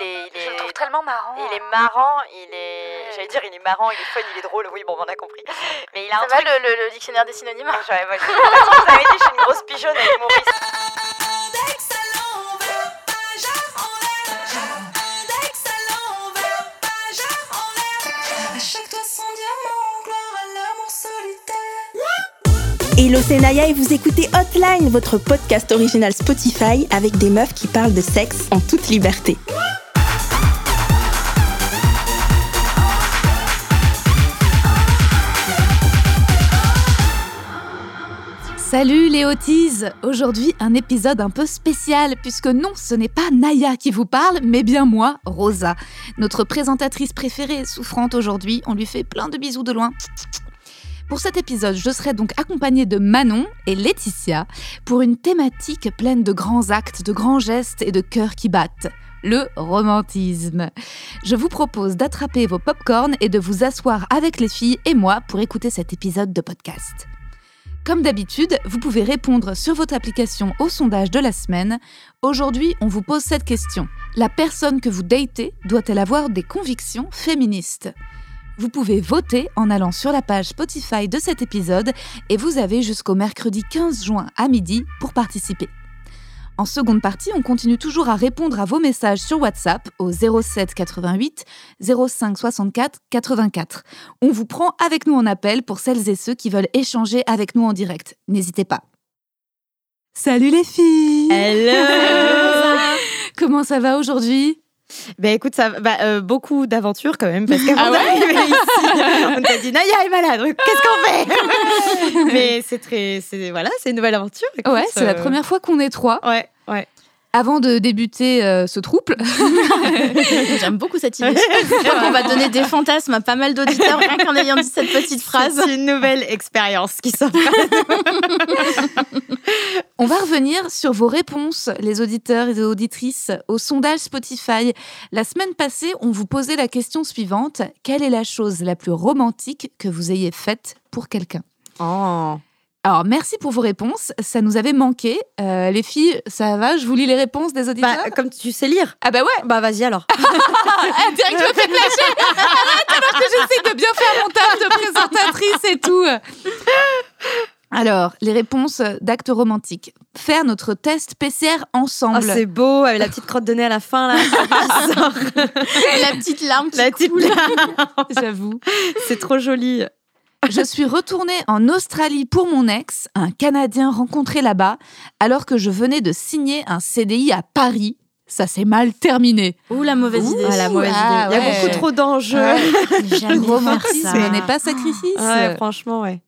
il est. Il Je le trouve tellement marrant. Il est marrant, il est. J'allais dire, il est marrant, il est fun, il est drôle. Oui, bon, on a compris. Mais il a Ça un va truc. le, le- le dictionnaire des synonymes Ah, j'aurais pas- vous avez dit, je suis une grosse pigeonne avec Maurice. Index à l'envers, majeur en l'air. Index à l'envers, majeur en l'air. À chaque toi son diamant, gloire à l'amour solitaire. Hello, c'est Naya et vous écoutez Hotline, votre podcast original Spotify avec des meufs qui parlent de sexe en toute liberté. Salut les Hotties Aujourd'hui un épisode un peu spécial puisque non ce n'est pas Naya qui vous parle mais bien moi, Rosa. Notre présentatrice préférée souffrante aujourd'hui, on lui fait plein de bisous de loin. Pour cet épisode, je serai donc accompagnée de Manon et Laetitia pour une thématique pleine de grands actes, de grands gestes et de cœurs qui battent. Le romantisme. Je vous propose d'attraper vos popcorns et de vous asseoir avec les filles et moi pour écouter cet épisode de podcast. Comme d'habitude, vous pouvez répondre sur votre application au sondage de la semaine. Aujourd'hui, on vous pose cette question. La personne que vous datez doit-elle avoir des convictions féministes? Vous pouvez voter en allant sur la page Spotify de cet épisode et vous avez jusqu'au mercredi 15 juin à midi pour participer. En seconde partie, on continue toujours à répondre à vos messages sur WhatsApp au 07 88 05 64 84. On vous prend avec nous en appel pour celles et ceux qui veulent échanger avec nous en direct. N'hésitez pas. Salut les filles Hello Comment ça va aujourd'hui? Ben écoute, ça, bah, euh, beaucoup d'aventures quand même, parce qu'avant Ah ouais? d'arriver ici, on t'a dit Naya est malade, qu'est-ce qu'on fait? Mais c'est très, c'est voilà, c'est une nouvelle aventure. écoute, Ouais, c'est la euh, première fois qu'on est trois. Ouais, ouais. Avant de débuter euh, ce trouble, J'aime beaucoup cette idée. On va donner des fantasmes à pas mal d'auditeurs rien qu'en ayant dit cette petite phrase. C'est une nouvelle expérience qui s'offre. on va revenir sur vos réponses, les auditeurs et les auditrices, au sondage Spotify. La semaine passée, on vous posait la question suivante quelle est la chose la plus romantique que vous ayez faite pour quelqu'un? Oh. Alors, merci pour vos réponses. Ça nous avait manqué. Euh, les filles, ça va? Je vous lis les réponses des auditeurs? Bah, comme tu sais lire. Ah bah ouais Bah vas-y alors. Ah, direct, je me fais flasher Arrête alors que j'essaie de bien faire mon taf de présentatrice et tout Alors, les réponses d'actes romantiques. Faire notre test PCR Oh, ensemble. c'est beau, avec la petite crotte de nez à la fin là. La petite larme qui la petite J'avoue. C'est trop joli. Je suis retournée en Australie pour mon ex, un Canadien rencontré là-bas, alors que je venais de signer un CDI à Paris. Ça s'est mal terminé. Ouh, la mauvaise idée. Ah, la mauvaise ah, idée. Il y a ouais. beaucoup trop d'enjeux. Jamais faire Romantisme ça. n'est pas sacrifice. Ouais, franchement, ouais.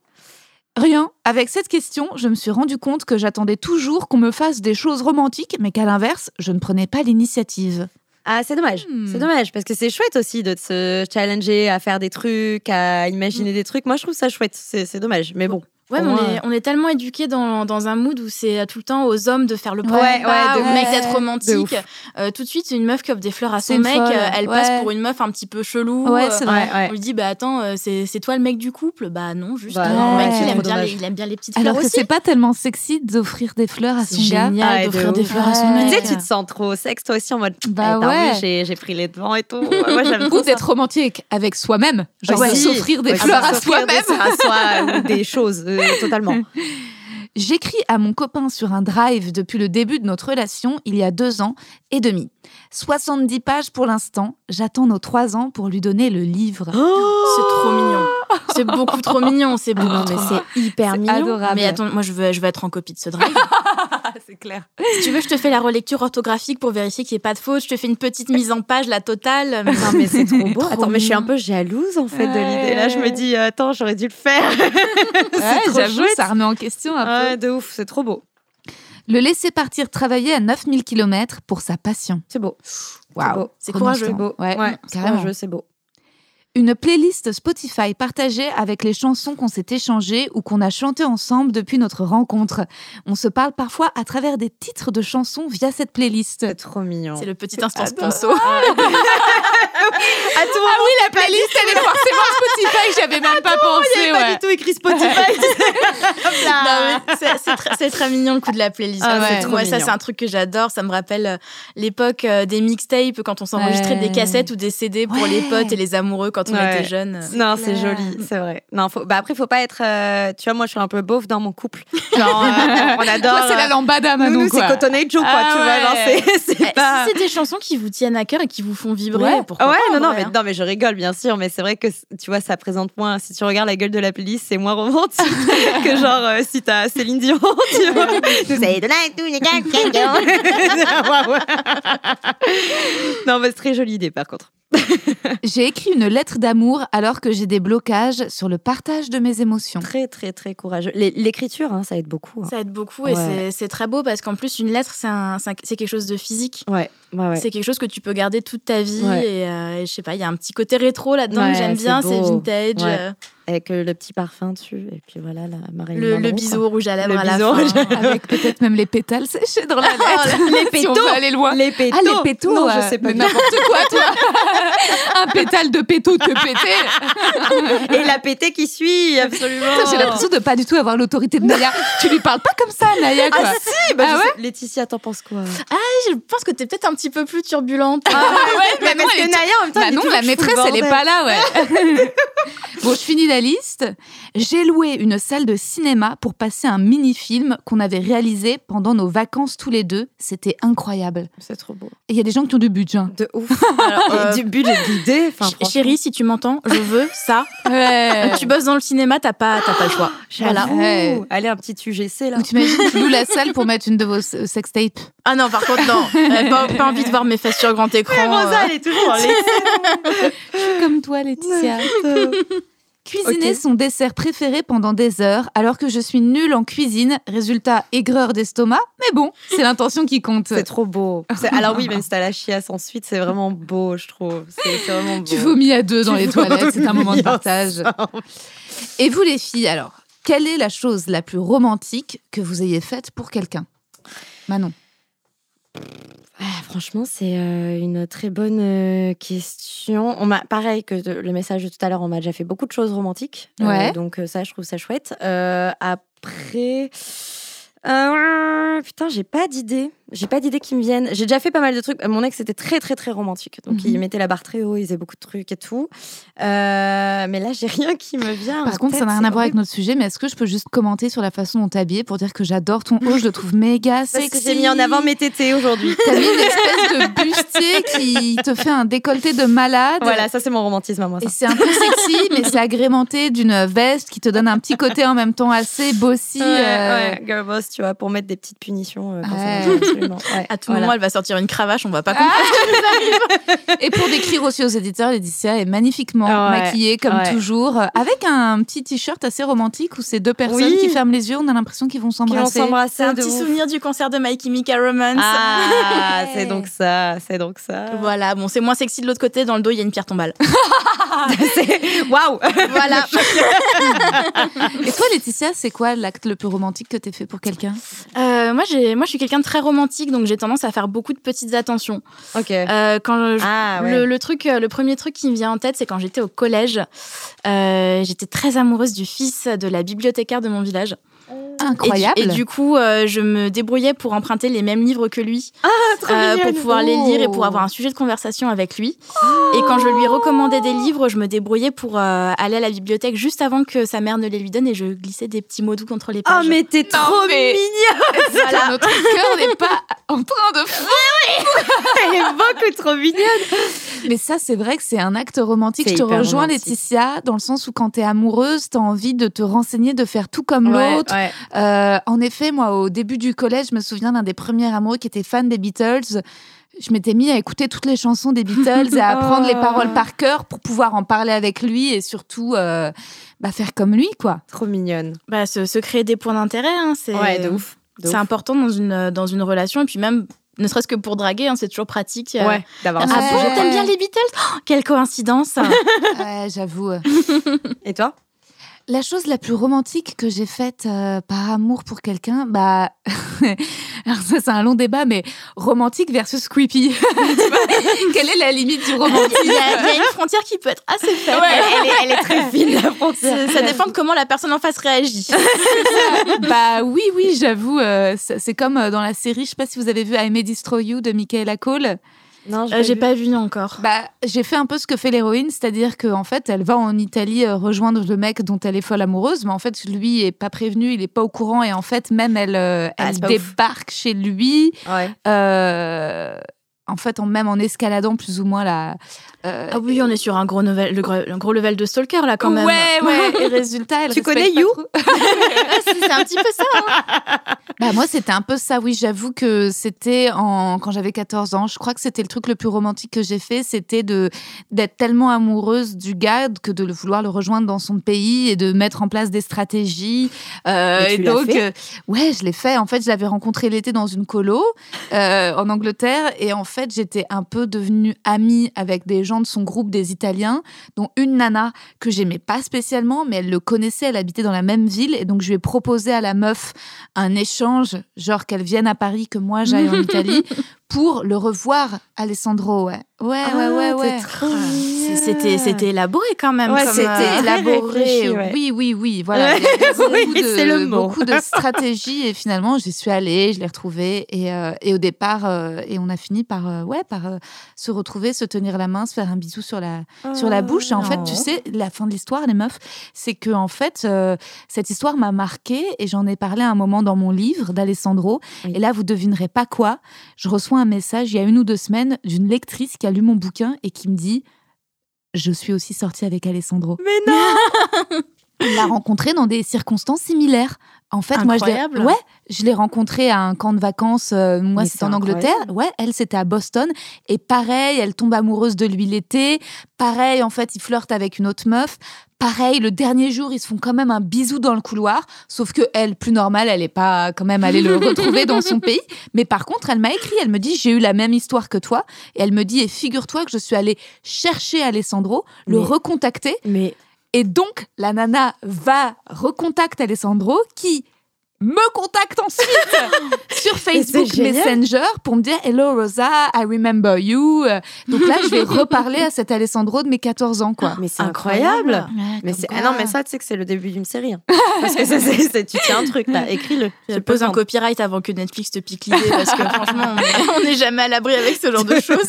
Rien. Avec cette question, je me suis rendu compte que j'attendais toujours qu'on me fasse des choses romantiques, mais qu'à l'inverse, je ne prenais pas l'initiative. Ah, c'est dommage. Hmm. C'est dommage parce que c'est chouette aussi de se challenger à faire des trucs, à imaginer des trucs. Moi, je trouve ça chouette. C'est c'est dommage. Mais bon. Ouais, mais on est, on est tellement éduqués dans, dans un mood où c'est tout le temps aux hommes de faire le Ouais, premier pas, ouais, de aux mecs d'être De romantique. ouf. Euh, tout de suite, une meuf qui offre des fleurs à son mec, folle, euh, elle ouais. passe pour une meuf un petit peu chelou. Ouais, euh, c'est vrai. Ouais, ouais. On lui dit, bah attends, euh, c'est c'est toi le mec du couple? Bah non, juste. Bah euh, non, le mec, ouais. il, aime bien les, il aime bien les petites Alors fleurs que aussi. c'est pas tellement sexy d'offrir des fleurs à son gars. génial Ouais, de d'offrir des ouf. fleurs à son Ouais. mec. Tu sais, tu te sens trop sexe toi aussi en mode. Bah Eh, ouais. vu, j'ai- j'ai pris les devants et tout. Ouais, Moi, j'aime trop Ou d'être romantique avec soi-même. Genre Ouais, s'offrir des Ouais, fleurs à soi-même. des choses, euh, totalement. J'écris à mon copain sur un drive depuis le début de notre relation, il y a deux ans et demi. 70 pages pour l'instant. J'attends nos trois ans pour lui donner le livre. C'est trop mignon. C'est beaucoup trop mignon. C'est beaucoup non, mais c'est hyper mignon. adorable. Mais attends, moi je veux, je veux être en copie de ce drive. c'est clair. si tu veux, je te fais la relecture orthographique pour vérifier qu'il n'y ait pas de faute. Je te fais une petite mise en page, la totale. Non, mais c'est trop beau. Attends, mais je suis un peu jalouse en fait de l'idée. Là, je me dis, euh, attends, j'aurais dû le faire. Ouais, j'avoue, ça remet en question un peu. Ouais, de ouf, c'est trop beau. Le laisser partir travailler à 9000 km pour sa passion. C'est beau. Waouh. C'est courageux. C'est beau. Ouais, Ouais, c'est carrément. courageux, c'est beau. Une playlist Spotify partagée avec les chansons qu'on s'est échangées ou qu'on a chantées ensemble depuis notre rencontre. On se parle parfois à travers des titres de chansons via cette playlist. C'est trop mignon. C'est le petit instant sponsor. À tout Ah oui, la playlist, elle est forcément Spotify, j'avais même pas Il n'y avait pas du tout écrit Spotify. C'est- très, mignon le coup de la playlist. Ah ouais, trop moi, ça, c'est un truc que j'adore. Ça me rappelle euh, l'époque euh, des mixtapes quand on s'enregistrait Ouais. des cassettes ou des CD pour les Ouais. potes et les amoureux quand on Ouais. était jeunes. Non, c'est joli, c'est vrai. Non, faut... bah après, faut pas être. euh, Tu vois, moi, je suis un peu beauf dans mon couple. Genre, euh, on adore. Toi, c'est la euh, lambada, nous, Manon, nous, c'est. Cotton Joe, quoi. Ah tu vois, ouais. c'est- c'est Eh, pas. Si c'est des chansons qui vous tiennent à cœur et qui vous font vibrer, Ouais. pourquoi ouais, pas, non, non, mais, hein. non, mais je rigole, bien sûr, mais c'est vrai que tu vois, ça présente moins. Si tu regardes la gueule de la playlist, c'est moins romantique que genre euh, si t'as Céline Dion, tu vois. Savez de. Non, mais c'est très jolie idée par contre. J'ai écrit une lettre d'amour alors que j'ai des blocages sur le partage de mes émotions. Très, très, très courageux. L'é- L'écriture, hein, ça aide beaucoup. hein. Ça aide beaucoup et Ouais. c'est- c'est très beau parce qu'en plus, une lettre, c'est quelque chose de physique. Ouais, ouais, ouais. C'est quelque chose que tu peux garder toute ta vie Ouais. et, euh, et je sais pas, il y a un petit côté rétro là-dedans Ouais, que j'aime bien, c'est vintage. Ouais. euh, Avec euh, le petit parfum dessus, et puis voilà, la Marilyn le, le bisou quoi. rouge à lèvres Le à la fin. rouge à Avec peut-être même les pétales séchés dans la lettre. les Si on pétos veut aller loin. Les pétos Ah, les pétos Non, euh, je sais pas. N'importe quoi, toi Un pétale de péto te péter Et la pété qui suit, absolument. J'ai l'impression de pas du tout avoir l'autorité de Naya. tu lui parles pas comme ça, Naya, quoi. Ah si, bah, Ah ouais sais- Laetitia, t'en penses quoi? Je pense que t'es peut-être un petit peu plus turbulente. Ah ouais, Mais parce que est Naya, en même temps, Manon, toujours la que maîtresse, elle est pas là, ouais. bon, je finis la liste. J'ai loué une salle de cinéma pour passer un mini-film qu'on avait réalisé pendant nos vacances tous les deux. C'était incroyable. C'est trop beau. Et il y a des gens qui ont du budget. hein. De ouf. Alors, euh, du budget d'idées. Enfin, Ch-. Chérie, si tu m'entends, je veux ça. Ouais. Tu bosses dans le cinéma, t'as pas, t'as pas le choix. Voilà. Ouais. Allez, un petit UGC là. Ou t'imagines, tu loues la salle pour mettre une de vos sextapes. Ah non, par contre, non. Euh, pas, pas envie de voir mes fesses sur grand écran. Ouais, Rosa, euh. elle est toujours dans les. Comme toi, Laetitia. Cuisiner son dessert préféré pendant des heures alors que je suis nulle en cuisine. Résultat, aigreur d'estomac. Mais bon, c'est l'intention qui compte. C'est trop beau. Alors oui, même si t'as la chiasse ensuite, c'est vraiment beau, je trouve. C'est vraiment beau. Tu vomis à deux dans Tu les toilettes, c'est un moment de partage. ensemble. Et vous les filles, alors, quelle est la chose la plus romantique que vous ayez faite pour quelqu'un? Manon. Ah, franchement, c'est euh, une très bonne euh, question. On m'a, pareil que de- le message de tout à l'heure, on m'a déjà fait beaucoup de choses romantiques. Euh, donc ça, je trouve ça chouette. Après, euh, putain, j'ai pas d'idée. J'ai pas d'idées qui me viennent. J'ai déjà fait pas mal de trucs. Mon ex était très très très romantique. Donc Mhm. il mettait la barre très haut, il faisait beaucoup de trucs et tout. Euh, mais là, j'ai rien qui me vient. Par contre, ça n'a rien à voir avec notre sujet, mais est-ce que je peux juste commenter sur la façon dont t'es habillée pour dire que j'adore ton haut, je le trouve méga Parce sexy. que j'ai mis en avant mes tétés aujourd'hui. T'as mis une espèce de bustier qui te fait un décolleté de malade? Voilà, ça c'est mon romantisme à moi. Et c'est un peu sexy, mais c'est agrémenté d'une veste qui te donne un petit côté en même temps assez bossy. Ouais, euh, ouais, girl boss, tu vois, pour mettre des petites punitions. euh, quand ça Ouais. marche, absolument. Ouais, À tout voilà. moment, elle va sortir une cravache, on va pas Ah. comprendre. Et pour décrire aussi aux éditeurs, Laetitia est magnifiquement Ouais, maquillée comme toujours, euh, avec un petit t-shirt assez romantique où c'est deux personnes Oui. qui ferment les yeux, on a l'impression qu'ils vont s'embrasser. C'est un petit ouf. souvenir du concert de My Chemical Romance. Ah, c'est donc ça, c'est donc ça. Voilà, bon, c'est moins sexy de l'autre côté. Dans le dos, il y a une pierre tombale. Waouh voilà. Et toi, Laetitia, c'est quoi l'acte le plus romantique que t'aies fait pour quelqu'un? Euh, moi, j'ai, moi, je suis quelqu'un de très romantique, donc j'ai tendance à faire beaucoup de petites attentions. Ok. Euh, quand je- ah ouais. le, le truc, euh, le premier truc qui me vient en tête, c'est quand j'étais au collège. Euh, j'étais très amoureuse du fils de la bibliothécaire de mon village. Et du- Incroyable. Et, du coup, euh, je me débrouillais pour emprunter les mêmes livres que lui, trop euh, pour pouvoir les lire et pour Oh. avoir un sujet de conversation avec lui. Et quand je lui recommandais des livres, je me débrouillais pour euh, aller à la bibliothèque juste avant que sa mère ne les lui donne et je glissais des petits mots doux contre les Oh pages. mais t'es trop mais- mignonne Voilà. Notre cœur n'est pas en train de Elle est beaucoup trop mignonne Mais ça, c'est vrai que c'est un acte romantique. Je te rejoins, romantique. Laetitia, dans le sens où quand t'es amoureuse, t'as envie de te renseigner, de faire tout comme l'autre. ouais. Euh, en effet, moi, au début du collège, je me souviens d'un des premiers amoureux qui était fan des Beatles. Je m'étais mis à écouter toutes les chansons des Beatles et à apprendre les Oh. paroles par cœur pour pouvoir en parler avec lui et surtout euh, bah, faire comme lui, quoi. Trop mignonne. Bah, se, se créer des points d'intérêt, hein, c'est Ouais, de ouf. C'est important dans une, dans une relation. Et puis même ne serait-ce que pour draguer, hein, c'est toujours pratique. euh. Ouais, d'avoir Ah un bon, t'aimes bien les Beatles? Oh, Quelle coïncidence Ouais, j'avoue. Et toi? La chose la plus romantique que j'ai faite euh, par amour pour quelqu'un, bah, alors ça c'est un long débat, mais romantique versus creepy. Quelle est la limite du Il y, romantique a, il y a une frontière qui peut être assez faible. Ouais. elle, est, elle est très fine, la frontière. Ça dépend de comment la personne en face réagit. Bah oui, oui, j'avoue. euh, c'est comme euh, dans la série, je sais pas si vous avez vu I May Destroy You de Michaela Cole. Non, Euh, J'ai pas vu encore. Bah, j'ai fait un peu ce que fait l'héroïne, c'est-à-dire qu'en fait, elle va en Italie euh, rejoindre le mec dont elle est folle amoureuse, mais en fait, lui est pas prévenu, il est pas au courant, et en fait, même elle, euh, Ah, elle ouf. débarque chez lui, Ouais. euh, en fait, en même en escaladant plus ou moins la. euh, Ah oui, on est sur un gros, novel, le gros, un gros level de stalker là quand même. Ouais, ouais. Et résultat, elle Tu connais You c'est c'est un petit peu ça. hein. Bah moi c'était un peu ça, oui, j'avoue que c'était en quand j'avais 14 ans, je crois que c'était le truc le plus romantique que j'ai fait, c'était de d'être tellement amoureuse du gars que de le vouloir le rejoindre dans son pays et de mettre en place des stratégies. Euh, tu et l'as donc fait? euh, ouais, je l'ai fait. En fait, je l'avais rencontré l'été dans une colo euh, en Angleterre et en fait, j'étais un peu devenue amie avec des gens de son groupe des Italiens, dont une nana que j'aimais pas spécialement, mais elle le connaissait, elle habitait dans la même ville et donc je lui ai proposé à la meuf un échange, genre qu'elle vienne à Paris, que moi j'aille en Italie, pour le revoir, Alessandro. Ouais, ouais, Ah, ouais, ouais. ouais. C'était c'était élaboré quand même. Ouais, c'était euh, élaboré. ouais. Oui, oui, oui. Voilà. Il y beaucoup, Oui, de, c'est le mot. beaucoup de stratégies et finalement, j'y suis allée, je l'ai retrouvé et, euh, et au départ, euh, et on a fini par, ouais, par se retrouver, se tenir la main, se faire un bisou sur la, sur la bouche. Et en fait, tu Oh. sais, la fin de l'histoire, les meufs, c'est que en fait, cette histoire m'a marquée et j'en ai parlé à un moment dans mon livre d'Alessandro. Oui. Et là, vous devinerez pas quoi. Je reçois un message il y a une ou deux semaines d'une lectrice qui a lu mon bouquin et qui me dit Je suis aussi sortie avec Alessandro. Mais non On l'a rencontré dans des circonstances similaires. En fait, moi, je l'ai, Incroyable. ouais, je l'ai rencontré à un camp de vacances. euh, moi, c'était en Angleterre. incroyable. Ouais, elle, c'était à Boston. Et pareil, elle tombe amoureuse de lui l'été. Pareil, en fait, il flirte avec une autre meuf. Pareil, le dernier jour, ils se font quand même un bisou dans le couloir. Sauf que elle, plus normale, elle est pas quand même allée le retrouver dans son pays. Mais par contre, elle m'a écrit. Elle me dit j'ai eu la même histoire que toi. Et elle me dit et figure-toi que je suis allée chercher Alessandro, le Mais- recontacter. Mais Et donc, la nana va recontacter Alessandro qui me contacte ensuite sur Facebook. Messenger pour me dire Hello Rosa, I remember you. Euh, Donc là, je vais reparler à cet Alessandro de mes 14 ans, quoi. mais c'est incroyable. Ouais, Mais c'est ah non mais ça tu sais que c'est le début d'une série. hein. Parce que ça c'est c'est- tu tiens un truc là, écris-le. Je pose un copyright avant que Netflix te pique l'idée parce que franchement, on- n'est jamais à l'abri avec ce genre de choses.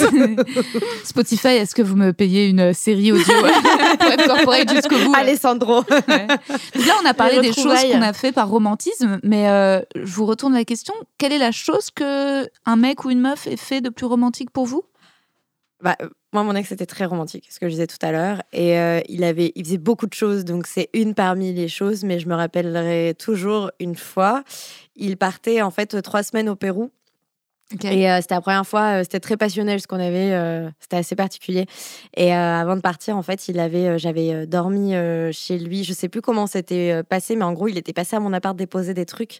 Spotify, est-ce que vous me payez une série audio euh, pour être corporate jusqu'au bout euh Alessandro. Ouais. Là, on a parlé des choses qu'on a fait par romantisme, mais euh, je vous retourne la question. Quelle est la chose que un mec ou une meuf ait fait de plus romantique pour vous? Bah, euh, moi, mon ex était très romantique, ce que je disais tout à l'heure. Et euh, il, avait, il faisait beaucoup de choses, donc c'est une parmi les choses. Mais je me rappellerai toujours une fois, il partait en fait trois semaines au Pérou. Et euh, c'était la première fois, euh, c'était très passionnel ce qu'on avait, euh, c'était assez particulier. Et avant de partir, en fait, il avait, j'avais dormi chez lui. Je sais plus comment c'était passé, mais en gros, il était passé à mon appart déposer des trucs.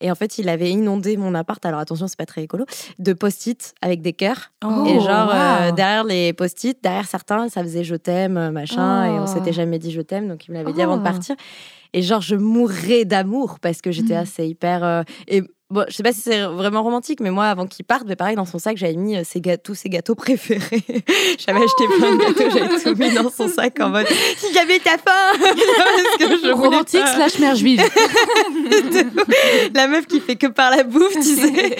Et en fait, il avait inondé mon appart. Alors attention, c'est pas très écolo, de post-it avec des cœurs. Oh, et genre euh, wow. derrière les post-it, derrière certains, ça faisait je t'aime, machin. Et on Oh. s'était jamais dit je t'aime, donc il me l'avait dit avant de Oh. partir. Et genre, je mourrais d'amour parce que j'étais Mm. assez hyper. euh, et bon, je sais pas si c'est vraiment romantique, mais moi, avant qu'il parte, mais pareil, dans son sac, j'avais mis euh, ses gâteaux, tous ses gâteaux préférés. j'avais acheté plein de gâteaux, j'avais tout mis dans son sac en mode Si j'avais ta faim Parce que je voulais Romantique pas- slash mère juive. La meuf qui fait que par la bouffe, tu sais.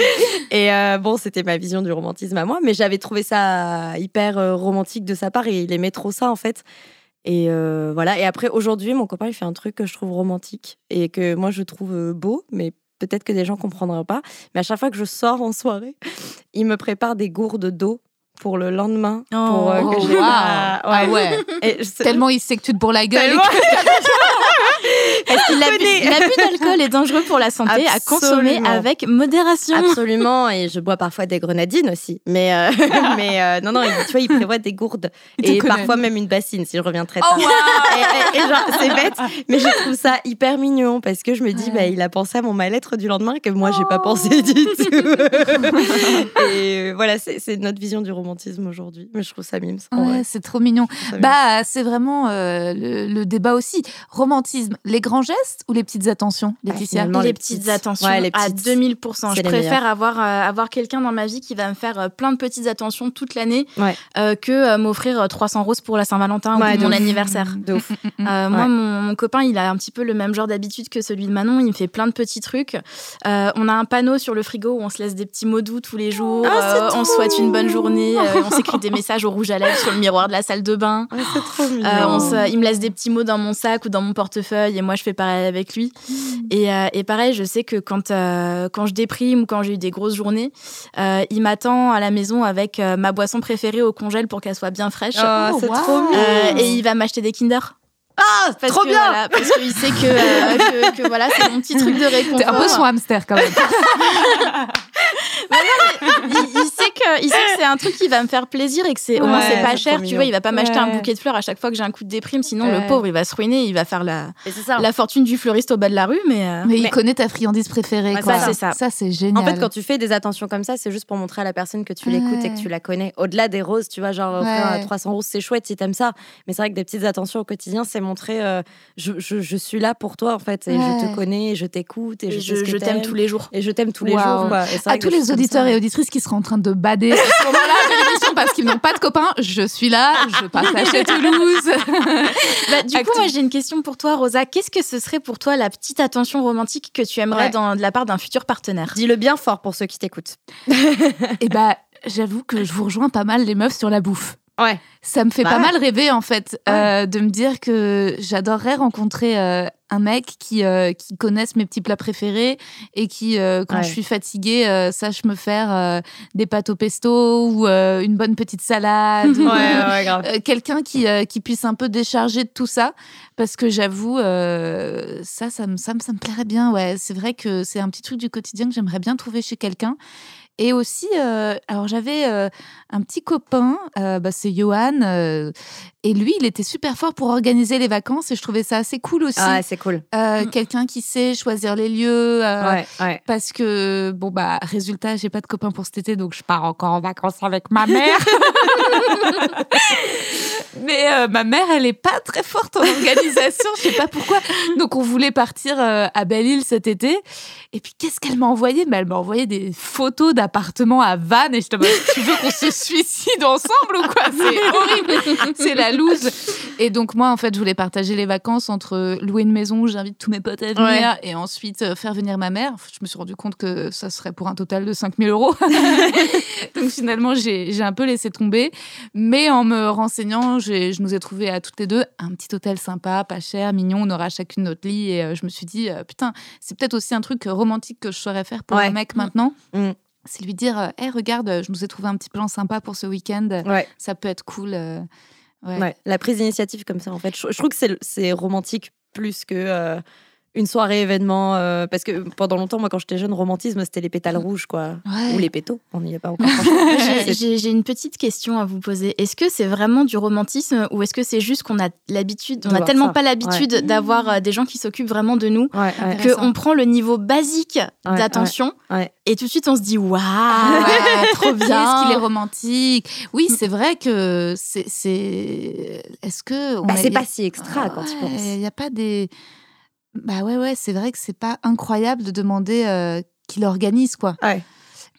Et euh, bon, c'était ma vision du romantisme à moi, mais j'avais trouvé ça hyper euh, romantique de sa part et il aimait trop ça en fait. Et euh, voilà. Et après, aujourd'hui, mon copain, il fait un truc que je trouve romantique et que moi, je trouve beau, mais peut-être que des gens comprendront pas. Mais à chaque fois que je sors en soirée, il me prépare des gourdes d'eau pour le lendemain. pour, euh, Oh, que j'ai wow. pas- Ah ouais. Et je sais- Tellement il sait que tu te bourres la gueule. Tellement. que l'abus d'alcool est dangereux pour la santé à consommer avec modération Absolument, et je bois parfois des grenadines aussi. Mais, euh, mais euh, non, non, tu vois, il prévoit des gourdes et parfois même une bassine si je reviens très Oh, tard. et, et- et genre, c'est bête, mais je trouve ça hyper mignon parce que je me dis, bah, il a pensé à mon mal-être du lendemain que moi, j'ai pas pensé du tout. et euh, voilà, c'est notre vision du romantisme aujourd'hui. Mais je trouve ça mimes. Ouais, c'est trop mignon. Bah, c'est vraiment euh, le, le débat aussi. Romantisme, les grands gestes ou les petites attentions, Laetitia finalement, les, les petites, petites. attentions Ouais, les à petites. 2000%. C'est Je les préfère avoir, euh, avoir quelqu'un dans ma vie qui va me faire euh, plein de petites attentions toute l'année Ouais. euh, que euh, m'offrir euh, 300 roses pour la Saint-Valentin Ouais, ou mon ouf. anniversaire. De ouf. Moi, mon, mon copain, il a un petit peu le même genre d'habitude que celui de Manon. Il me fait plein de petits trucs. Euh, on a un panneau sur le frigo où on se laisse des petits mots doux tous les jours. Ah, Euh, on souhaite une bonne journée. euh, on s'écrit des messages au rouge à lèvres sur le miroir de la salle de bain. C'est trop mignon. Euh, on se- il me laisse des petits mots dans mon sac ou dans mon portefeuille et moi je fais pareil avec lui. Et, euh, et pareil, je sais que quand, euh, quand je déprime ou quand j'ai eu des grosses journées, euh, il m'attend à la maison avec euh, ma boisson préférée au congèle pour qu'elle soit bien fraîche. Ah, Oh, c'est wow. trop mignon. Euh, et il va m'acheter des Kinder. Ah, Parce trop que, bien. voilà, parce qu'il sait que, euh, que, que voilà, c'est mon petit truc de réconfort. T'es un peu son hamster quand même. il, il sait que, il sait que c'est un truc qui va me faire plaisir et que c'est au moins c'est pas cher. Tu mignon. vois, il va pas m'acheter un bouquet de fleurs à chaque fois que j'ai un coup de déprime. Sinon, Ouais. le pauvre, il va se ruiner. Il va faire la, la fortune du fleuriste au bas de la rue. Mais, euh, Mais, il Mais- connaît ta friandise préférée. Ouais, quoi. ça, c'est ça. Ça, c'est génial. En fait, quand tu fais des attentions comme ça, c'est juste pour montrer à la personne que tu l'écoutes et que tu la connais. Au-delà des roses, tu vois, genre offrir Ouais. à 300 roses, c'est chouette si t'aimes ça. Mais c'est vrai que des petites attentions au quotidien, c'est montrer euh, je, je, je suis là pour toi, en fait. Et je te connais, et je t'écoute, et, et je, t'aime tous les jours. Et je t'aime tous les jours. quoi. Et à tous les auditeurs et auditrices qui seraient en train de bader à ce moment-là parce qu'ils n'ont pas de copains, je suis là, je partage à Toulouse. Bah, du coup, moi, j'ai une question pour toi, Rosa. Qu'est-ce que ce serait pour toi la petite attention romantique que tu aimerais Ouais. dans, de la part d'un futur partenaire? Dis-le bien fort pour ceux qui t'écoutent. Et bah, j'avoue que je vous rejoins pas mal les meufs sur la bouffe. Ouais. Ça me fait Bah pas ouais. mal rêver en fait euh, de me dire que j'adorerais rencontrer euh, un mec qui euh, qui connaisse mes petits plats préférés et qui quand Ouais. je suis fatiguée sache me faire des pâtes au pesto ou une bonne petite salade ou, ouais, grave. euh, quelqu'un qui, qui puisse un peu décharger de tout ça parce que j'avoue ça ça me, ça me ça me plairait bien ouais c'est vrai que c'est un petit truc du quotidien que j'aimerais bien trouver chez quelqu'un et aussi euh, alors j'avais euh, un petit copain euh, bah, c'est Johan et lui il était super fort pour organiser les vacances et je trouvais ça assez cool aussi Ah, c'est cool. Mm. quelqu'un qui sait choisir les lieux Ouais, ouais. parce que bon bah résultat j'ai pas de copain pour cet été donc je pars encore en vacances avec ma mère mais euh, ma mère elle est pas très forte en organisation je sais pas pourquoi. Donc on voulait partir euh, à Belle-Île cet été. Et puis qu'est-ce qu'elle m'a envoyé? Mais elle m'a envoyé des photos d'appartements à Vannes. Et je te dis tu veux qu'on se suicide ensemble ou quoi? C'est horrible. C'est la loose. Et donc moi en fait je voulais partager les vacances entre louer une maison où j'invite tous mes potes à venir et ensuite euh, faire venir ma mère. Je me suis rendu compte que ça serait pour un total de 5000 euros. Donc finalement j'ai un peu laissé tomber mais en me renseignant je nous ai trouvé à toutes les deux un petit hôtel sympa pas cher mignon on aura chacune notre lit et euh, je me suis dit euh, putain c'est peut-être aussi un truc euh, romantique que je saurais faire pour Ouais. un mec maintenant Mm. c'est lui dire hé regarde je nous ai trouvé un petit plan sympa pour ce week-end Ouais. ça peut être cool ouais. Ouais, la prise d'initiative comme ça, en fait, je, je trouve que c'est- c'est romantique plus que euh, une soirée événement. euh, parce que pendant longtemps, moi, quand j'étais jeune, romantisme, c'était les pétales rouges, quoi. Ouais. Ou les pétos, on n'y est pas encore. J'ai- une petite question à vous poser. Est-ce que c'est vraiment du romantisme ou est-ce que c'est juste qu'on a l'habitude, on a tellement ça. pas l'habitude d'avoir euh, des gens qui s'occupent vraiment de nous Ouais, ouais. Intéressant. qu'on prend le niveau basique Ouais, d'attention ouais. et tout de suite on se dit waouh, Ouais, trop bien. Qu'est-ce qu'il est romantique Oui, c'est vrai que c'est. c'est- Est-ce que. on Bah, a- c'est pas si extra quand tu penses. Il n'y a pas des. Bah ouais, ouais, c'est vrai que c'est pas incroyable de demander euh, qu'il organise, quoi.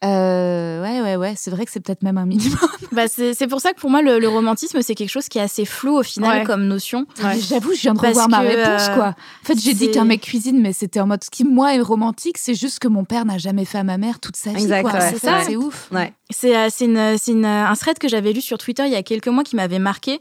Euh, ouais, ouais, ouais, c'est vrai que c'est peut-être même un minimum. Bah, c'est c'est pour ça que pour moi le, le romantisme c'est quelque chose qui est assez flou au final Ouais. comme notion. J'avoue, je viens de Parce revoir ma que, réponse, euh, quoi. En fait, j'ai dit qu'un mec cuisine, mais c'était en mode ce qui, moi, est romantique, c'est juste que mon père n'a jamais fait à ma mère toute sa vie, Exact, quoi. ouais. C'est ça, c'est ouf. Ouais. C'est euh, un thread que j'avais lu sur Twitter il y a quelques mois qui m'avait marqué,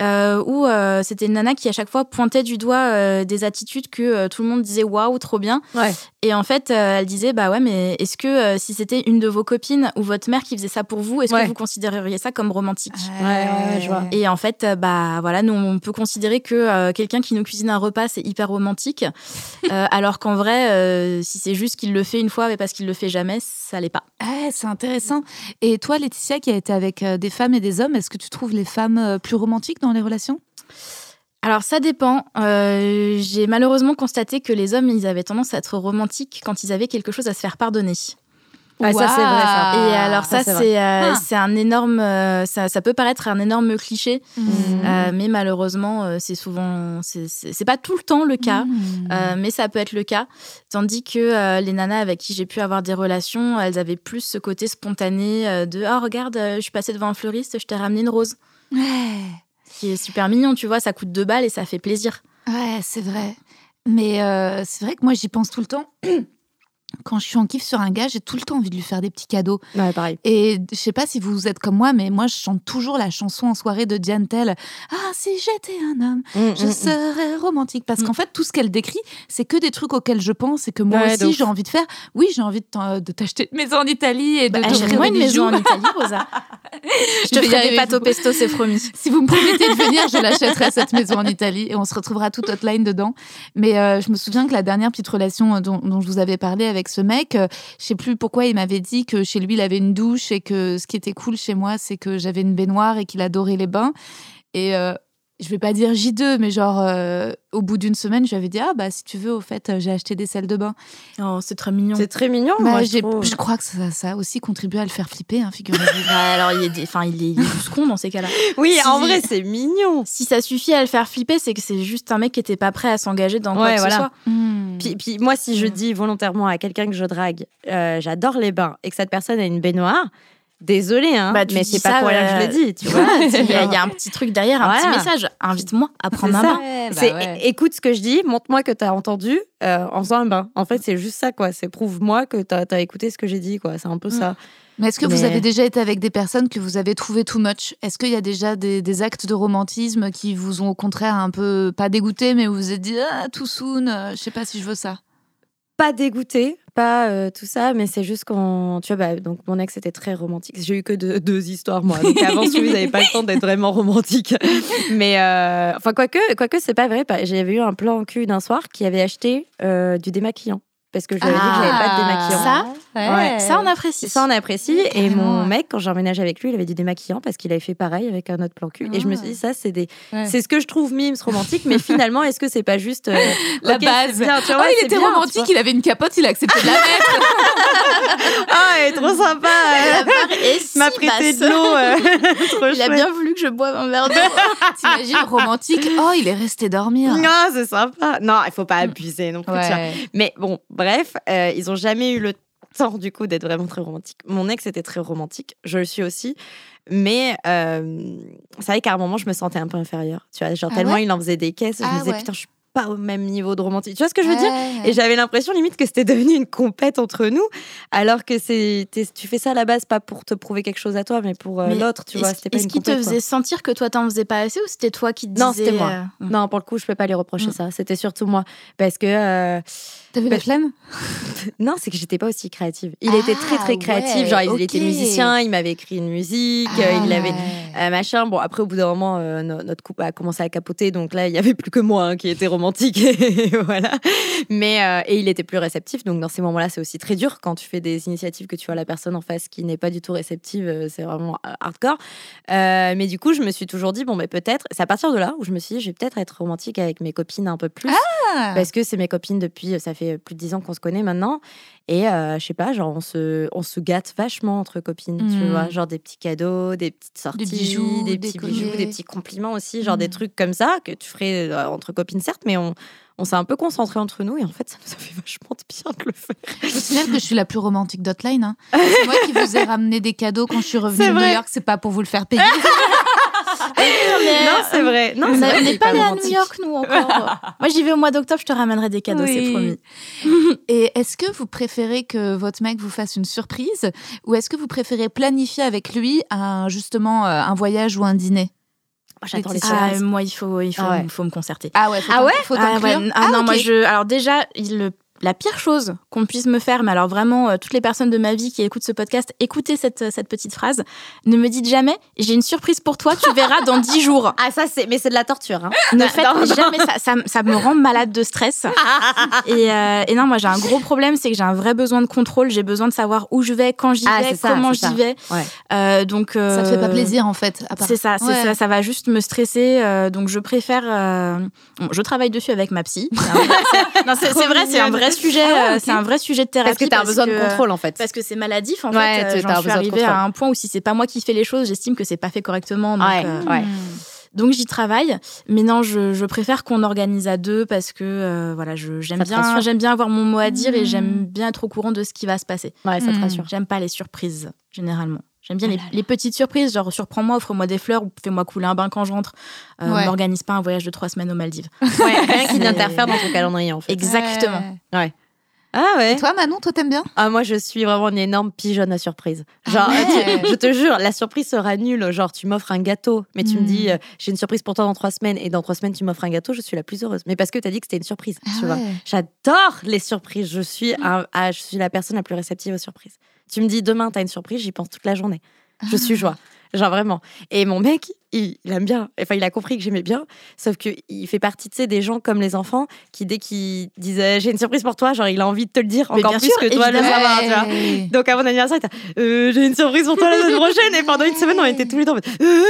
euh, où euh, c'était une nana qui à chaque fois pointait du doigt euh, des attitudes que euh, tout le monde disait waouh, trop bien. Ouais. Et en fait, euh, elle disait bah ouais, mais est-ce que euh, si c'était une une de vos copines ou votre mère qui faisait ça pour vous, est-ce Ouais. que vous considéreriez ça comme romantique? Ouais, ouais, ouais, je vois. Et en fait, euh, bah voilà, nous on peut considérer que euh, quelqu'un qui nous cuisine un repas c'est hyper romantique, Euh, alors qu'en vrai, euh, si c'est juste qu'il le fait une fois mais parce qu'il le fait jamais, ça l'est pas. Ah, c'est intéressant. Et toi, Laetitia, qui a été avec des femmes et des hommes, est-ce que tu trouves les femmes plus romantiques dans les relations? Alors ça dépend. Euh, J'ai malheureusement constaté que les hommes ils avaient tendance à être romantiques quand ils avaient quelque chose à se faire pardonner. Ah, ça, c'est vrai, ça. Et alors ça, ça, c'est euh, Ah. c'est un énorme, euh, ça, ça peut paraître un énorme cliché, Mmh. euh, mais malheureusement c'est souvent, c'est- pas tout le temps le cas. Mmh. Mais ça peut être le cas. Tandis que les nanas avec qui j'ai pu avoir des relations, elles avaient plus ce côté spontané de Oh, regarde, je suis passée devant un fleuriste, je t'ai ramené une rose. Ouais. Qui est super mignon, tu vois, ça coûte deux balles et ça fait plaisir. Ouais, c'est vrai. Mais c'est vrai que moi, j'y pense tout le temps. Quand je suis en kiff sur un gars, j'ai tout le temps envie de lui faire des petits cadeaux. Ouais, pareil. Et je sais pas si vous êtes comme moi, mais moi, je chante toujours la chanson en soirée de Diane Tell. Ah, si j'étais un homme, Mm, je mm, mm. serais romantique. Parce qu'en fait, tout ce qu'elle décrit, c'est que des trucs auxquels je pense et que moi Ouais, aussi, j'ai envie de faire. Oui, j'ai envie de t'acheter une maison en Italie et de Bah, t'offrir une maison en Italie, Rosa. je te ferai des pâtes au pesto, c'est promis. Si vous me promettez de venir, je l'achèterai cette maison en Italie et on se retrouvera tout hotline dedans. Mais euh, je me souviens que la dernière petite relation euh, dont, dont je vous avais parlé avec ce mec, euh, je sais plus pourquoi il m'avait dit que chez lui il avait une douche et que ce qui était cool chez moi c'est que j'avais une baignoire et qu'il adorait les bains. Et euh, je vais pas dire J2, mais genre euh, au bout d'une semaine, je lui avais dit ah bah si tu veux au fait euh, j'ai acheté des salles de bain. Oh, c'est très mignon. C'est très mignon, Bah, moi, je je crois que ça, ça a aussi contribué à le faire flipper, hein, figurez-vous. Bah, alors, il est, des- enfin, il est, il est douze con dans ces cas-là. Oui, Si- en vrai, c'est mignon. Si ça suffit à le faire flipper, c'est que c'est juste un mec qui était pas prêt à s'engager dans quoi Ouais, que voilà. ce soit. Hmm. Puis, puis moi, si je Mm. dis volontairement à quelqu'un que je drague, euh, j'adore les bains, et que cette personne a une baignoire, désolé, hein, Bah, mais c'est pas pour rien que je euh, le dis, tu vois. Il y, a- il y a un petit truc derrière, un Voilà. petit message. Invite-moi à prendre un ça. bain. C'est bah ouais. écoute ce que je dis, montre-moi que t'as entendu euh, en faisant un bain. En fait, c'est juste ça, quoi. C'est prouve-moi que t'as as écouté ce que j'ai dit, quoi. C'est un peu Mm. ça. Mais est-ce que vous avez déjà été avec des personnes que vous avez trouvé too much? Est-ce qu'il y a déjà des, des actes de romantisme qui vous ont au contraire un peu, pas dégoûté, mais où vous vous êtes dit, ah, too soon, euh, je sais pas si je veux ça Pas dégoûté, pas euh, tout ça, mais c'est juste quand tu vois, bah, donc mon ex était très romantique. J'ai eu que deux, deux histoires moi, donc avant celui, n'avez pas le temps d'être vraiment romantique. Mais euh, enfin quoique, quoique c'est pas vrai. J'avais eu un plan en cul d'un soir qui avait acheté euh, du démaquillant parce que je lui avais dit que j'avais pas de démaquillant. Ça, Ouais. ça, on apprécie. Ça, on apprécie. Et mon mec, quand j'ai emménagé avec lui, il avait dit démaquillant parce qu'il avait fait pareil avec un autre plan cul. Et je me suis dit, ça, c'est des, Ouais. c'est ce que je trouve mimes romantique. mais finalement, est-ce que c'est pas juste euh, La ok, base. bien, tu vois, Oh, il était bien, romantique, il avait une capote, il a accepté de la mettre. Ah, elle est trop sympa. Et si, m'a prêté bah, de l'eau. euh, Il a bien voulu que je boive un verre d'eau. T'imagines, romantique, oh, il est resté dormir. Non, c'est sympa. Non, il faut pas abuser non plus. Mais bon, bref, euh, ils ont jamais eu le temps du coup d'être vraiment très romantique. Mon ex était très romantique, je le suis aussi. Mais euh, c'est vrai qu'à un moment, je me sentais un peu inférieure. Tu vois, genre Ah tellement ouais? il en faisait des caisses, je Ah me disais ouais. putain, je suis pas au même niveau de romantique. Tu vois ce que je veux dire? Et j'avais l'impression limite que c'était devenu une compète entre nous, alors que c'est tu fais ça à la base pas pour te prouver quelque chose à toi, mais pour euh, l'autre, tu vois. Est-ce C'était pas est-ce qu'il te quoi. faisait sentir que toi, t'en faisais pas assez ou c'était toi qui te disais Non, c'était moi. euh, Non, pour le coup, je peux pas lui reprocher Mm. ça. C'était surtout moi, parce que T'avais la flemme? Non, c'est que j'étais pas aussi créative. Il était très Ah, très créatif. ouais, Genre, il était musicien, il m'avait écrit une musique, euh, il avait Ah. euh, machin. Bon, après, au bout d'un moment, euh, no- notre couple a commencé à capoter, donc là, il y avait plus que moi hein, qui était romantique, et voilà. Mais et il était plus réceptif, donc dans ces moments-là, c'est aussi très dur quand tu fais des initiatives que tu vois la personne en face qui n'est pas du tout réceptive, c'est vraiment hardcore. Mais du coup, je me suis toujours dit bon, mais peut-être. C'est à partir de là où je me suis dit, je vais peut-être être romantique avec mes copines un peu plus Ah. parce que c'est mes copines depuis, ça fait plus de dix ans qu'on se connaît maintenant. Et euh, je sais pas, genre on se, on se gâte vachement entre copines, tu vois, genre des petits cadeaux, des petites sorties, bijoux, des des petits bijoux, des petits compliments aussi, genre des Mm. trucs comme ça que tu ferais euh, entre copines certes, mais on, on s'est un peu concentré entre nous et en fait ça nous a fait vachement de bien de le faire. Je vous signale que je suis la plus romantique d'Hotline. hein. C'est moi qui vous ai ramené des cadeaux quand je suis revenue de New. York. C'est pas pour vous le faire payer. non, c'est vrai. Non, On n'est pas allé à New. York, nous, encore. Moi, j'y vais au mois d'octobre, je te ramènerai des cadeaux, c'est promis. Et est-ce que vous préférez que votre mec vous fasse une surprise ou est-ce que vous préférez planifier avec lui un, justement euh, un voyage ou un dîner? Moi, les. Ah, surprises. moi, il faut, il faut, Ah ouais. faut me concerter. Ah ouais, faut Ah t'in- ouais? faut Ah ouais, ah non, moi je. Alors déjà, il- le la pire chose qu'on puisse me faire, mais alors vraiment, euh, toutes les personnes de ma vie qui écoutent ce podcast, écoutez cette, euh, cette petite phrase. Ne me dites jamais, j'ai une surprise pour toi, tu verras dans 10 jours. Ah, ça, c'est. Mais c'est de la torture. Hein. Ne faites non, non. jamais ça. ça. ça me rend malade de stress. et, euh, et non, moi, j'ai un gros problème, c'est que j'ai un vrai besoin de contrôle. J'ai besoin de savoir où je vais, quand j'y Ah, vais, ça, comment j'y vais. Ouais. Euh, donc, Ça te fait pas plaisir en fait. à part- C'est ça, c'est Ouais. ça, ça va juste me stresser. euh, donc je préfère. euh, bon, je travaille dessus avec ma psy. C'est vrai, c'est un vrai sujet. Ah, euh. C'est un vrai sujet de thérapie. Parce que t'as besoin de contrôle, en fait. Parce que c'est maladif en Ouais, fait. tu- Euh, J'en suis arrivée à un point où si c'est pas moi qui fais les choses, j'estime que c'est pas fait correctement. Donc, Ouais, euh, ouais. donc j'y travaille, mais non, je, je préfère qu'on organise à deux parce que euh, voilà, je- j'aime bien, j'aime bien avoir mon mot à dire et Mm. j'aime bien être au courant de ce qui va se passer. Ouais, ça te Hmm. rassure. J'aime pas les surprises généralement. J'aime bien Oh les, là là. les petites surprises, genre surprends-moi, offre-moi des fleurs ou fais-moi couler un bain quand je rentre. Euh, Ouais. M'organise pas un voyage de trois semaines aux Maldives. Ouais, rien qui C'est- interfère dans ton calendrier, en fait. Exactement. Ouais. Ah ouais Et toi, Manon, toi, t'aimes bien? Ah, moi, je suis vraiment une énorme pigeonne à surprise. Genre, Ah ouais. tu- je te jure, la surprise sera nulle. Genre, tu m'offres un gâteau, mais tu me Mm. dis, euh, j'ai une surprise pour toi dans trois semaines, et dans trois semaines, tu m'offres un gâteau, je suis la plus heureuse. Mais parce que tu as dit que c'était une surprise, Ah tu vois. J'adore les surprises. Je suis, un- ah, je suis la personne la plus réceptive aux surprises. Tu me dis, demain, tu as une surprise, j'y pense toute la journée. Je suis joie. Genre vraiment. Et mon mec, il, il aime bien. Enfin, il a compris que j'aimais bien. Sauf que il fait partie, tu sais, des gens comme les enfants qui, dès qu'ils disaient j'ai une surprise pour toi, genre il a envie de te le dire Mais encore plus sûr, que toi le savoir. tu vois. Donc à mon anniversaire, il euh, j'ai une surprise pour toi la semaine prochaine. Et pendant une semaine, on était tous les deux en mode, Euh,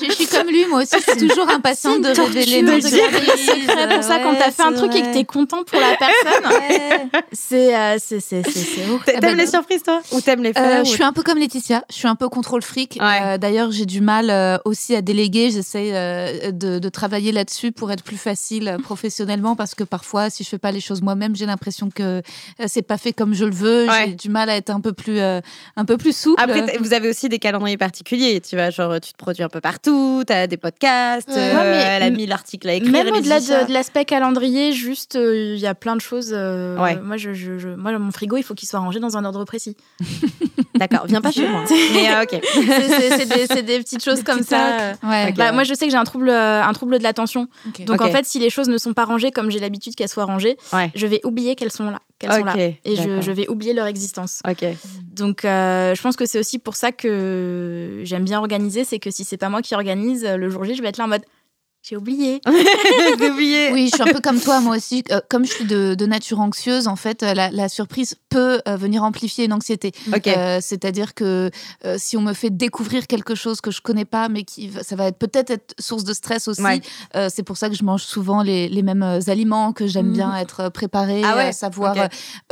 je, je suis comme lui, moi aussi, je suis toujours impatiente de révéler de nos dire le surprises. secret pour ça quand t'as fait un c'est truc et que vrai. t'es content pour la personne. Ouais. C'est euh, c'est c'est c'est c'est horrible. T'aimes bah, les surprises, toi? Ou t'aimes les Euh, faire je suis un peu comme Laetitia, je suis un peu contrôle fric. Euh, D'ailleurs, j'ai du mal euh, aussi à déléguer. J'essaie euh, de, de travailler là-dessus pour être plus facile euh, professionnellement parce que parfois, si je fais pas les choses moi-même, j'ai l'impression que c'est pas fait comme je le veux. Ouais. J'ai du mal à être un peu plus, euh, un peu plus souple. Après, vous avez aussi des calendriers particuliers, tu vois, genre tu te produis un peu partout, t'as des podcasts, Ouais. elle a mis l'article à écrire. Même au-delà de, de l'aspect calendrier, juste il y a plein de choses. Ouais. Moi, je, je, je- moi, mon frigo, il faut qu'il soit rangé dans un ordre précis. D'accord, viens pas chez moi. Mais ok. C'est- des, c'est des petites choses comme ça. euh. Ouais. Bah, moi, je sais que j'ai un trouble, euh, un trouble de l'attention. Donc, en fait, si les choses ne sont pas rangées comme j'ai l'habitude qu'elles soient rangées, Ouais. je vais oublier qu'elles sont là. Qu'elles sont là. Et je, vais oublier leur existence. Donc, euh, je pense que c'est aussi pour ça que j'aime bien organiser. C'est que si c'est pas moi qui organise, le jour J, je vais être là en mode j'ai oublié. J'ai oublié. Oui, je suis un peu comme toi, moi aussi. Euh, comme je suis de, de nature anxieuse, en fait, euh, la, la surprise peut euh, venir amplifier une anxiété. Ok. Euh, C'est-à-dire que euh, si on me fait découvrir quelque chose que je connais pas, mais qui ça va être peut-être être source de stress aussi. Ouais. euh, c'est pour ça que je mange souvent les, les mêmes aliments, que j'aime Mhm. bien être préparée, Ah ouais, savoir.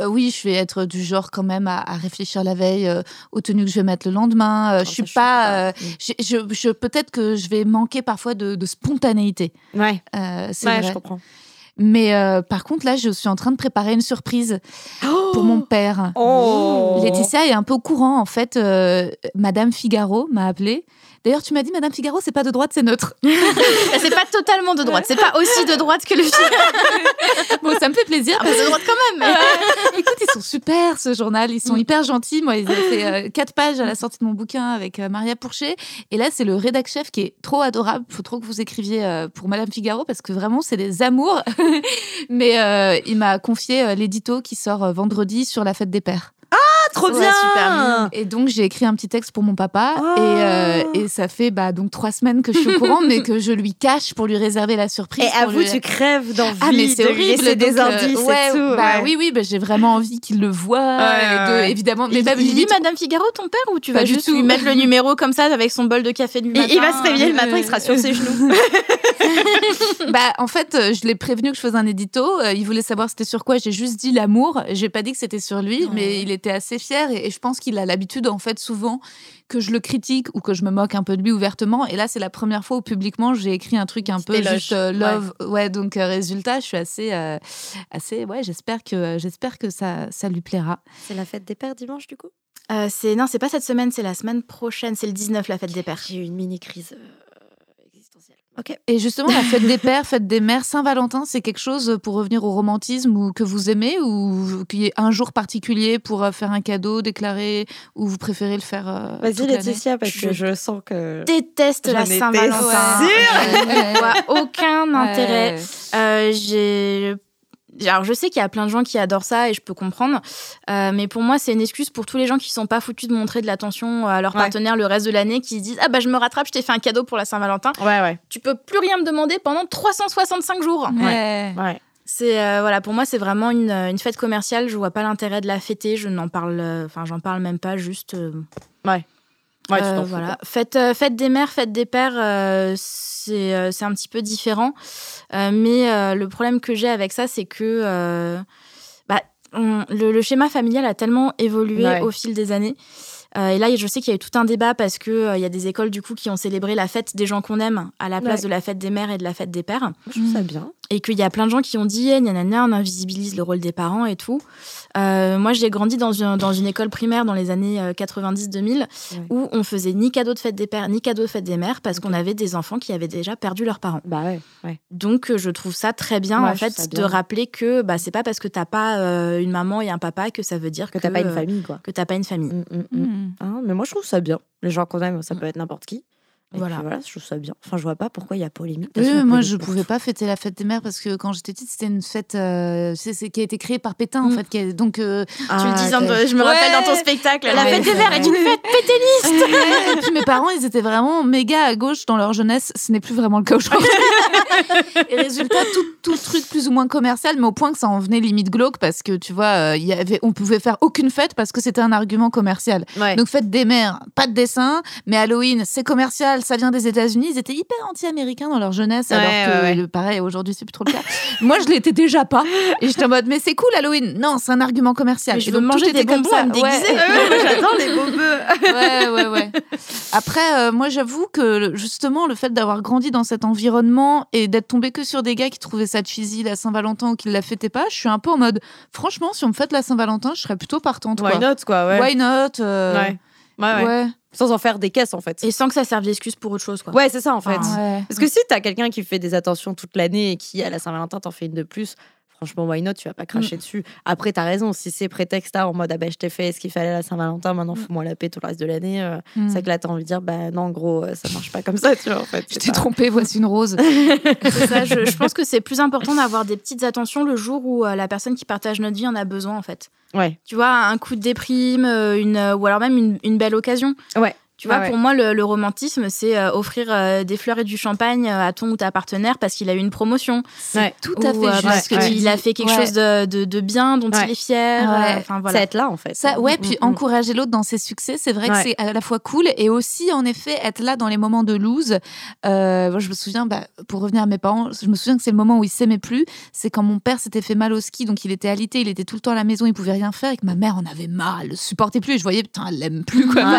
oui, je vais être du genre quand même à, à réfléchir la veille euh, aux tenues que je vais mettre le lendemain. Euh, Oh, je suis pas. euh, j'ai- je, je- peut-être que je vais manquer parfois de, de spontanéité. Ouais, Euh, c'est ouais vrai. je comprends. Mais euh, par contre, là, je suis en train de préparer une surprise pour mon père. Oh Laetitia est un peu au courant, en fait. euh, Madame Figaro m'a appelée. D'ailleurs, tu m'as dit, Madame Figaro, c'est pas de droite, c'est neutre. C'est pas totalement de droite. C'est pas aussi de droite que le film. bon, ça me fait plaisir. Peu de droite quand même. mais- Écoute, ils sont super, ce journal. Ils sont hyper gentils. Moi, ils ont fait euh, quatre pages à la sortie de mon bouquin avec euh, Maria Pourchet. Et là, c'est le rédac chef qui est trop adorable. Faut trop que vous écriviez euh, pour Madame Figaro parce que vraiment, c'est des amours. Mais euh, il m'a confié euh, l'édito qui sort euh, vendredi sur la fête des pères. Ah, trop bien super. Et donc, j'ai écrit un petit texte pour mon papa. Oh. Et, euh, et ça fait bah, donc trois semaines que je suis au courant, mais que je lui cache pour lui réserver la surprise. Et avoue, lui- tu crèves d'envie Ah mais c'est de lui horrible laisser des euh, indices ouais, et tout. Bah ouais. oui oui, bah, j'ai vraiment envie qu'il le voit de- évidemment mais Il, même il lit limite- Madame Figaro, ton père, ou tu Pas vas du juste tout. lui mettre le numéro comme ça avec son bol de café du matin il va se réveiller le euh, matin, il sera sur ses genoux. bah en fait euh, je l'ai prévenu que je faisais un édito, euh, il voulait savoir c'était sur quoi, j'ai juste dit l'amour, j'ai pas dit que c'était sur lui, mais il était assez fier et, et je pense qu'il a l'habitude en fait souvent que je le critique ou que je me moque un peu de lui ouvertement et là c'est la première fois où publiquement j'ai écrit un truc un Petite peu éloge. juste euh, love ouais, donc euh, résultat je suis assez euh, assez ouais j'espère que j'espère que ça ça lui plaira C'est la fête des pères dimanche, du coup? Euh, c'est non, c'est pas cette semaine, c'est la semaine prochaine, c'est le 19 la fête des pères. J'ai eu une mini crise euh. Ok. Et justement, la fête des pères, fête des mères, Saint-Valentin, c'est quelque chose pour revenir au romantisme ou que vous aimez ou qu'il y ait un jour particulier pour euh, faire un cadeau déclaré ou vous préférez le faire euh, Vas-y, Laetitia, parce que Je- sens que. Déteste la Saint-Valentin. aucun intérêt. Ouais. Euh, j'ai Alors, je sais qu'il y a plein de gens qui adorent ça et je peux comprendre, euh, mais pour moi, c'est une excuse pour tous les gens qui sont pas foutus de montrer de l'attention à leur Ouais. partenaire le reste de l'année, qui se disent ah bah je me rattrape, je t'ai fait un cadeau pour la Saint-Valentin. Ouais, ouais. Tu peux plus rien me demander pendant 365 jours. Ouais. Ouais. C'est euh, voilà, pour moi, c'est vraiment une, euh, une fête commerciale. Je vois pas l'intérêt de la fêter. Je n'en parle, euh, enfin, j'en parle même pas. Juste, euh, Ouais, tu euh, voilà. euh, fête des mères, fête des pères, euh, c'est euh, c'est un petit peu différent. Euh, mais euh, le problème que j'ai avec ça, c'est que euh, bah, on- le, le schéma familial a tellement évolué Ouais. au fil des années. Euh, et là, je sais qu'il y a eu tout un débat parce que euh, il y a des écoles du coup qui ont célébré la fête des gens qu'on aime à la place Ouais. de la fête des mères et de la fête des pères je trouve ça bien. Et qu'il y a plein de gens qui ont dit, eh, nanana, on invisibilise le rôle des parents et tout. Euh, moi, j'ai grandi dans une, dans une école primaire dans les années euh, 90-2000 Ouais. où on faisait ni cadeau de fête des pères, ni cadeau de fête des mères parce qu'on avait des enfants qui avaient déjà perdu leurs parents. Bah ouais, ouais. Donc, euh, je trouve ça très bien, en fait, de rappeler que bah, c'est pas parce que t'as pas euh, une maman et un papa que ça veut dire Que t'as pas une euh, famille, quoi. que t'as pas une famille. Mm, mm, mm. Mm. Hein, mais moi, je trouve ça bien. Les gens qu'on aime, ça peut être n'importe qui. Voilà. je trouve ça bien. Enfin, je vois pas pourquoi il y a polémique. Oui, façon, moi je pouvais pas fêter la fête des mères parce que quand j'étais petite c'était une fête euh, qui a été créée par Pétain en Mm. fait qui a- donc euh, Ah, tu le disais, t'as- je me Ouais. rappelle dans ton spectacle, la Ouais, fête des mères est une fête péténiste. et puis mes parents ils étaient vraiment méga à gauche dans leur jeunesse ce n'est plus vraiment le cas aujourd'hui et résultat tout, tout truc plus ou moins commercial mais au point que ça en venait limite glauque parce que tu vois euh, il y avait on pouvait faire aucune fête parce que c'était un argument commercial Ouais. Donc fête des mères, pas de dessin, mais Halloween, c'est commercial, ça vient des États-Unis. Ils étaient hyper anti-américains dans leur jeunesse, Ouais, alors que ouais, pareil aujourd'hui c'est plus trop le cas. Moi je l'étais déjà pas, et j'étais en mode mais c'est cool Halloween. Non, c'est un argument commercial. Mais je veux donc, manger des bonbons à me déguiser. J'adore les bœufs. ouais, ouais, ouais. Après, euh, moi, j'avoue que justement, le fait d'avoir grandi dans cet environnement et d'être tombé que sur des gars qui trouvaient ça cheesy la Saint-Valentin ou qui la fêtaient pas, je suis un peu en mode, franchement, si on me fête la Saint-Valentin, je serais plutôt partante. Why quoi. not, quoi, ouais. Why not euh, Ouais. Ouais, ouais. ouais. Sans en faire des caisses, en fait. Et sans que ça serve d'excuse pour autre chose, quoi. Ouais, c'est ça, en fait. Ouais. Parce que si t'as quelqu'un qui fait des attentions toute l'année et qui, à la Saint-Valentin, t'en fait une de plus, franchement, why not? Tu vas pas cracher dessus. Après, t'as raison. Si c'est prétexte à en mode, ah ben, je t'ai fait ce qu'il fallait à la Saint-Valentin, maintenant, fous-moi la paix tout le reste de l'année. euh, Mm. C'est que là, t'as envie de dire, bah non, gros, euh, ça marche pas comme ça, tu vois, en fait. Je t'ai pas- trompé, voici une rose. C'est ça, je, je pense que c'est plus important d'avoir des petites attentions le jour où euh, la personne qui partage notre vie en a besoin, en fait. Ouais. Tu vois, un coup de déprime, euh, une, euh, ou alors même une, une belle occasion. Ouais. Tu vois, ouais. pour moi, le, le romantisme, c'est euh, offrir euh, des fleurs et du champagne euh, à ton ou ta partenaire parce qu'il a eu une promotion. Ouais. Tout à ou, fait euh, juste. parce qu'il a fait quelque Ouais. chose de, de- de bien, dont Ouais. il est fier. Ouais. Enfin, Ça être là, en fait. Ça, ouais, Mm, puis mm, mm. encourager l'autre dans ses succès, c'est vrai Ouais. que c'est à la fois cool et aussi, en effet, être là dans les moments de lose. Euh, moi, je me souviens, bah, pour revenir à mes parents, je me souviens que c'est le moment où ils s'aimaient plus. C'est quand mon père s'était fait mal au ski, donc il était alité, il était tout le temps à la maison, il pouvait rien faire et que ma mère en avait marre, elle le supportait plus. Et je voyais, putain, elle l'aime plus, quoi. Tu sais,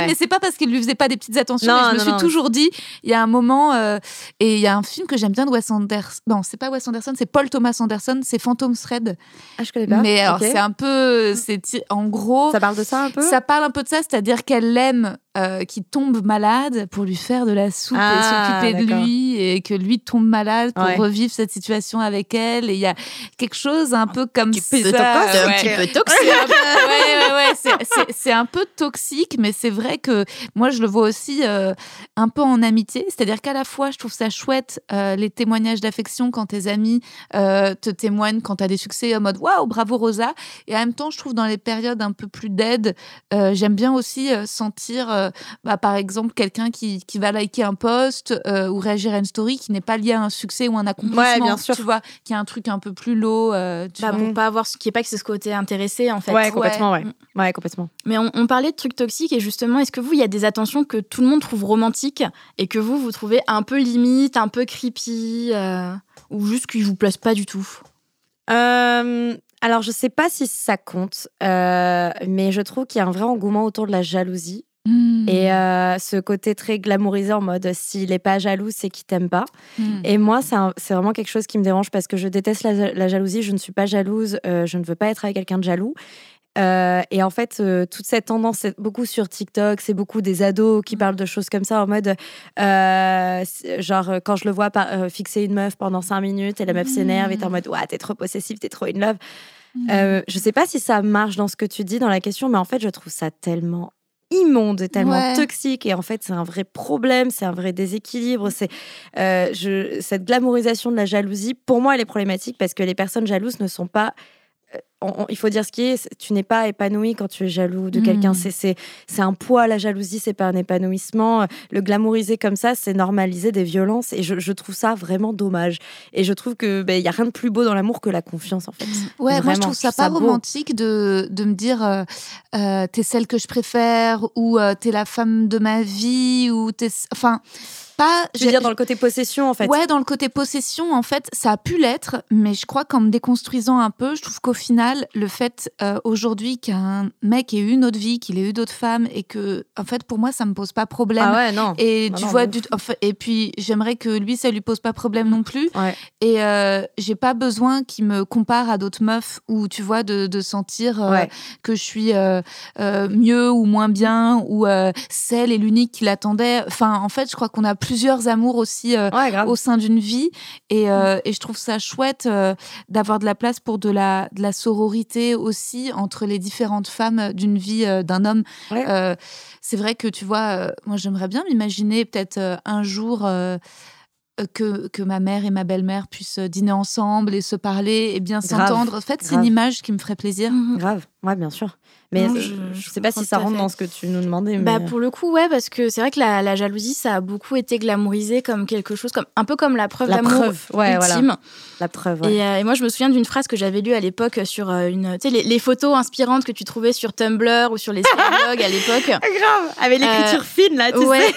ouais. mais c'est pas parce qu'il lui faisait pas des petites attentions. Non, mais je me suis non. toujours dit, il y a un moment, euh, et il y a un film que j'aime bien de Wes Anderson. Non, c'est pas Wes Anderson, c'est Paul Thomas Anderson, c'est Phantom Thread. Ah, je connais pas. Mais alors, c'est un peu, c'est en gros, Ça parle de ça un peu? ça parle un peu de ça, c'est-à-dire qu'elle l'aime, euh, qui tombe malade pour lui faire de la soupe Ah, et s'occuper de lui, et que lui tombe malade pour Ouais. revivre cette situation avec elle. Et il y a quelque chose un peu comme peu ça. toxique. ouais. Un petit peu toxique. ouais, ouais, ouais. c'est- un peu toxique, mais c'est vrai que moi, je le vois aussi euh, un peu en amitié. C'est-à-dire qu'à la fois, je trouve ça chouette, euh, les témoignages d'affection quand tes amis euh, te témoignent quand tu as des succès en mode waouh, bravo Rosa. Et en même temps, je trouve dans les périodes un peu plus d'aide, euh, j'aime bien aussi euh, sentir, euh, bah, par exemple, quelqu'un qui, qui va liker un post euh, ou réagir à une story qui n'est pas lié à un succès ou un accomplissement. Ouais, bien sûr. Tu vois, qui a un truc un peu plus low. euh, tu Bah, vois. pour pas avoir ce qui est pas que c'est ce côté intéressé, en fait. Ouais, complètement, ouais. Mm. Ouais, complètement. Mais on, on parlait de trucs toxiques et justement, est-ce que vous, il y a des attentions que tout le monde trouve romantiques et que vous, vous trouvez un peu limite, un peu creepy euh, ou juste qui vous plaisent pas du tout? Euh, alors, je sais pas si ça compte, euh, mais je trouve qu'il y a un vrai engouement autour de la jalousie. Et euh, ce côté très glamourisé en mode s'il est pas jaloux, c'est qu'il t'aime pas. Mm. Et moi, c'est vraiment quelque chose qui me dérange parce que je déteste la, la jalousie. Je ne suis pas jalouse. euh, je ne veux pas être avec quelqu'un de jaloux. Euh, et en fait, euh, toute cette tendance, c'est beaucoup sur TikTok, c'est beaucoup des ados qui parlent de choses comme ça en mode, euh, genre, quand je le vois par- fixer une meuf pendant cinq minutes et la meuf s'énerve et t'es en mode, ouais, t'es trop possessive, t'es trop in love. Euh, je sais pas si ça marche dans ce que tu dis dans la question, mais en fait, je trouve ça tellement immonde, tellement Ouais. toxique. Et en fait, c'est un vrai problème, c'est un vrai déséquilibre. C'est euh, cette glamourisation de la jalousie. Pour moi, elle est problématique parce que les personnes jalouses ne sont pas. On- on- il faut dire ce qui est. Tu n'es pas épanoui quand tu es jaloux de quelqu'un. C'est c'est un poids. La jalousie, c'est pas un épanouissement. Le glamouriser comme ça, c'est normaliser des violences. Et je, je trouve ça vraiment dommage. Et je trouve que ben, il y a rien de plus beau dans l'amour que la confiance, en fait. Ouais, moi je trouve ça je trouve ça pas beau. romantique de, de me dire euh, euh, t'es celle que je préfère ou euh, t'es la femme de ma vie ou t'es. Enfin, pas. Je veux dire dans le côté possession, en fait. Ouais, dans le côté possession, en fait, ça a pu l'être, mais je crois qu'en me déconstruisant un peu, je trouve qu'au final, le fait euh, aujourd'hui qu'un mec ait eu une autre vie, qu'il ait eu d'autres femmes, et que, en fait, pour moi, ça me pose pas problème. Ah ouais, non. Et Ah tu non, vois, du, enfin, et puis j'aimerais que lui, ça lui pose pas problème non plus. Ouais. Et euh, j'ai pas besoin qu'il me compare à d'autres meufs ou tu vois de, de sentir euh, Ouais. que je suis euh, mieux ou moins bien ou celle et l'unique qui l'attendait. Enfin, en fait, je crois qu'on a plusieurs amours aussi euh, Ouais, au sein d'une vie et, euh, et je trouve ça chouette euh, d'avoir de la place pour de la, de la sororité aussi entre les différentes femmes d'une vie d'un homme. Ouais. C'est vrai que tu vois, moi j'aimerais bien m'imaginer peut-être un jour que, que ma mère et ma belle-mère puissent dîner ensemble et se parler et bien s'entendre. En fait, c'est une image qui me ferait plaisir. Grave, ouais, bien sûr. Mais Non, euh, je- je sais pas si ça rentre dans ce que tu nous demandais. Mais... Bah pour le coup ouais parce que c'est vrai que la, la jalousie ça a beaucoup été glamourisé comme quelque chose comme un peu comme la preuve la d'amour preuve, ouais, voilà. ultime. La preuve, ouais. Et, euh, et moi je me souviens d'une phrase que j'avais lue à l'époque sur euh, une tu sais les, les photos inspirantes que tu trouvais sur Tumblr ou sur les blogs à l'époque grave, avec l'écriture fine là, tu ouais,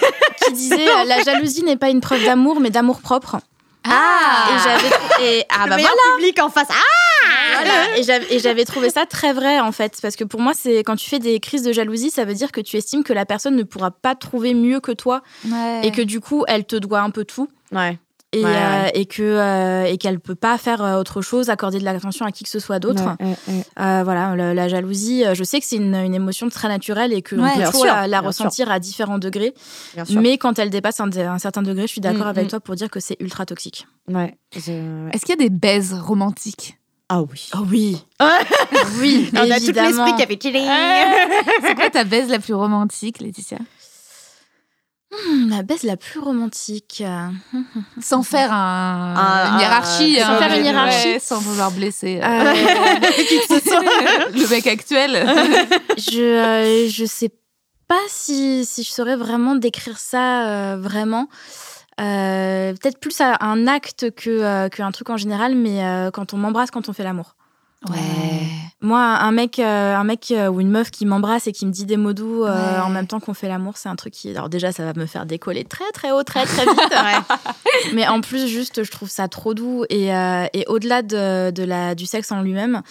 qui disait euh, la jalousie n'est pas une preuve d'amour mais d'amour propre. Ah Et j'avais et ah bah meilleur public en face. Ah Voilà. Et j'avais- et j'avais trouvé ça très vrai en fait, parce que pour moi, c'est quand tu fais des crises de jalousie, ça veut dire que tu estimes que la personne ne pourra pas trouver mieux que toi Ouais. et que du coup, elle te doit un peu tout Ouais. Et, Ouais, ouais. euh, et que euh, et qu'elle peut pas faire euh, autre chose, accorder de l'attention à qui que ce soit d'autre. Ouais, ouais, ouais. Euh, voilà, la jalousie, je sais que c'est une, une émotion très naturelle et que Ouais, on peut sûr, la, ressentir à différents degrés. Mais quand elle dépasse un, un certain degré, je suis d'accord Mm, avec mm. toi pour dire que c'est ultra toxique. Ouais. je- ouais. Est-ce qu'il y a des baises romantiques? Ah oui. Oh oui, Ouais. oui, On a tout évidemment. l'esprit qui a fait. C'est quoi ta baise la plus romantique, Laetitia? Hmm, La baisse la plus romantique. Sans faire un, Ah, une ah, hiérarchie. sans hein, faire une ouais, hiérarchie. sans vouloir blesser euh, Euh, le mec actuel. je, euh, je sais pas si, si je saurais vraiment décrire ça euh, vraiment. Euh, Peut-être plus à un acte que euh, qu'un truc en général, mais euh, quand on m'embrasse, quand on fait l'amour. Ouais. Moi, un mec, euh, un mec euh, ou une meuf qui m'embrasse et qui me dit des mots doux euh, Ouais. en même temps qu'on fait l'amour, c'est un truc qui. Alors déjà, ça va me faire décoller très très haut, très très vite. Mais en plus, juste, je trouve ça trop doux et, et au-delà de, de la du sexe en lui-même,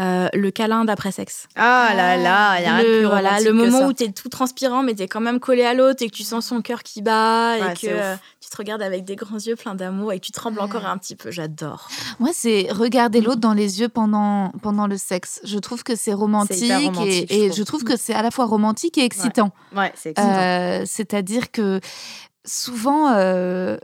euh, le câlin d'après sexe. Ah là là, il y a rien de le, plus voilà, le que moment ça. où t'es tout transpirant, mais t'es quand même collé à l'autre et que tu sens son cœur qui bat et que euh, tu te regardes avec des grands yeux pleins d'amour et que tu trembles encore un petit peu. J'adore. Moi, c'est regarder l'autre dans les yeux pendant, pendant le sexe. Je trouve que c'est romantique, et, je et trouve. je trouve que c'est à la fois romantique et excitant. Ouais, c'est excitant. Euh, C'est-à-dire que souvent, euh,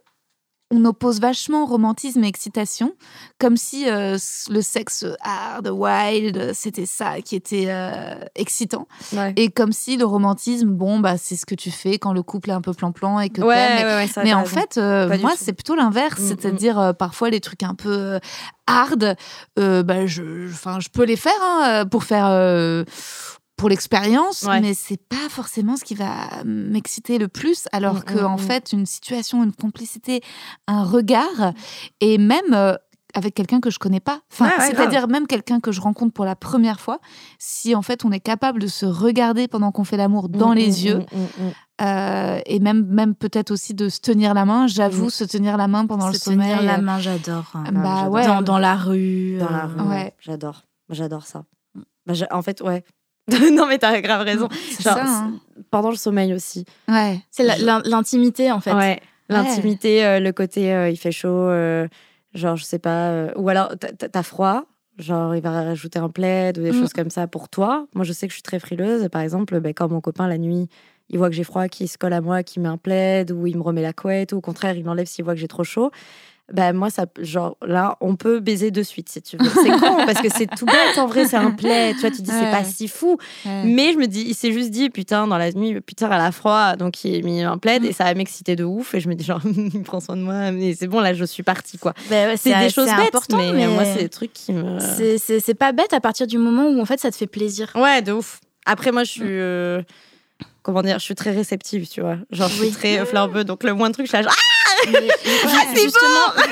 on oppose vachement romantisme et excitation, comme si euh, le sexe hard, wild, c'était ça qui était euh, excitant. Ouais. Et comme si le romantisme, bon, bah, c'est ce que tu fais quand le couple est un peu plan-plan et que Ouais, t'aimes ouais, ouais, ça, mais t'as en raison. fait, euh, moi, c'est plutôt l'inverse. Mm, C'est-à-dire, euh, parfois, les trucs un peu hard, bah, je, enfin, je peux les faire hein, pour faire. Pour l'expérience, Ouais. mais c'est pas forcément ce qui va m'exciter le plus, alors Mm, que mm, en mm. fait, une situation, une complicité, un regard, et même euh, avec quelqu'un que je connais pas, enfin, Ouais, ouais, c'est-à-dire même quelqu'un que je rencontre pour la première fois, si en fait on est capable de se regarder pendant qu'on fait l'amour dans Mm, les mm, yeux, mm, mm, mm. euh, et même, même peut-être aussi de se tenir la main. J'avoue, se tenir la main pendant Se le sommeil. tenir la euh, main, j'adore. Bah j'adore. ouais. Dans, dans la rue. Dans la rue, ouais. J'adore. J'adore ça. Bah, en fait, ouais. non, mais t'as grave raison. C'est Genre, ça. hein. Pendant le sommeil aussi. Ouais. C'est l'intimité en fait. Ouais. L'intimité, euh, le côté euh, il fait chaud, euh, genre je sais pas, euh, ou alors t'as- froid, genre il va rajouter un plaid ou des Mm. choses comme ça pour toi. Moi je sais que je suis très frileuse, par exemple, ben, quand mon copain la nuit il voit que j'ai froid, qu'il se colle à moi, qu'il met un plaid ou il me remet la couette, ou au contraire il l'enlève s'il voit que j'ai trop chaud. Bah moi ça genre là on peut baiser de suite si tu veux. C'est con parce que c'est tout bête en vrai c'est un plaid. Tu vois tu dis c'est pas si fou. Ouais. mais je me dis il s'est juste dit putain dans la nuit putain elle a froid donc il a mis un plaid et ça va m'exciter de ouf et je me dis genre il prend soin de moi mais c'est bon là je suis partie quoi. Bah c'est des choses bêtes important, mais, moi c'est des trucs qui me c'est- pas bête à partir du moment où en fait ça te fait plaisir. ouais de ouf. Après moi je suis euh, comment dire je suis très réceptive tu vois. Genre je suis Oui. très euh, fleur bleue donc le moindre truc je suis là Mais- mais justement,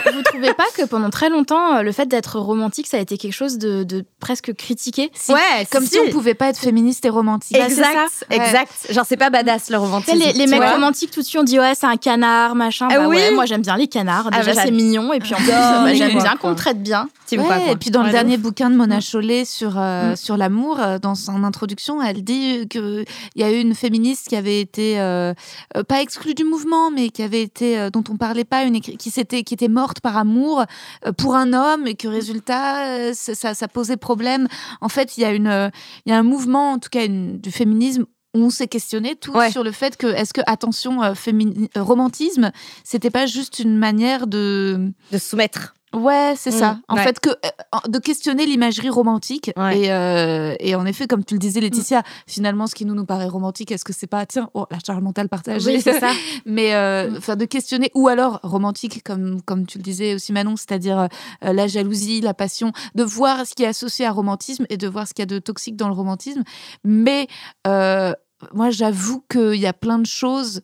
vous, vous trouvez pas que pendant très longtemps, euh, le fait d'être romantique, ça a été quelque chose de, de presque critiqué? Si, ouais Comme si, on pouvait pas être féministe et romantique. Bah, exact ça. Ouais. exact genre c'est pas badass le romantisme les, mecs romantiques tout de suite on dit ouais c'est un canard machin. Ah bah oui. ouais moi j'aime bien les canards. Ah, déjà bah, c'est mignon. Et puis en plus bah, j'aime bien qu'on me traite bien Ouais, quoi. et puis dans le Ouais, dernier ouf. bouquin de Mona Chollet sur, euh, Mm. sur l'amour, euh, dans son introduction, elle dit qu'il y a eu une féministe qui avait été, euh, euh, pas exclue du mouvement, mais qui avait été, euh, dont on parlait pas, une qui, s'était, qui était morte par amour euh, pour un homme, et que résultat, euh, ça, ça, posait problème. En fait, il y, a une, il y a un mouvement, en tout cas une- du féminisme, où on s'est questionné tout Ouais. sur le fait que, est-ce que, attention, euh, fémini- romantisme, c'était pas juste une manière de. de soumettre Ouais, c'est Mm, ça. En ouais. fait, que euh, de questionner l'imagerie romantique. Ouais. Et, euh, et en effet, comme tu le disais, Laetitia, finalement, ce qui nous nous paraît romantique, est-ce que c'est pas tiens, oh, la charge mentale partagée? Oui, c'est ça. Mais euh, Mm. de questionner ou alors romantique, comme comme tu le disais aussi Manon, c'est-à-dire la jalousie, la passion, de voir ce qui est associé à romantisme et de voir ce qu'il y a de toxique dans le romantisme. Mais moi, j'avoue qu'il y a plein de choses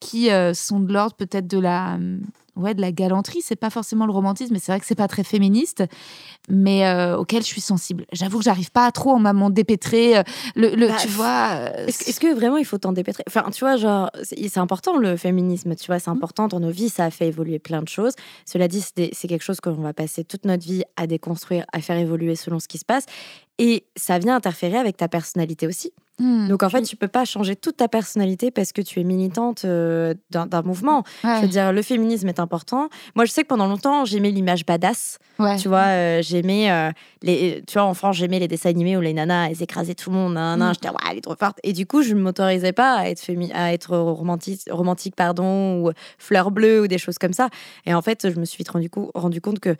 qui sont de l'ordre peut-être de la ouais de la galanterie c'est pas forcément le romantisme mais c'est vrai que c'est pas très féministe mais euh, auquel je suis sensible j'avoue que j'arrive pas à trop en m'en dépêtrer euh, le, le- Bah, tu vois euh, Est-ce que, que vraiment il faut t'en dépêtrer? Enfin, tu vois, genre, c'est important le féminisme, tu vois, c'est important dans nos vies, ça a fait évoluer plein de choses. Cela dit, c'est quelque chose qu'on va passer toute notre vie à déconstruire, à faire évoluer selon ce qui se passe. Et ça vient interférer avec ta personnalité aussi. Hmm, Donc en fait, tu peux pas changer toute ta personnalité parce que tu es militante euh, d'un mouvement. ouais, Je veux dire, le féminisme est important. Moi, je sais que pendant longtemps, j'aimais l'image badass. ouais. Tu vois, euh, j'aimais euh, les. Tu vois, en France, j'aimais les dessins animés où les nanas, elles écrasaient tout le monde. Nan, nan, Mm. J'étais, ouais, elle est trop forte. Et du coup, je ne m'autorisais pas à être, fémi- à être romantique, romantique, pardon, ou fleur bleue ou des choses comme ça. Et en fait, je me suis vite rendu, co- rendu compte que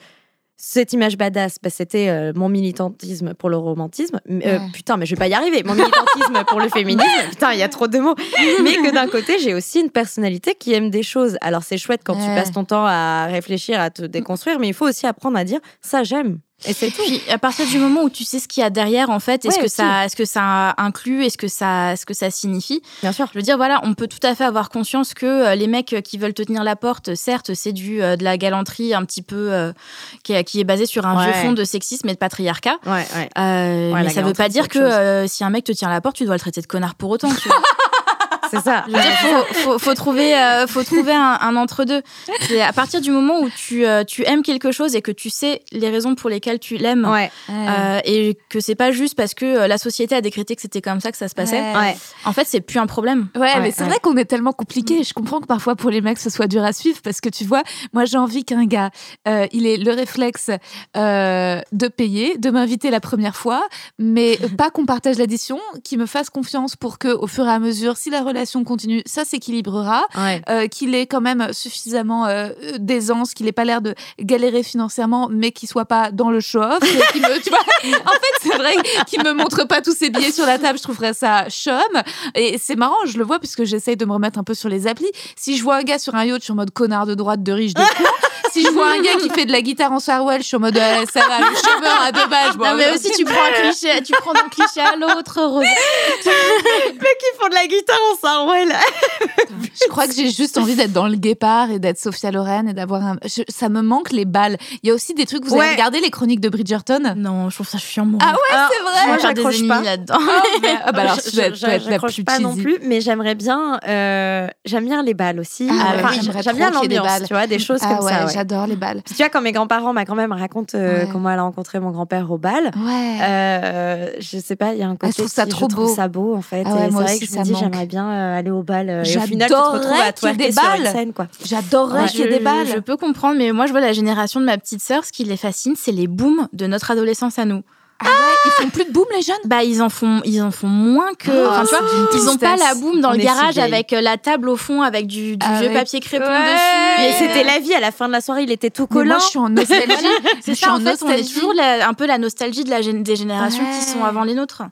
cette image badass, bah, c'était euh, mon militantisme pour le romantisme. Euh, Ouais. putain, mais je vais pas y arriver. Mon militantisme pour le féminisme. Putain, il y a trop de mots. Mais que d'un côté, j'ai aussi une personnalité qui aime des choses. Alors, c'est chouette quand tu passes ton temps à réfléchir, à te déconstruire, mais il faut aussi apprendre à dire ça, j'aime. Et c'est tout. Puis à partir du moment où tu sais ce qu'il y a derrière, en fait, est-ce Ouais, que aussi. ça, est-ce que ça inclut, est-ce que ça, est-ce que ça signifie? Bien sûr. Je veux dire, voilà, on peut tout à fait avoir conscience que euh, les mecs qui veulent te tenir la porte, certes, c'est du euh, de la galanterie un petit peu euh, qui, est, qui est basée sur un Ouais. vieux fond de sexisme et de patriarcat. Ouais, ouais. Euh, mais ça veut pas dire que euh, si un mec te tient la porte, tu dois le traiter de connard pour autant. Tu vois. C'est ça. Je veux dire, faut, faut, faut trouver, euh, faut trouver un, un entre-deux. C'est à partir du moment où tu, euh, tu aimes quelque chose et que tu sais les raisons pour lesquelles tu l'aimes. Ouais, euh, et que c'est pas juste parce que la société a décrété que c'était comme ça que ça se passait. Ouais. En fait, c'est plus un problème. Ouais, Ouais, mais c'est ouais. vrai qu'on est tellement compliqué. Je comprends que parfois pour les mecs ce soit dur à suivre parce que tu vois, moi j'ai envie qu'un gars, euh, il ait le réflexe euh, de payer, de m'inviter la première fois, mais pas qu'on partage l'addition, qu'il me fasse confiance pour que au fur et à mesure, si la relation continue, ça s'équilibrera, Ouais. euh, qu'il ait quand même suffisamment euh, d'aisance, qu'il ait pas l'air de galérer financièrement, mais qu'il soit pas dans le show-off, et qu'il me- tu vois. En fait, c'est vrai qu'il me montre pas tous ses billets sur la table, je trouverais ça chum. Et c'est marrant, je le vois puisque j'essaye de me remettre un peu sur les applis. Si je vois un gars sur un yacht, je suis en mode connard de droite, de riche, de con. si je vois un gars qui fait de la guitare en Sarwell, je suis en mode ouais, ça va, le chômeur à deux balles. non, mais aussi, tu prends un cliché, tu prends d'un cliché à l'autre, Rose. Qui font de la guitare en Sarwell. Je crois que j'ai juste envie d'être dans le guépard et d'être Sophia Loren et d'avoir un. je- ça me manque les balles. Il y a aussi des trucs. Vous Ouais. avez regardé les chroniques de Bridgerton? Non, je trouve ça chiant, moi. Ah ouais, Alors, c'est vrai. Moi, j'accroche pas. là-dedans. Ah bah alors, Je- plus pas non plus, mais j'aimerais bien, euh, j'aime bien les balles aussi. Ah Enfin, ouais, j'aime bien l'ambiance, balles. tu vois, des choses Ah comme ouais, ça. ouais. j'adore les balles. Puis tu vois, quand mes grands-parents, ma grand-mère me raconte euh, Ouais. comment elle a rencontré mon grand-père au bal. Ouais. Euh, je sais pas, il y a un côté je trouve ça trop je trouve beau. ça beau en fait. Ah c'est moi vrai aussi, que je ça me dis manque. j'aimerais bien euh, aller au bal euh, et au final tu te retrouves à qu'il y ait des twerker sur une balles. scène quoi. J'adorerais Ouais, qu'il y ait des Je- balles. Je peux comprendre, mais moi, je vois la génération de ma petite sœur, ce qui les fascine, c'est les booms de notre adolescence à nous. Ah ouais, ils font plus de boom les jeunes? Bah ils en font ils en font moins que Oh, enfin, tu vois, ils ont pas la boum dans On le si garage avec euh, la table au fond avec du, du vieux Avec- papier crépon Ouais. dessus. Mais c'était euh, la vie à la fin de la soirée, il était tout Mais collant. moi, je suis en nostalgie. C'est Je suis ça, en en fait, on est toujours la- un peu la nostalgie de la des générations qui sont Ouais. avant les nôtres.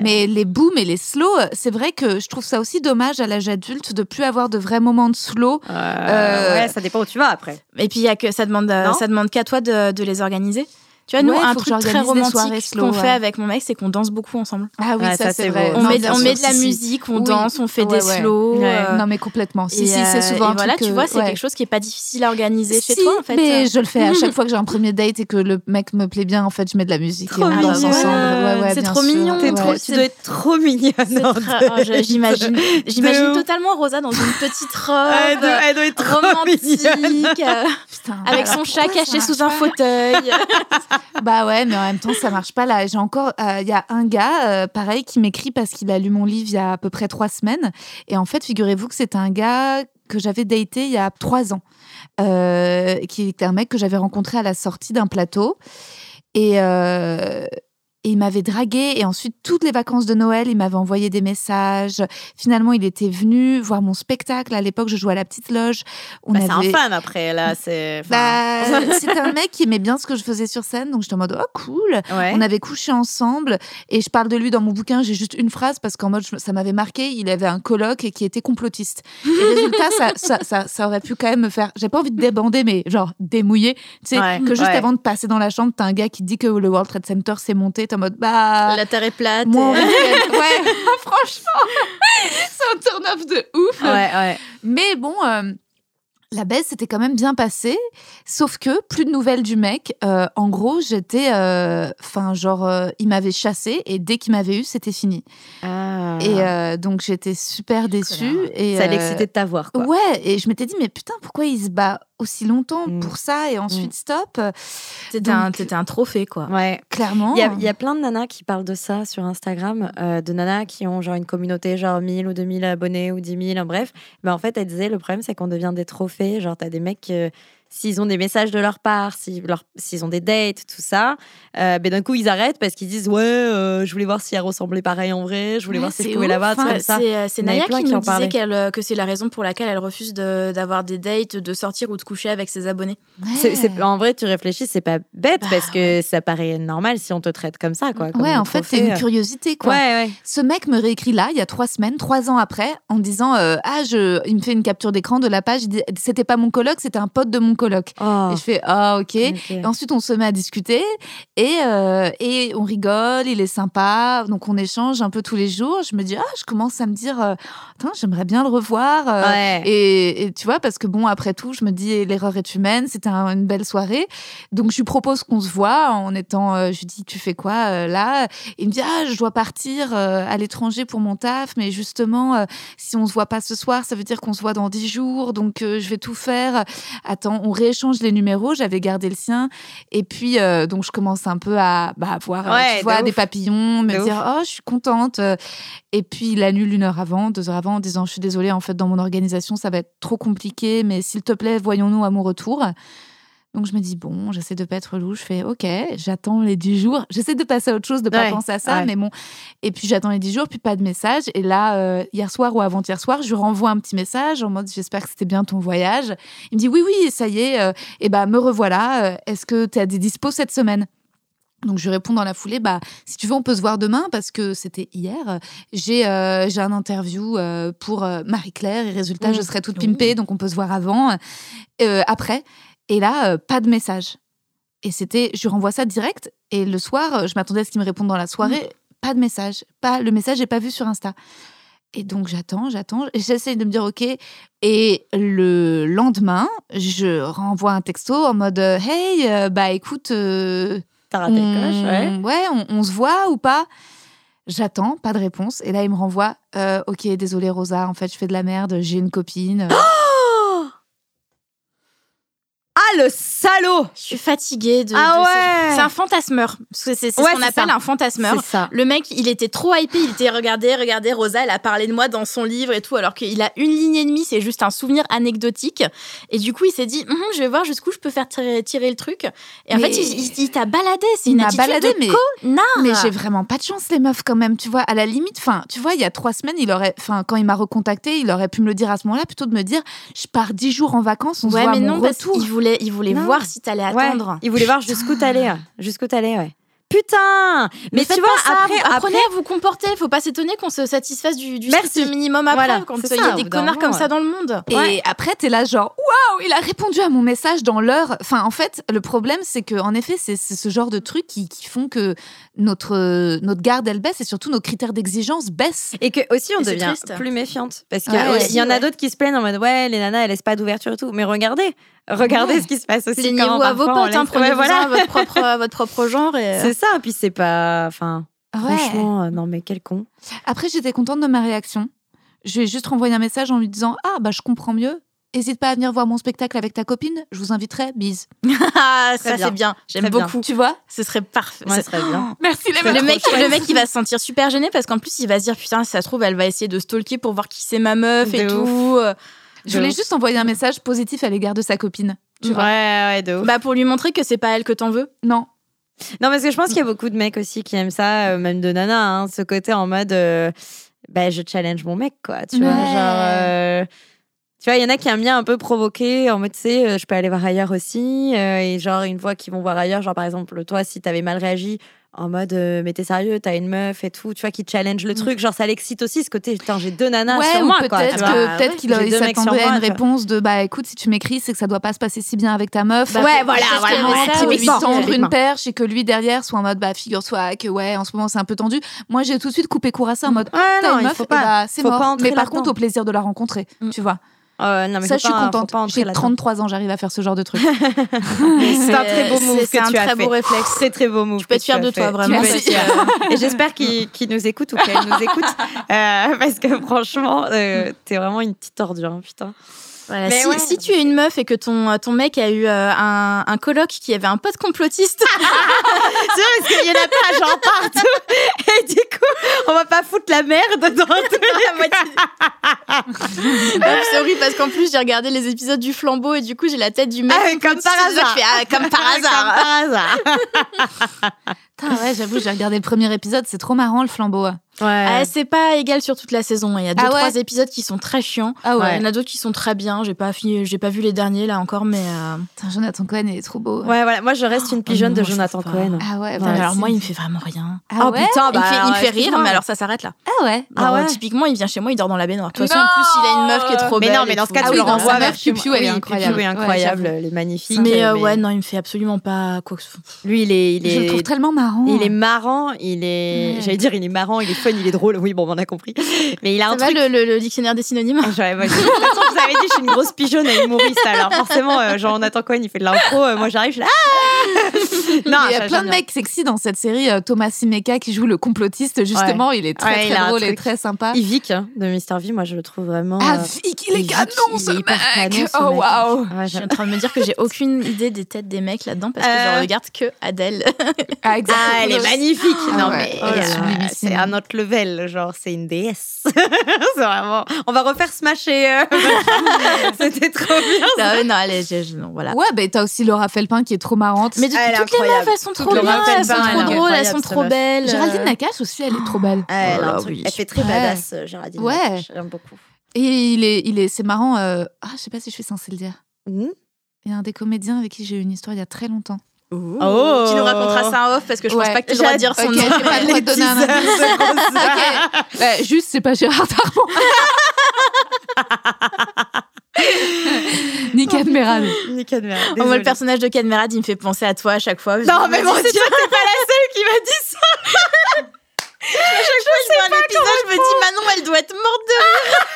Mais les booms et les slows, c'est vrai que je trouve ça aussi dommage à l'âge adulte de plus avoir de vrais moments de slow. Euh, ouais, ça dépend où tu vas après. Et puis, il y a que ça demande, euh, Non? ça demande qu'à toi de, de les organiser. Tu vois, nous, Ouais, un truc très romantique slow, qu'on fait avec mon mec, c'est qu'on danse beaucoup ensemble. Ah oui, Ouais, ça, ça, c'est vrai. On Non, met, on sûr, met de la si, si. musique, on Oui. danse, on fait Ouais, des ouais. slows. Ouais. euh, Non, mais complètement. Si, et, si, c'est euh, souvent et un voilà, truc, tu vois, c'est ouais. quelque chose qui est pas difficile à organiser chez Si, toi, en fait. Mais je le fais à chaque fois que j'ai un premier date et que le mec me plaît bien, en fait, je mets de la musique Trop et on danse mignon. ensemble. Ouais, ouais, C'est trop mignon. Tu dois être trop mignonne. Oh. J'imagine, j'imagine totalement Rosa dans une petite robe Elle doit, être trop romantique, mignonne. euh, avec son chat caché sous un fauteuil. Bah ouais, mais en même temps, ça marche pas là. J'ai encore, euh, il y a un gars, euh, pareil, qui m'écrit parce qu'il a lu mon livre il y a à peu près trois semaines. Et en fait, figurez-vous que c'est un gars que j'avais daté il y a trois ans, euh, qui était un mec que j'avais rencontré à la sortie d'un plateau. Et, euh, et il m'avait dragué et ensuite toutes les vacances de Noël, il m'avait envoyé des messages. Finalement, il était venu voir mon spectacle. À l'époque, je jouais à la petite loge. On Bah, c'est un fan après, là. C'est. enfin, bah, c'était un mec qui aimait bien ce que je faisais sur scène, donc j'étais en mode oh cool. ouais. On avait couché ensemble et je parle de lui dans mon bouquin. J'ai juste une phrase parce qu'en mode ça m'avait marqué. Il avait un coloc et qui était complotiste. Et résultat, ça, ça, ça, ça aurait pu quand même me faire. J'ai pas envie de débander, mais genre démouiller. Tu sais Ouais, que juste ouais. avant de passer dans la chambre, t'as un gars qui te dit que le World Trade Center s'est monté. En mode bah. La terre est plate. Moi, et- ouais, franchement, c'est un turn-off de ouf. Ouais, ouais. Mais bon, euh, la baisse s'était quand même bien passée. Sauf que plus de nouvelles du mec. Euh, en gros, j'étais. Enfin, genre, euh, il m'avait chassé et dès qu'il m'avait eu, c'était fini. Ah. Et euh, donc, j'étais super déçue. Et, ça euh, l'excitait de t'avoir. Ouais, et je m'étais dit, mais putain, pourquoi il se bat aussi longtemps Mm. pour ça et ensuite stop C'était un, un trophée, quoi. Ouais. Clairement. Il y, a, il y a plein de nanas qui parlent de ça sur Instagram, euh, de nanas qui ont genre une communauté, genre 1000 ou 2000 abonnés ou 10 000, en bref. Ben, en fait, elle disait, le problème, c'est qu'on devient des trophées. Genre, t'as des mecs, euh, s'ils ont des messages de leur part, s'ils leur- s'ils ont des dates, tout ça, euh, ben, d'un coup, ils arrêtent parce qu'ils disent, ouais, euh, je voulais voir si elle ressemblait pareil en vrai, je voulais Ouais, voir si je c'est pouvais la voir, comme ça. C'est euh, c'est Naya qui qui nous disait qu'elle, que c'est la raison pour laquelle elle refuse de- d'avoir des dates, de sortir ou de coucher avec ses abonnés. C'est- c'est- en vrai, tu réfléchis, c'est pas bête Bah, parce que ça paraît normal si on te traite comme ça, quoi. comme Ouais, en fait, c'est une curiosité, quoi. Ouais, ouais. Ce mec me réécrit là, il y a trois semaines, trois ans après, en disant euh, Ah, je... il me fait une capture d'écran de la page. C'était pas mon coloc, c'était un pote de mon coloc. Oh. Et je fais Ah, ok. Et ensuite, on se met à discuter et, euh, et on rigole, il est sympa. Donc, on échange un peu tous les jours. Je me dis Ah, je commence à me dire euh, Attends, j'aimerais bien le revoir. euh, Ouais. et, et tu vois, parce que bon, après tout, je me dis l'erreur est humaine, c'était un- une belle soirée. Donc, je lui propose qu'on se voit en étant. je lui dis Tu fais quoi là? Il me dit Ah, je dois partir à l'étranger pour mon taf, mais justement, si on se voit pas ce soir, ça veut dire qu'on se voit dans dix jours. Donc, je vais tout faire. Attends, on rééchange les numéros. J'avais gardé le sien. Et puis, euh, donc, je commence un peu à bah, voir euh, Ouais, tu de vois, des ouf. papillons, me De dire Oh, je suis contente. Et puis, il annule une heure avant, deux heures avant, en disant Je suis désolée, en fait, dans mon organisation, ça va être trop compliqué, mais s'il te plaît, voyons-nous à mon retour. Donc, je me dis Bon, j'essaie de pas être relou. Je fais Ok, j'attends les 10 jours. J'essaie de passer à autre chose, de pas Ouais, penser à ça, ouais. mais bon. Et puis, j'attends les 10 jours, puis pas de message. Et là, euh, hier soir ou avant-hier soir, je lui renvoie un petit message en mode J'espère que c'était bien ton voyage. Il me dit Oui, oui, ça y est, euh, et ben me revoilà. Euh, Est-ce que tu as des dispos cette semaine? Donc je lui réponds dans la foulée, bah si tu veux on peut se voir demain parce que c'était hier. J'ai euh, j'ai un interview euh, pour Marie Claire et résultat Mmh. je serai toute pimpée donc on peut se voir avant, euh, après. Et là euh, pas de message. Et c'était, je lui renvoie ça direct et le soir euh, je m'attendais à ce qu'il me réponde dans la soirée, pas de message, pas le message n'est pas vu sur Insta. Et donc j'attends, j'attends, et j'essaye de me dire ok. Et le lendemain, je renvoie un texto en mode euh, hey, euh, bah écoute, euh, T'as raté le coche, ouais. on- ouais, on, on se voit ou pas? J'attends, pas de réponse. Et là, il me renvoie euh, Ok, désolé Rosa, en fait, je fais de la merde, j'ai une copine. Ah, le salaud Je suis fatiguée de. Ah de ouais. C'est un fantasmeur. C'est Ouais, ce qu'on appelle ça. un fantasmeur. Ça. Le mec, il était trop hypé, il était regardez, regardez, Rosa, elle a parlé de moi dans son livre et tout, alors qu'il a une ligne et demie, c'est juste un souvenir anecdotique. Et du coup, il s'est dit, Hum, je vais voir jusqu'où je peux faire tirer, tirer le truc. Et en fait, il, il- il t'a baladé, c'est une attitude baladé, de mais- connard. Mais j'ai vraiment pas de chance, les meufs, quand même. Tu vois, à la limite, enfin, tu vois, il y a trois semaines, il aurait, enfin, quand il m'a recontacté, il aurait pu me le dire à ce moment-là, plutôt de me dire, je pars dix jours en vacances, on se Ouais, voit à mais mon non, retour. Voulait, il voulait Non. voir si t'allais Ouais, attendre. il voulait voir jusqu'où t'allais. ouais. Jusqu'où t'allais, ouais. Putain Mais, tu vois, ça, après, vous- apprenez après, à vous comporter. Faut pas s'étonner qu'on se satisfasse du, du Merci. minimum après, Voilà, quand il y ça, a des connards comme ça dans le monde. Et après, t'es là, genre, waouh, il a répondu à mon message dans l'heure. Enfin, en fait, le problème, c'est que, en effet, c'est ce genre de trucs qui, qui font que notre, euh, notre garde, elle baisse et surtout nos critères d'exigence baissent. Et que aussi on Et devient plus méfiante parce qu'il Ouais, y, y en a ouais. d'autres qui se plaignent en mode ouais les nanas elles laissent pas d'ouverture et tout mais regardez regardez Ouais. ce qui se passe aussi Plaignez-vous quand à vos potes, hein, prenez Ouais, voilà. à votre propre, à votre propre genre. Et... c'est ça puis c'est pas enfin Ouais. franchement euh, non mais quel con Après, j'étais contente de ma réaction. Je lui ai juste renvoyé un message en lui disant, ah, bah, je comprends mieux. Hésite pas à venir voir mon spectacle avec ta copine. Je vous inviterai. Bise. Ah, ça c'est bien. J'aime bien. beaucoup. Tu vois? Ce serait parfait. ouais, serait bien Merci les Le meufs. mec, le mec, il va se sentir super gêné parce qu'en plus, il va se dire putain, si ça se trouve, elle va essayer de stalker pour voir qui c'est ma meuf et tout. Je voulais juste envoyer un message positif à l'égard de sa copine. Tu ouais vois ouais de ouf. Bah pour lui montrer que c'est pas elle que t'en veux. Non. non parce que je pense qu'il y a beaucoup de mecs aussi qui aiment ça euh, même de nana hein, ce côté en mode euh, bah je challenge mon mec quoi tu vois genre euh, tu vois, il y en a qui aiment bien un peu provoquer en mode, tu sais, euh, je peux aller voir ailleurs aussi. euh, et genre, une fois qu'ils vont voir ailleurs, genre par exemple, toi, si t'avais mal réagi, en mode, euh, mais t'es sérieux, t'as une meuf et tout, tu vois, qui challenge le truc. Genre, ça l'excite aussi ce côté, putain, j'ai deux nanas ouais, sur moi, peut-être que peut-être ouais, qu'il s'attendait à une réponse de bah écoute si tu m'écris c'est que ça doit pas se passer si bien avec ta meuf. Bah, Ouais, voilà, voilà, ouais, ça lui tendre une perche et que lui derrière soit en mode bah figure-toi que ouais en ce moment c'est un peu tendu. Moi j'ai tout de suite coupé court à ça en mode Ouais, t'as non, une il meuf faut et pas. bah c'est mort. Mais par contre au plaisir de la rencontrer, Mm. tu vois. Euh, non, mais ça je suis pas- contente. J'ai là-dedans. 33 ans, j'arrive à faire ce genre de truc. C'est un très beau move c'est- c'est un tu as très beau fait. réflexe. Très très beau move. Tu peux être fière de toi, vraiment. Merci. Et j'espère qu'il qu'il nous écoute ou qu'elle nous écoute. euh, parce que franchement, euh, t'es vraiment une petite ordure, hein, putain. Voilà, si, ouais. si tu es une meuf et que ton, ton mec a eu euh, un, un coloc qui avait un pote complotiste, C'est vrai, parce qu'il y en a pas genre partout. Et du coup, on va pas foutre la merde dans tout. Non, c'est horrible parce qu'en plus j'ai regardé les épisodes du flambeau et du coup j'ai la tête du mec Ah, comme par hasard. fais, ah, comme par hasard. Comme par hasard. Putain, ouais, j'avoue, j'ai regardé le premier épisode, c'est trop marrant le flambeau. Ah, c'est pas égal sur toute la saison. Il y a deux Ah ouais trois épisodes qui sont très chiants. Ah ouais. Il y en a d'autres qui sont très bien. J'ai pas fini, j'ai pas vu les derniers là encore, mais euh, Putain, Jonathan Cohen, il est trop beau. Ouais, voilà. Moi, je reste une pigeonne Oh, de Jonathan. Cohen. Ah ouais, bah, mais alors moi il me fait vraiment rien. Ah ouais putain, il me bah, fait, il me fait rire, mais alors ça s'arrête là. Ah ouais. Ah Alors, ouais Typiquement, il vient chez moi, il dort dans la baignoire. De toute façon, en plus, il a une meuf qui est trop Mais belle. non, mais dans ce cas, Ah tu oui, le dans renvoies sa vers meuf, Piu est incroyable. Ouais, elle est magnifique. Mais euh, ouais, non, il me fait absolument pas quoi que ce soit. Lui, il est, il Je le trouve tellement marrant. Il est marrant, il est, Ouais. j'allais dire, il est marrant, il est fun, il est drôle. Oui, bon, on a compris. Mais il a Ça un va truc. le, le- le dictionnaire des synonymes Ah, toute façon, je vous avais dit, je suis une grosse pigeonne et humoriste. Alors forcément, euh, genre, on attend Cohen, il fait de l'impro. euh, moi, j'arrive, je suis là. Non, il y a plein de mecs sexy dans cette série. euh, Thomas Simeka qui joue le complotiste, justement, il est très Ouais, il très drôle et très sympa. Yvick hein, de Mister V, moi, je le trouve vraiment. Ah, euh, Vic, il est canon ce hyper mec canon, ce Oh waouh Ouais, Je suis en train de me dire que j'ai aucune idée des têtes des mecs là-dedans parce que je regarde que Adèle. Ah, exactement. Ah, elle est magnifique. Ah non, ouais. mais Oh euh, c'est un autre level. Genre, c'est une déesse. c'est vraiment. On va refaire Smash et. euh, C'était trop bien. non, allez, je- je- non, voilà. Ouais, bah t'as aussi Laura Felpin qui est trop marrante. Mais du coup, Elle est toutes les incroyable. meufs, elles sont trop bien, elles sont trop drôles, elles sont cette trop meuf. belles. Géraldine Nakache aussi, elle est trop belle. Elle, a Oh un là, truc- oui. elle fait très Ouais. badass, euh, Géraldine. Ouais. Nakache. J'aime beaucoup. Et il est, il est, c'est marrant. euh, Ah, je sais pas si je suis censée le dire. Mhm. Il y a un des comédiens avec qui j'ai eu une histoire il y a très longtemps. Oh. Tu nous raconteras ça en off parce que je pense Ouais. pas que tu dois dire son Ok, nom. j'ai pas le droit de donner un teasers indice. de Rosa. Ok. Ouais, juste, c'est pas Gérard Darmon. Ni merde. Oh, moi, le personnage de Cadmerade, il me fait penser à toi à chaque fois. Non, mais mon dieu, t'es pas la seule qui m'a dit ça. chaque fois que je vois l'épisode, je me dis Manon, elle doit être morte de rire.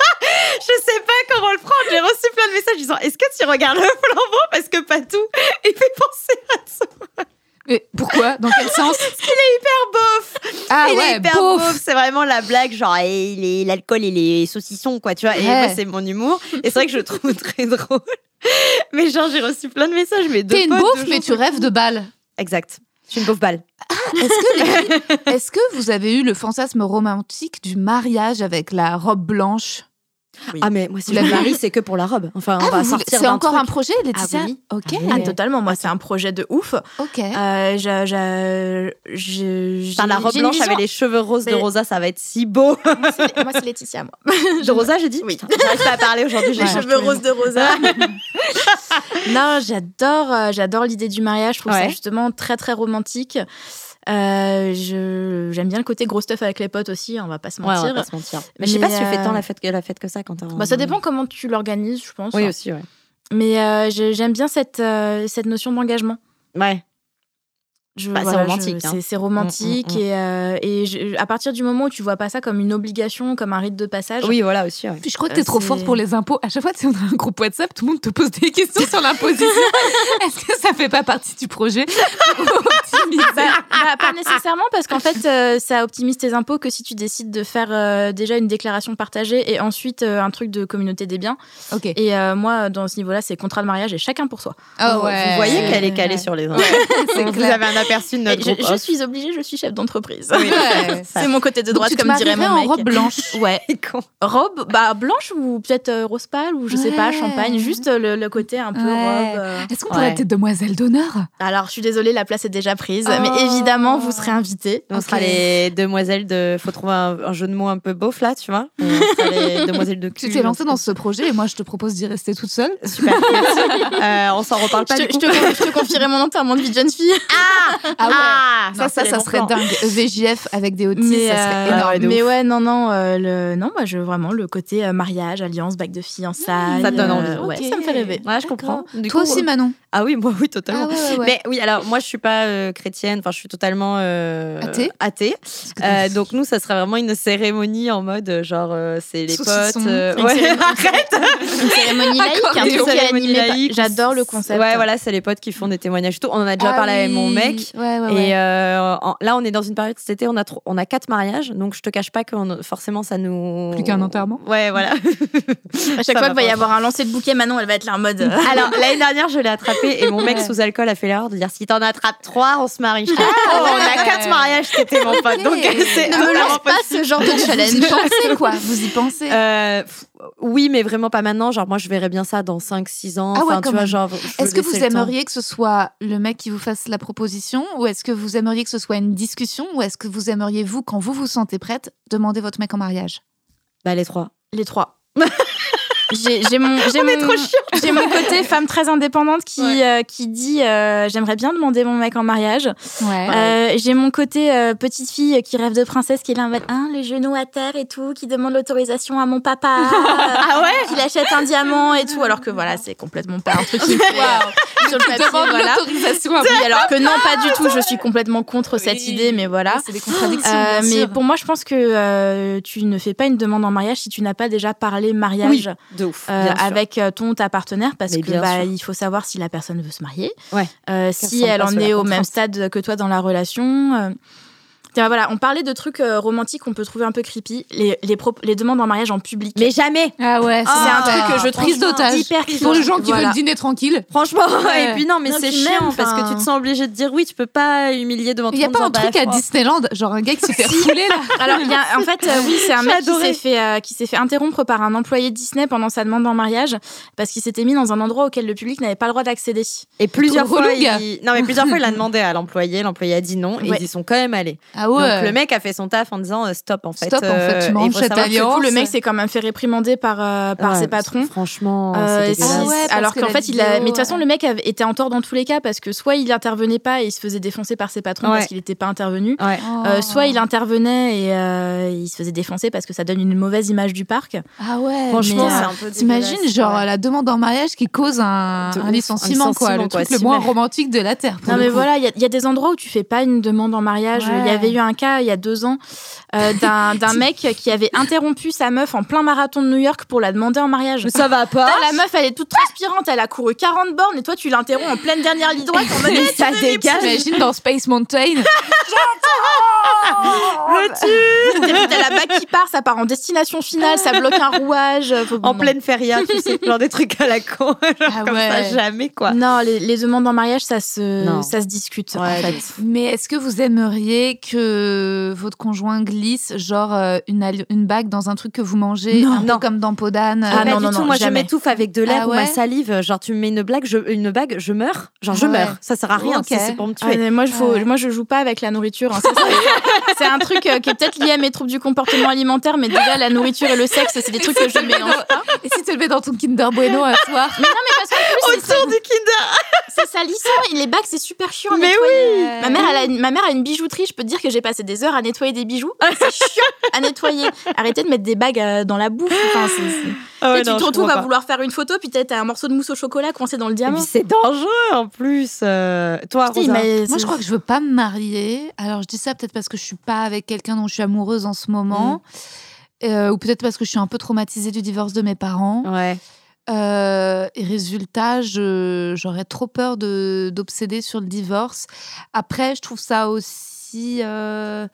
Je sais pas comment le prendre. J'ai reçu plein de messages disant Est-ce que tu regardes le flambeau? Parce que pas tout. Il fait penser à ça. Mais pourquoi? Dans quel sens? Hyper beauf. Ah il est ouais, hyper beauf. beauf. C'est vraiment la blague, genre eh, est- l'alcool et les saucissons, quoi, tu vois. Et moi, c'est mon humour. Et c'est vrai que je le trouve très drôle. Mais genre, j'ai reçu plein de messages, mais T'es une beauf, mais tu rêves de balle. Exact. Je suis une les filles- est-ce que vous avez eu le fantasme romantique du mariage avec la robe blanche? Ah, mais moi, si Vous je me marie, c'est que pour la robe. Enfin, on Ah, va sortir C'est encore truc. un projet, Laetitia Ah oui. Ok. Ah oui. Ah, totalement. Moi, c'est un projet de ouf. Ok. Euh, je, je, je- Putain, la robe blanche vision- avec les cheveux roses de Rosa, ça va être si beau. Moi, c'est- Laetitia, moi. De Rosa, j'ai dit Oui. J'arrive pas à parler aujourd'hui, j'ai Les cheveux roses de Rosa. non, j'adore, euh, j'adore l'idée du mariage. Je trouve ça Ouais. justement très très romantique. Euh, je j'aime bien le côté gros stuff avec les potes aussi. On va pas se mots. Ouais, on mentir. va pas se mentir. Mais je sais pas si tu fais euh, tant la fête que, la fête que ça quand Bah, ça dépend comment tu l'organises, je pense. Oui, aussi, ouais. Mais euh, j'aime bien cette, cette notion d'engagement. Ouais. Je- Bah, c'est romantique, je- hein. C'est c'est romantique et, euh, et je- à partir du moment où tu vois pas ça comme une obligation, comme un rite de passage. Oui, voilà aussi, ouais. Puis je crois que Euh, t'es trop c'est- forte pour les impôts. À chaque fois que tu es dans un groupe WhatsApp, tout le monde te pose des questions sur l'imposition. Est-ce que ça fait pas partie du projet Bah, bah, pas nécessairement parce qu'en fait euh, ça optimise tes impôts que si tu décides de faire euh, déjà une déclaration partagée et ensuite euh, un truc de communauté des biens. Ok. Et euh, moi dans ce niveau-là c'est contrat de mariage et chacun pour soi. Ah Vous- ouais. Vous voyez qu'elle est calée Ouais. sur les impôts. C'est Vous clair. avez un aperçu de Et notre je, groupe. je suis obligée, je suis chef d'entreprise. Ouais. c'est mon côté de Donc droite tu comme dirait mon en mec. robe blanche. Ouais, Con. robe bah blanche ou peut-être euh, rose pâle ou je sais pas Ouais. champagne, juste euh, le, le côté un peu Ouais. robe. euh. Est-ce qu'on pourrait Ouais. être demoiselle d'honneur? Alors je suis désolée, la place est déjà prise, Oh. mais évidemment vous serez invités. On sera les demoiselles de. Faut trouver un, un jeu de mots un peu beauf là, tu vois. On sera les demoiselles de cul. Tu t'es lancée dans ce projet et moi je te propose d'y rester toute seule. Super. Euh, on s'en reparle Je pas te, du je coup. te- je te confierai mon enterrement de vie de jeune fille. Ah ouais. Ah, ça, non, ça, ça serait plans. dingue. VJF avec des autistes, Mais, ça serait euh, énorme. ouais, mais ouais, non, non, euh, le, non, moi, je vraiment le côté euh, mariage, alliance, bague de fiançailles. Ça te donne euh, envie. Ouais, Ok. ça me fait rêver. Ouais, je comprends. Du Toi coup, aussi, euh, Manon. Ah oui, moi oui, totalement. Ah ouais, ouais, ouais. Mais oui, alors moi je suis pas euh, chrétienne, enfin je suis totalement euh, Athée athée. Euh, donc nous, ça serait vraiment une cérémonie en mode genre euh, c'est les potes. Une ouais, cérémonie- arrête. Une cérémonie laïque, un truc laïque. J'adore le concept. Ouais, voilà, c'est les potes qui font des témoignages et tout. On en a déjà Ah parlé avec mon mec. Ouais, ouais, ouais. Et euh, en- là, on est dans une période cet été, on a trop- on a quatre mariages, donc je te cache pas que on- forcément ça nous. Plus qu'un enterrement Ouais, voilà. À chaque Ça fois qu'il va y avoir un lancer de bouquet, Manon, elle va être là en mode. Alors l'année dernière, je l'ai attrapé et mon mec sous alcool a fait l'erreur de dire si t'en attrapes trois, on se marie. Je dis, oh, on a quatre mariages été, mon pote. Donc c'est ne me lance pas ce genre de Vous y challenge. pensez, quoi? Vous y pensez? Euh, oui, mais vraiment pas maintenant. Genre, moi, je verrais bien ça dans 5-6 ans. Ah ouais, enfin, quand tu vois, même. genre. Est-ce que vous aimeriez que ce soit le mec qui vous fasse la proposition ou est-ce que vous aimeriez que ce soit une discussion ou est-ce que vous aimeriez, vous, quand vous vous sentez prête, demander votre mec en mariage? Bah, les trois. Les trois. J'ai j'ai mon, j'ai mon, mon côté femme très indépendante qui, euh, qui dit euh, j'aimerais bien demander mon mec en mariage. Ouais. Euh, j'ai mon côté euh, petite fille qui rêve de princesse qui est là en mode hein, les genoux à terre et tout, qui demande l'autorisation à mon papa. ah ouais Qu'il achète un diamant et tout, alors que voilà, c'est complètement pas un truc qui euh, sur le papier. Demande Voilà. l'autorisation à Oui, alors que non, pas du tout. Je suis complètement contre cette idée, mais voilà. C'est des contradictions. Euh, bien mais sûr. pour moi, je pense que euh, tu ne fais pas une demande en mariage si tu n'as pas déjà parlé mariage De ouf. euh, avec euh, ton ta partenaire, parce Mais que bah, il faut savoir si la personne veut se marier, Ouais. euh, si elle en est au même stade que toi dans la relation. Tiens, voilà, on parlait de trucs euh, romantiques qu'on peut trouver un peu creepy, les, les, les demandes en mariage en public. Mais jamais. Ah ouais, c'est un super. truc que je trouve prise d'otage. hyper Pour les gens qui Voilà. veulent dîner tranquille. Franchement. Ouais. Et puis, non, mais c'est chiant même, parce que tu te sens obligé de dire oui. Tu peux pas humilier devant Il tout n'y le a monde. pas un truc à bah. Disneyland, genre un gars qui s'est fait là Alors, il y a, en fait, euh, oui, c'est un mec qui adoré. s'est fait, euh, qui s'est fait interrompre par un employé de Disney pendant sa demande en mariage parce qu'il s'était mis dans un endroit auquel le public n'avait pas le droit d'accéder. Et plusieurs fois, il... non mais plusieurs fois, il a demandé à l'employé. L'employé a dit non et ils y sont quand même allés. Ah Donc le mec a fait son taf en disant euh, stop en fait. Stop, en fait, tu Euh, faut cette coup, le Alliance. mec s'est quand même fait réprimander par, euh, par Ouais, ses patrons. Franchement, Euh, si-. Ah ouais, alors que qu'en fait, il a. vidéo, Mais de toute façon, ouais. le mec avait- était en tort dans tous les cas parce que soit il intervenait pas et il se faisait défoncer par ses patrons Ouais. parce qu'il n'était pas intervenu, Ouais. euh, soit il intervenait et euh, il se faisait défoncer parce que ça donne une mauvaise image du parc. Ah ouais. Franchement, mais, c'est euh, un peu T'imagines, genre ouais. la demande en mariage qui cause un, licenciement, quoi. Le truc le moins romantique de la Terre. Non mais voilà, il y, a- des endroits où tu fais pas une demande en mariage. Il y avait avait eu un cas il y a deux ans euh, d'un d'un mec qui avait interrompu sa meuf en plein marathon de New York pour la demander en mariage. Mais ça va pas. La meuf, elle est toute transpirante, elle a couru 40 bornes et toi, tu l'interromps en pleine dernière ligne droite en mode ça dégage. T'imagines dans Space Mountain T'as la bague qui part, ça part en destination finale, ça bloque un rouage. Faut- En pleine feria, tu sais, genre des trucs à la con. Genre Ah comme ça, ouais. jamais quoi. Non, les, les demandes en mariage, ça se, Non. ça se discute en Ouais, fait. Mais est-ce que vous aimeriez que votre conjoint glisse genre euh, une, une bague dans un truc que vous mangez, Non. un peu Non. comme dans Podane Ah, pas non, du non, tout. non, Moi, jamais. je m'étouffe avec de l'air Ah ou ma salive. Genre, tu me mets une blague, je, une bague, je meurs. Genre, je Ouais. meurs. Ça sert à rien. Sais, C'est pour me Ah, tuer. mais moi, je faut, Ouais. moi, je joue pas avec la nourriture. hein. C'est- un truc euh, qui est peut-être lié à mes troubles du comportement alimentaire, mais déjà, la nourriture et le sexe, c'est des trucs que je mélange pas. Et si tu le mets dans ton Kinder Bueno à soir? Mais non, mais parce plus, Autour du Kinder. c'est salissant. Et les bagues, c'est super chiant à Mais nettoyer. Ma mère, elle a une, ma mère a une bijouterie. Je peux te dire que j'ai passé des heures à nettoyer des bijoux. C'est chiant à nettoyer. Arrêtez de mettre des bagues euh, dans la bouffe. Enfin, c'est- c'est- Ah ouais, Tu sais, non, tu te retrouves à vouloir faire une photo, puis peut-être t'as un morceau de mousse au chocolat coincé dans le diamant. c'est dangereux en plus. euh, Toi, Putain, Rosa. mais Moi, je crois que je veux pas me marier. Alors, je dis ça peut-être parce que je suis pas avec quelqu'un dont je suis amoureuse en ce moment. Euh, ou peut-être parce que je suis un peu traumatisée du divorce de mes parents. Ouais. Euh, et résultat, j'aurais trop peur de- d'obséder sur le divorce. Après, je trouve ça aussi euh,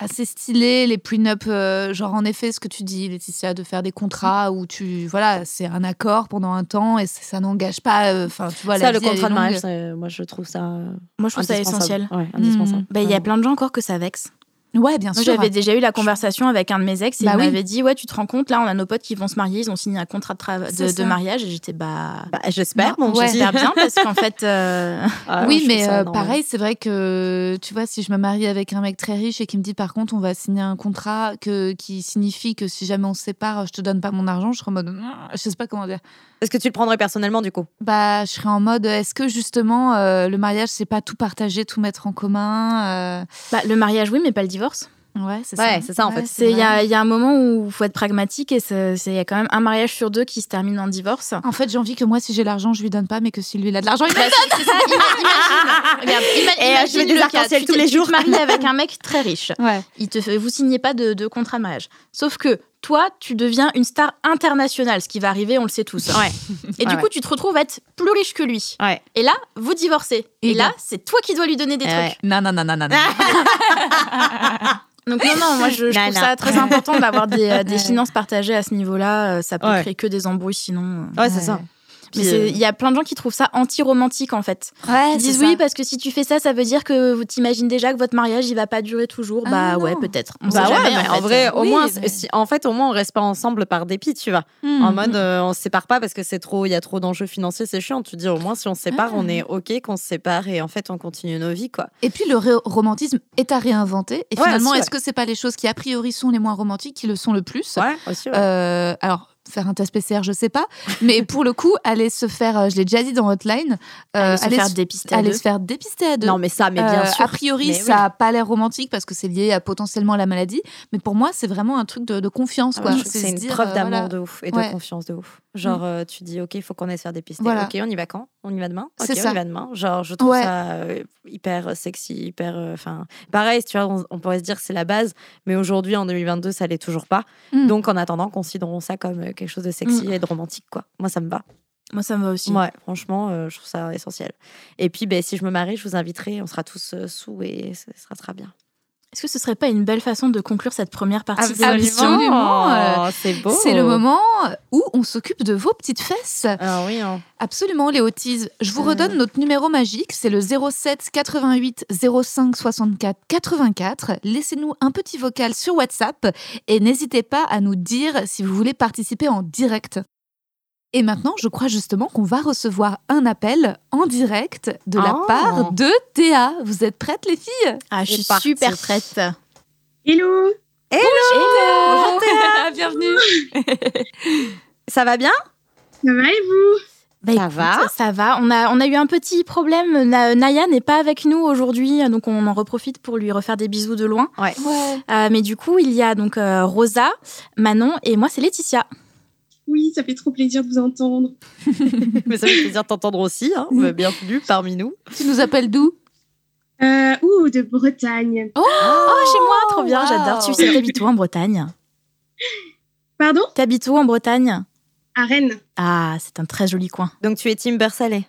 assez stylé, les prenup, euh, genre en effet, ce que tu dis, Laetitia, de faire des contrats où tu, voilà, c'est un accord pendant un temps et ça, ça n'engage pas, euh, enfin, tu vois, ça, la le vie, contrat de mariage, moi, je trouve ça. Moi, je trouve ça indispensable. essentiel. Ouais, indispensable. Mm. Bah, Il y a plein de gens encore que ça vexe. Ouais, bien Moi, sûr. j'avais déjà eu la conversation avec un de mes ex et Bah il oui. m'avait dit Ouais, tu te rends compte, là, on a nos potes qui vont se marier, ils ont signé un contrat de, mariage. Et j'étais Bah. Bah, j'espère, mon ouais. J'espère bien parce qu'en fait. euh, Ah, oui, mais ça euh, pareil, c'est vrai que tu vois, si je me marie avec un mec très riche et qui me dit par contre on va signer un contrat que, qui signifie que si jamais on se sépare, je te donne pas mon argent, je serais en mode, je sais pas comment dire. Est-ce que tu le prendrais personnellement du coup? Bah, je serais en mode, est-ce que justement euh, le mariage c'est pas tout partager, tout mettre en commun euh, bah, le mariage, oui, mais pas le divorce. Ouais, c'est Ouais, ça. c'est ça, en fait. Il y a, il y a un moment où il faut être pragmatique et il y a quand même un mariage sur deux qui se termine en divorce. En fait, j'ai envie que moi, si j'ai l'argent, je lui donne pas, mais que si lui il a de l'argent, il me Bah, imagine. Regarde, Et, euh, je imagine des le cas. arcs-en-ciel Tu tous les tu jours. te maries avec un mec très riche. Ouais. Il te fait, vous signez pas de, de contrat de mariage. Sauf que toi, tu deviens une star internationale, ce qui va arriver, on le sait tous. Ouais. Et du Ouais, coup, tu te retrouves à être plus riche que lui. Et là, vous divorcez. Et, Et là, c'est toi qui dois lui donner des Eh trucs. Non, non, non, non, non. non. Donc non, non, moi je, je Non, trouve non. ça très important d'avoir des, euh, des finances partagées à ce niveau-là. Euh, Ça peut créer que des embrouilles sinon. euh. Ouais, c'est ça. Euh, il y a plein de gens qui trouvent ça anti-romantique en fait. Ouais, Ils disent oui parce que si tu fais ça, ça veut dire que vous t'imagines déjà que votre mariage il va pas durer toujours. Ah, bah non. ouais, peut-être. On Bah sait ouais, jamais, mais en, vrai, au Oui, moins, mais- si- en fait, au moins, on reste pas ensemble par dépit, tu vois. Hmm. En mode, euh, on se sépare pas parce que c'est trop, il y a trop d'enjeux financiers, c'est chiant. Tu te dis, au moins, si on se sépare, Ah. on est ok qu'on se sépare et en fait, on continue nos vies, quoi. Et puis le romantisme est à réinventer. Et Ouais, finalement, est-ce que c'est pas les choses qui a priori sont les moins romantiques qui le sont le plus? Ouais, aussi. ouais. Euh, Alors. Faire un test PCR, je sais pas, mais pour le coup, aller se faire, euh, je l'ai déjà dit dans Hotline, euh, Aller se faire dépister aller se faire dépister à deux. non, mais ça, mais bien Euh, sûr. A priori, Mais ça a pas l'air romantique parce que c'est lié à potentiellement la maladie, mais pour moi, c'est vraiment un truc de, de confiance. Ah quoi. ouais, C'est une dire, preuve euh, d'amour voilà. de ouf et de Ouais. confiance de ouf. Genre, euh, tu dis, ok, il faut qu'on aille se faire dépister. Voilà. Ok, on y va quand? On y va demain? C'est on ça. y va demain. Genre, je trouve Ouais. ça euh, hyper sexy, hyper. euh, Enfin, pareil, tu vois, on, on pourrait se dire que c'est la base, mais aujourd'hui, en 2022, ça l'est toujours pas. Mm. Donc, en attendant, considérons ça comme euh, quelque chose de sexy et de romantique, quoi. Moi, ça me va. Moi ça me va aussi. Ouais, franchement, euh, je trouve ça essentiel. Et puis, ben, si je me marie, je vous inviterai. On sera tous euh, sous et ça sera très bien. Est-ce que ce serait pas une belle façon de conclure cette première partie de Absolument. l'émission? Absolument, euh, c'est beau. C'est le moment où on s'occupe de vos petites fesses. Ah oui, hein. Absolument, Tease. Je vous Euh. redonne notre numéro magique, c'est le 07 88 05 64 84. Laissez-nous un petit vocal sur WhatsApp et n'hésitez pas à nous dire si vous voulez participer en direct. Et maintenant, je crois justement qu'on va recevoir un appel en direct de la Oh. part de Théa. Vous êtes prêtes, les filles? Ah, je suis super prête. Hello Bonjour Théa Bienvenue Ça va bien? Ça va et vous? Bah, Ça écoute, va Ça va. On a, on a eu un petit problème. Na- Naya n'est pas avec nous aujourd'hui, donc on en reprofite pour lui refaire des bisous de loin. Ouais. Euh, mais du coup, il y a donc euh, Rosa, Manon et moi, c'est Laetitia. Oui, ça fait trop plaisir de vous entendre. Mais ça fait plaisir de t'entendre aussi. Hein. Bienvenue parmi nous. Tu nous appelles d'où? Euh, ouh, de Bretagne. Oh, chez moi, trop bien, wow. j'adore. Tu sais, t'habites où en Bretagne? Pardon? T'habites où en Bretagne? À Rennes, Ah, c'est un très joli coin. Donc tu es team beurre salé.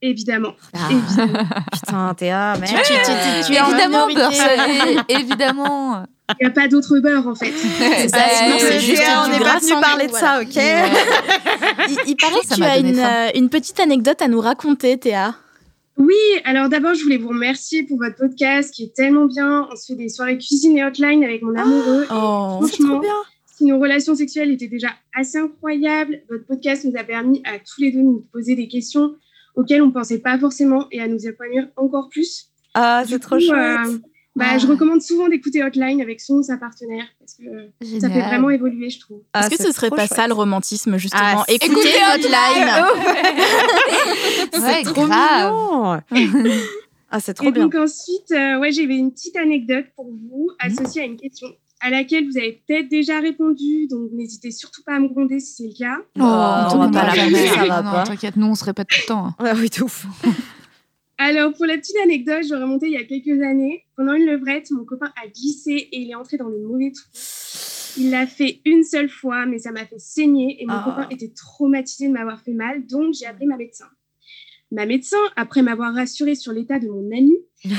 évidemment. Ah, évidemment. putain, Théa, Tu, merde. tu- tu- tu- tu es en évidemment, salé, évidemment. Il n'y a pas d'autre beurre, en fait. C'est ça, Ouais, sinon c'est juste on du n'est gras pas venu sans parler de voilà. ça, ok Il, il paraît que tu as une, euh, une petite anecdote à nous raconter, Théa. Oui, alors d'abord, je voulais vous remercier pour votre podcast qui est tellement bien. On se fait des soirées cuisine et hotline avec mon amoureux. et Oh, franchement, si nos relations sexuelles étaient déjà assez incroyables, votre podcast nous a permis à tous les deux de nous poser des questions auxquelles on ne pensait pas forcément et à nous épanouir encore plus. Ah, Du c'est trop coup, chouette. euh, bah, Ah. Je recommande souvent d'écouter Hotline avec son ou sa partenaire parce que ça fait vraiment évoluer, je trouve. Ah, Est-ce que c'est ce serait pas chouette. ça le romantisme, justement? Ah, c'est- Écoutez Hotline Ouais, trop grave. mignon. ah, c'est trop et bien. donc ensuite, euh, ouais, j'avais une petite anecdote pour vous Mhm. associée à une question à laquelle vous avez peut-être déjà répondu, donc n'hésitez surtout pas à me gronder si c'est le cas. Oh, on tout va pas la ça va Non, pas. T'inquiète, nous on se répète tout le temps. Ouais, oui, tout ouf. Alors, pour la petite anecdote, je vais remonter il y a quelques années. Pendant une levrette, mon copain a glissé et il est entré dans le mauvais trou. Il l'a fait une seule fois, mais ça m'a fait saigner et mon Ah. copain était traumatisé de m'avoir fait mal, donc j'ai appelé ma médecin. Ma médecin, après m'avoir rassurée sur l'état de mon ami,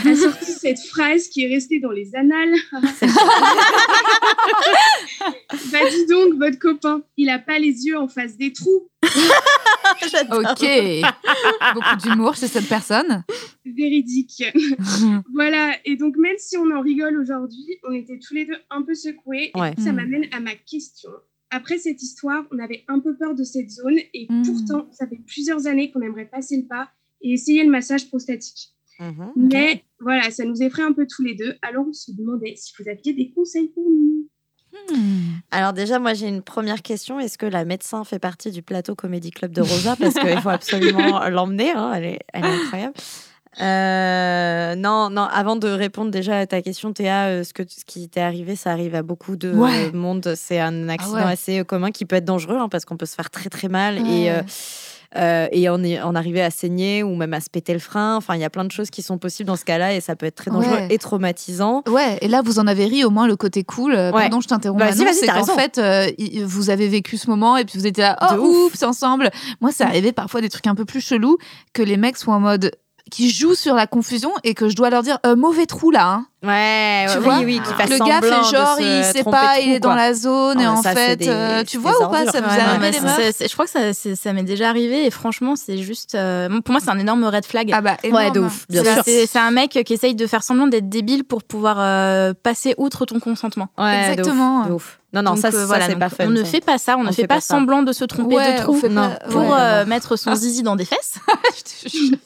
a sorti cette phrase qui est restée dans les annales. bah dis donc, votre copain, il a pas les yeux en face des trous. Ok. Beaucoup d'humour chez cette personne. Véridique. Voilà, et donc même si on en rigole aujourd'hui, on était tous les deux un peu secoués. Et Ouais. ça Mm. m'amène à ma question. Après cette histoire, on avait un peu peur de cette zone et Mm. pourtant, ça fait plusieurs années qu'on aimerait passer le pas et essayer le massage prostatique. Mhm. Mais voilà, ça nous effraie un peu tous les deux. Alors on se demandait si vous aviez des conseils pour nous. Alors déjà, moi j'ai une première question. Est-ce que la médecin fait partie du plateau Comédie Club de Rosa? Parce qu'il faut absolument l'emmener. hein, Elle, est, elle est incroyable. Euh, non, non. Avant de répondre déjà à ta question, Théa, euh, ce, que, ce qui t'est arrivé, ça arrive à beaucoup de Ouais. monde. C'est un accident ouais. assez euh, commun qui peut être dangereux hein, parce qu'on peut se faire très très mal et Ouais. euh, euh, et en, en arriver à saigner ou même à se péter le frein. Enfin, il y a plein de choses qui sont possibles dans ce cas-là et ça peut être très dangereux Ouais. et traumatisant. Ouais, et là vous en avez ri au moins le côté cool. Euh, Ouais. Pardon, je t'interromps. Vas-y, Manon, vas-y, c'est t'as qu'en fait, euh, vous avez vécu ce moment et puis vous étiez là, De oh ouf, c'est ensemble. Moi, c'est arrivé parfois des trucs un peu plus chelous que les mecs soient en mode qui jouent sur la confusion et que je dois leur dire euh, mauvais trou là. Hein. Ouais, Tu ouais, vois, oui, oui, qui fasse le gars fait genre il sait pas, il est dans la zone Ah, et en ça, fait, des- euh, tu vois ou pas ordures. Ça vous Ouais, non, mais Je crois que ça, ça m'est déjà arrivé et franchement, c'est juste. euh, pour moi, c'est un énorme red flag. Ah bah Ouais, de énorme. ouf, bien C'est- sûr. C'est c'est un mec qui essaye de faire semblant d'être débile pour pouvoir euh, passer outre ton consentement. Ouais, de ouf, Exactement. de ouf. Non, non, Donc, ça, voilà, c'est pas fun. On ne fait pas ça, on, ne fait, pas, semblant de se tromper Ouais, de trou pas- pour ouais. euh, mettre son zizi dans des fesses.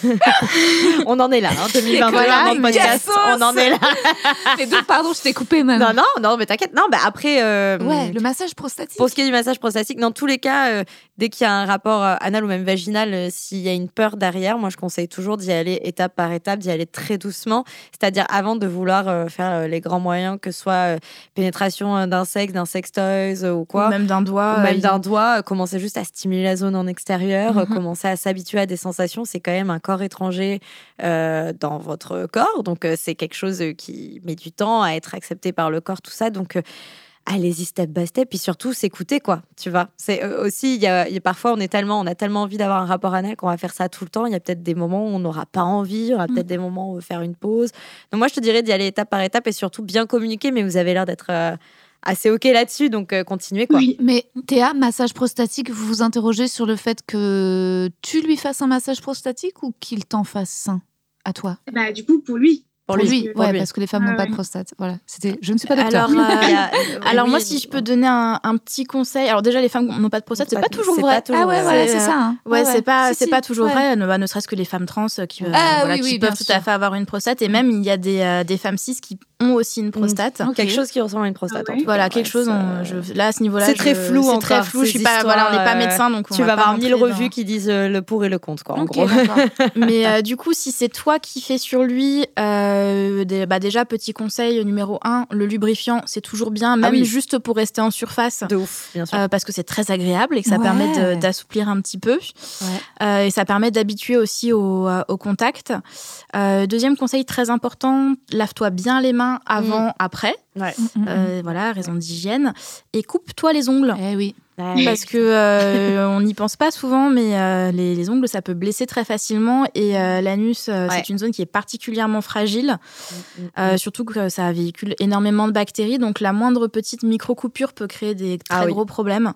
On en est là, hein, 2022, Voilà, podcast, on en est là. Mais donc, pardon, je t'ai coupé Non, maintenant. non, non, mais t'inquiète. Non, bah après, euh, Ouais, le massage prostatique. pour ce qui est du massage prostatique, dans tous les cas, euh, dès qu'il y a un rapport euh, anal ou même vaginal, euh, s'il y a une peur derrière, moi je conseille toujours d'y aller étape par étape, d'y aller très doucement. C'est-à-dire avant de vouloir faire les grands moyens, que ce soit pénétration d'un sexe, d'un sextoys ou quoi. Ou même d'un doigt. Ou même d'un doigt, commencer juste à stimuler la zone en extérieur, euh, Mhm. commencer à s'habituer à des sensations. C'est quand même un corps étranger dans votre corps. Donc, c'est quelque chose qui met du temps à être accepté par le corps, tout ça. Donc, euh, allez-y step by step. Puis surtout, s'écouter, quoi. Tu vois C'est euh, aussi, il y a, il y a- parfois, on est tellement, on a tellement envie d'avoir un rapport anal qu'on va faire ça tout le temps. Il y a peut-être des moments où on n'aura pas envie, il y aura peut-être des moments où on veut faire une pause. Donc, moi, je te dirais d'y aller étape par étape et surtout bien communiquer. Mais vous avez l'air d'être euh, assez OK là-dessus. Donc, euh, continuez, quoi. Oui. Mais Théa, massage prostatique, vous vous interrogez sur le fait que tu lui fasses un massage prostatique ou qu'il t'en fasse un à toi? Bah, du coup, pour lui. Pour Pour lui, lui, pour ouais, lui. parce que les femmes Ah n'ont pas ouais. de prostate. Voilà, c'était. Je ne suis pas docteur. Alors, euh, Il y a- Alors oui, moi, si je peux donner un, un petit conseil, alors déjà les femmes n'ont pas de prostate, c'est Pas- pas toujours vrai. pas toujours ah ouais, vrai. voilà, C'est, euh, ça. hein. Ouais, c'est pas Si, c'est si, pas toujours ouais. vrai, ne, bah, ne serait-ce que les femmes trans euh, qui, euh, Ah voilà, oui, qui oui, bien peuvent tout sûr. à fait avoir une prostate et même il y a des, euh, des femmes cis qui ont aussi une prostate. Ok. Quelque chose qui ressemble à une prostate. Ah cas. Voilà, Ouais, quelque chose. on- je- là, à ce niveau-là, C'est très flou C'est très flou. Je suis pas. Voilà, on n'est pas euh, médecin, donc on Tu va vas avoir mille dans- revues qui disent euh, le pour et le contre, quoi, en gros. Mais euh, du coup, si c'est toi qui fais sur lui, euh, des- bah déjà, petit conseil numéro un, le lubrifiant, c'est toujours bien, même Ah oui. juste pour rester en surface. De ouf, bien sûr. euh, parce que c'est très agréable et que ça Ouais. permet d'assouplir un petit peu. Euh, et ça permet d'habituer aussi au, euh, au contact. Euh, deuxième conseil très important, lave-toi bien les mains avant, après. Ouais. Mm, mm, Euh, voilà, raison d'hygiène. Et coupe-toi les ongles. Eh oui. Parce que euh, on n'y pense pas souvent, mais euh, les, les ongles, ça peut blesser très facilement. Et euh, l'anus, euh, Ouais. c'est une zone qui est particulièrement fragile, Mm, mm, euh, surtout que ça véhicule énormément de bactéries. Donc la moindre petite micro-coupure peut créer des très Ah oui. gros problèmes.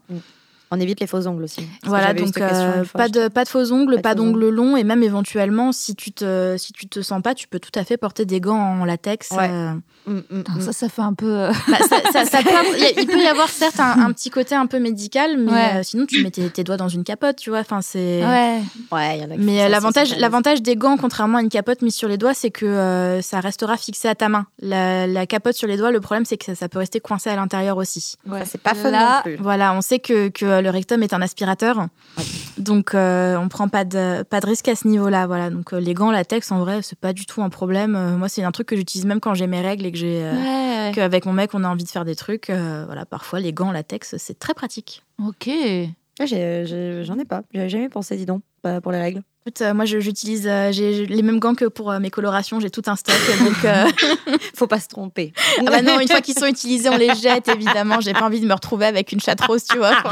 On évite les faux ongles aussi. Voilà, donc euh, pas, de, pas de faux ongles, Pas d'ongles longs. Et même éventuellement, si tu, te, si tu te sens pas, tu peux tout à fait porter des gants en latex. Ouais. euh, Mm, mm, mm. Ça, ça fait un peu. euh, bah, ça, ça- ça peut avoir- il y a- il peut y avoir certes un, un petit côté un peu médical, mais Ouais. euh, sinon tu mets tes, tes doigts dans une capote, tu vois. Enfin, c'est. Ouais. Ouais, il y en a qui Mais l'avantage, l'avantage des gants, contrairement à une capote mise sur les doigts, c'est que euh, ça restera fixé à ta main. La, la capote sur les doigts, le problème, c'est que ça, ça peut rester coincé à l'intérieur aussi. ouais. C'est pas fun Là, non plus. Voilà, on sait que, que le rectum est un aspirateur, donc euh, on prend pas de, pas de risque à ce niveau-là. Voilà, donc euh, les gants latex, en vrai, c'est pas du tout un problème. Euh, moi, c'est un truc que j'utilise même quand j'ai mes règles et que j'ai, euh, Ouais. qu'avec mon mec, on a envie de faire des trucs. euh, voilà, parfois les gants latex, c'est très pratique. Ok. J'ai- j'ai- J'en ai pas. J'avais jamais pensé, dis donc, pas pour les règles. Écoute, euh, moi, j'utilise euh, j'ai les mêmes gants que pour euh, mes colorations. J'ai tout un stock, donc. euh, Faut pas se tromper. Ah bah non, une fois qu'ils sont utilisés, on les jette, évidemment. J'ai pas envie de me retrouver avec une chatte rose, tu vois.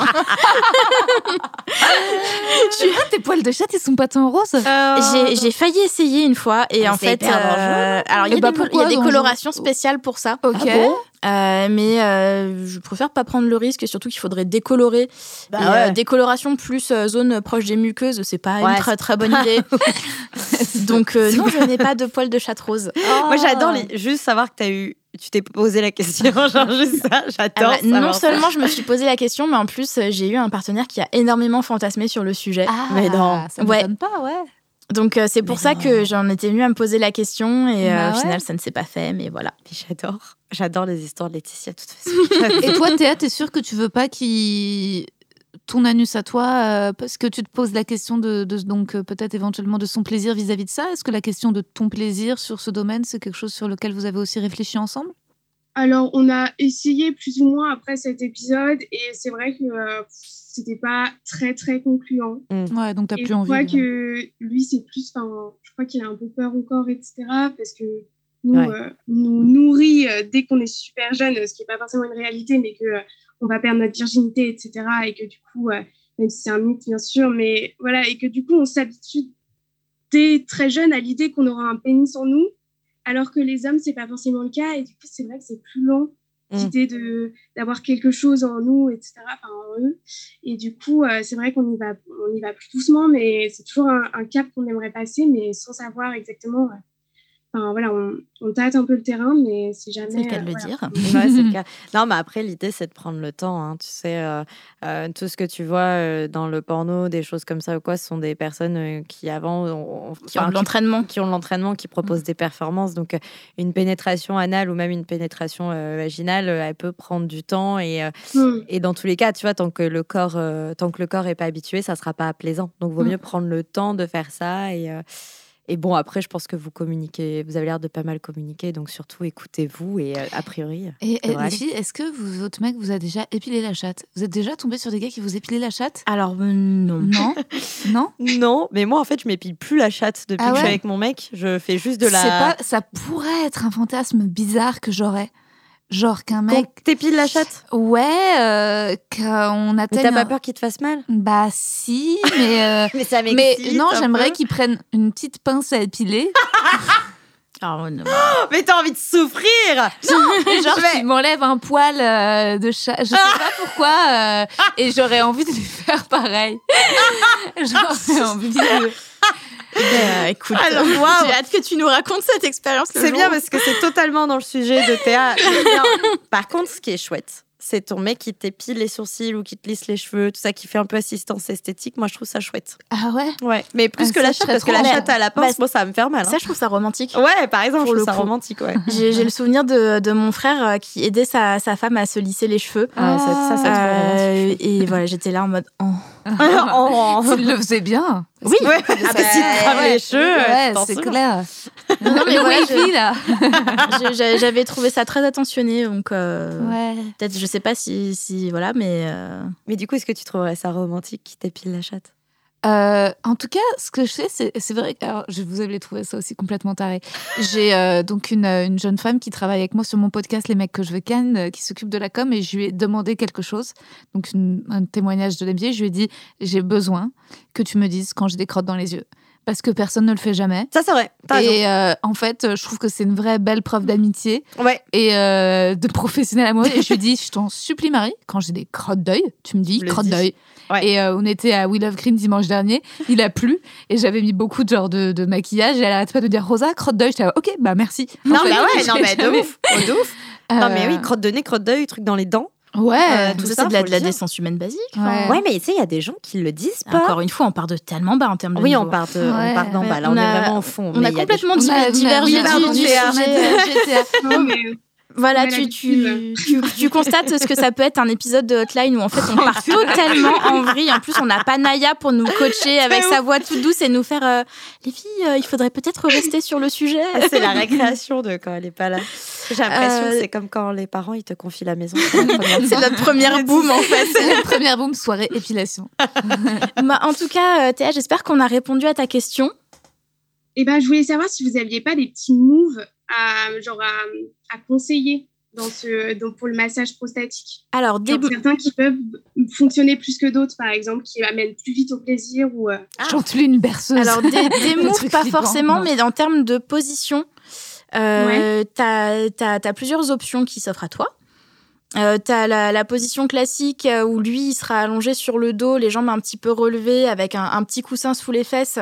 Tu vois, tes poils de chat, ils sont pas tant roses J'ai j'ai failli essayer une fois et Mais en fait, alors il y a bah des, il y pourquoi a des dangereux colorations spéciales pour ça. Ok. Ah bon Euh, mais euh, je préfère pas prendre le risque surtout qu'il faudrait décolorer. Bah Et, ouais. euh, décoloration plus euh, zone proche des muqueuses, c'est pas Ouais, une très très bonne idée. Donc euh, non, je n'ai pas de poils de chatte rose. Moi, j'adore les- juste savoir que t'as eu. Tu t'es posé la question, genre juste ça. Ah J'adore. bah, non seulement je me suis posé la question, mais en plus euh, j'ai eu un partenaire qui a énormément fantasmé sur le sujet. Ah, Mais non. Ça Ouais. m'étonne pas, ouais. Donc euh, c'est pour Mais ça non. que j'en étais venue à me poser la question et euh, Bah au ouais. final ça ne s'est pas fait, mais voilà. Mais J'adore. J'adore les histoires de Laetitia, de toute façon. Et toi, Théa, t'es sûre que tu veux pas qu'il ton anus à toi euh, parce que tu te poses la question de, de- donc euh, peut-être éventuellement de son plaisir vis-à-vis de ça. Est-ce que la question de ton plaisir sur ce domaine, c'est quelque chose sur lequel vous avez aussi réfléchi ensemble? Alors, on a essayé plus ou moins après cet épisode et c'est vrai que euh, c'était pas très très concluant. Ouais, donc t'as Et plus je envie. crois de- que lui, c'est plus, enfin, je crois qu'il a un peu peur encore, etc. Parce que nous, Ouais. euh, nous nourrit euh, dès qu'on est super jeune, ce qui n'est pas forcément une réalité, mais que euh, on va perdre notre virginité, etc. Et que du coup, euh, même si c'est un mythe, bien sûr, mais voilà, et que du coup, on s'habitue dès très jeune à l'idée qu'on aura un pénis en nous, alors que les hommes, c'est pas forcément le cas. Et du coup, c'est vrai que c'est plus lent Mm. l'idée de d'avoir quelque chose en nous, etc. Enfin, en eux. Et du coup, euh, c'est vrai qu'on y va, on y va plus doucement, mais c'est toujours un, un cap qu'on aimerait passer, mais sans savoir exactement. Enfin, voilà, on, on tâte un peu le terrain, mais c'est jamais. C'est le cas de euh, le voilà. dire. Ouais, c'est le cas. Non, mais après, l'idée, c'est de prendre le temps. hein. Tu sais, euh, euh, tout ce que tu vois euh, dans le porno, des choses comme ça ou quoi, ce sont des personnes euh, qui, avant, ont, Qui ont enfin, de l'entraînement. qui ont de l'entraînement, qui proposent des performances. Donc, une pénétration anale ou même une pénétration euh, vaginale, elle peut prendre du temps. Et, euh, Hmm. et dans tous les cas, tu vois, tant que le corps, euh, tant que le corps est pas habitué, ça sera pas plaisant. Donc, vaut Mm. mieux prendre le temps de faire ça. Et, euh, et bon, après, je pense que vous communiquez, vous avez l'air de pas mal communiquer. Donc, surtout, écoutez-vous. Et euh, a priori, Et, et devrait les aller. filles, est-ce que vous, votre mec vous a déjà épilé la chatte? Vous êtes déjà tombé sur des gars qui vous épilaient la chatte? Alors euh, non. Non Non? Non, mais moi en fait je m'épile plus la chatte depuis Ah que je suis avec mon mec. Je fais juste de la. pas, ça pourrait être un fantasme bizarre que j'aurais. Genre qu'un mec. t'épile la chatte Ouais, euh, qu'on Mais atteigne. t'as pas peur qu'il te fasse mal Bah si, mais. euh, Mais ça mais non, j'aimerais qu'ils prennent une petite pince à épiler. Alors, non. Mais t'as envie de souffrir Et genre, Je vais- qu'il m'enlève un poil euh, de chat. Je sais pas pourquoi. euh, et j'aurais envie de lui faire pareil. J'aurais envie de. Euh, écoute, Alors, waouh. j'ai hâte que tu nous racontes cette expérience. C'est bien parce que c'est totalement dans le sujet de Théa. Non. Par contre, ce qui est chouette, c'est ton mec qui t'épile les sourcils ou qui te lisse les cheveux, tout ça, qui fait un peu assistance esthétique. Moi, je trouve ça chouette. Ah ouais? Ouais. Mais plus Ah, que ça, la chatte, parce que la chatte à la pince, Bah, moi, ça va me faire mal. hein. Ça, je trouve ça romantique. Ouais, par exemple, Pour je trouve ça coup. romantique, ouais. J'ai le souvenir de, de mon frère euh, qui aidait sa, sa femme à se lisser les cheveux. Ah, ça, ça, romantique. Euh, et voilà, j'étais là en mode. oh. Oh. Tu le faisais bien. Oui, Ouais, ah bah, si tu trames les cheveux, Ouais, t'en c'est souviens. clair. Non, mais le voilà, wifi, là. j'avais trouvé ça très attentionné. Donc, euh, Ouais. peut-être, je sais pas si. si voilà, mais. euh, Mais du coup, est-ce que tu trouverais ça romantique qui t'épile la chatte? Euh, en tout cas, ce que je sais, c'est, vrai alors, je vous allez trouver ça aussi complètement taré. J'ai euh, donc une, euh, une jeune femme qui travaille avec moi sur mon podcast Les mecs que je veux ken, euh, qui s'occupe de la com, et je lui ai demandé quelque chose, donc un témoignage de l'MJ. Je lui ai dit j'ai besoin que tu me dises quand j'ai des crottes dans les yeux, parce que personne ne le fait jamais. Ça, c'est vrai. Et euh, en fait, je trouve que c'est une vraie belle preuve d'amitié Ouais. et euh, de professionnel amoureux. Et je lui dis, je t'en supplie, Marie, quand j'ai des crottes d'œil, tu me dis Le crottes d'œil. Ouais. Et euh, on était à We Love Green dimanche dernier, il a plu et j'avais mis beaucoup de genre de, de maquillage et elle arrête pas de dire Rosa, crotte d'œil. J'étais là, ok, bah merci. Non, En fait, mais ouais, non, mais de ouf. Oh, de ouf. Non, mais oui, crotte de nez, crotte d'œil, truc dans les dents. Ouais, Euh, tout ça, ça, c'est de la, de la décence humaine basique. Ouais. enfin. Ouais, mais tu sais, il y a des gens qui le disent pas. Encore une fois, on part de tellement bas en termes de Oui, niveau. on part, de, Ouais. on part d'en bas. Là, On on, a- est vraiment au fond. On mais a complètement divergé du- sujet. Voilà, tu, tu, tu, tu constates ce que ça peut être un épisode de Hotline où en fait on part totalement en vrille. En plus, on n'a pas Naya pour nous coacher avec sa voix toute douce et nous faire euh, les filles, euh, il faudrait peut-être rester sur le sujet. Ah, C'est la récréation de quand elle est pas là. J'ai l'impression Euh, que c'est comme quand les parents ils te confient la maison. pour la première C'est notre première boom en fait. C'est la première boom soirée épilation. Bah, en tout cas, euh, Théa, j'espère qu'on a répondu à ta question. Eh ben, je voulais savoir si vous aviez pas des petits moves à, genre à, à conseiller dans ce, dans, pour le massage prostatique. Alors, des... Genre certains qui peuvent fonctionner plus que d'autres, par exemple, qui amènent plus vite au plaisir ou. euh, Chante lui une berceuse. Alors, des, des moves, pas flippant, forcément, non. mais en termes de position, euh, t'as as, plusieurs options qui s'offrent à toi. Euh, t'as la, la position classique euh, où lui il sera allongé sur le dos, les jambes un petit peu relevées avec un, un petit coussin sous les fesses,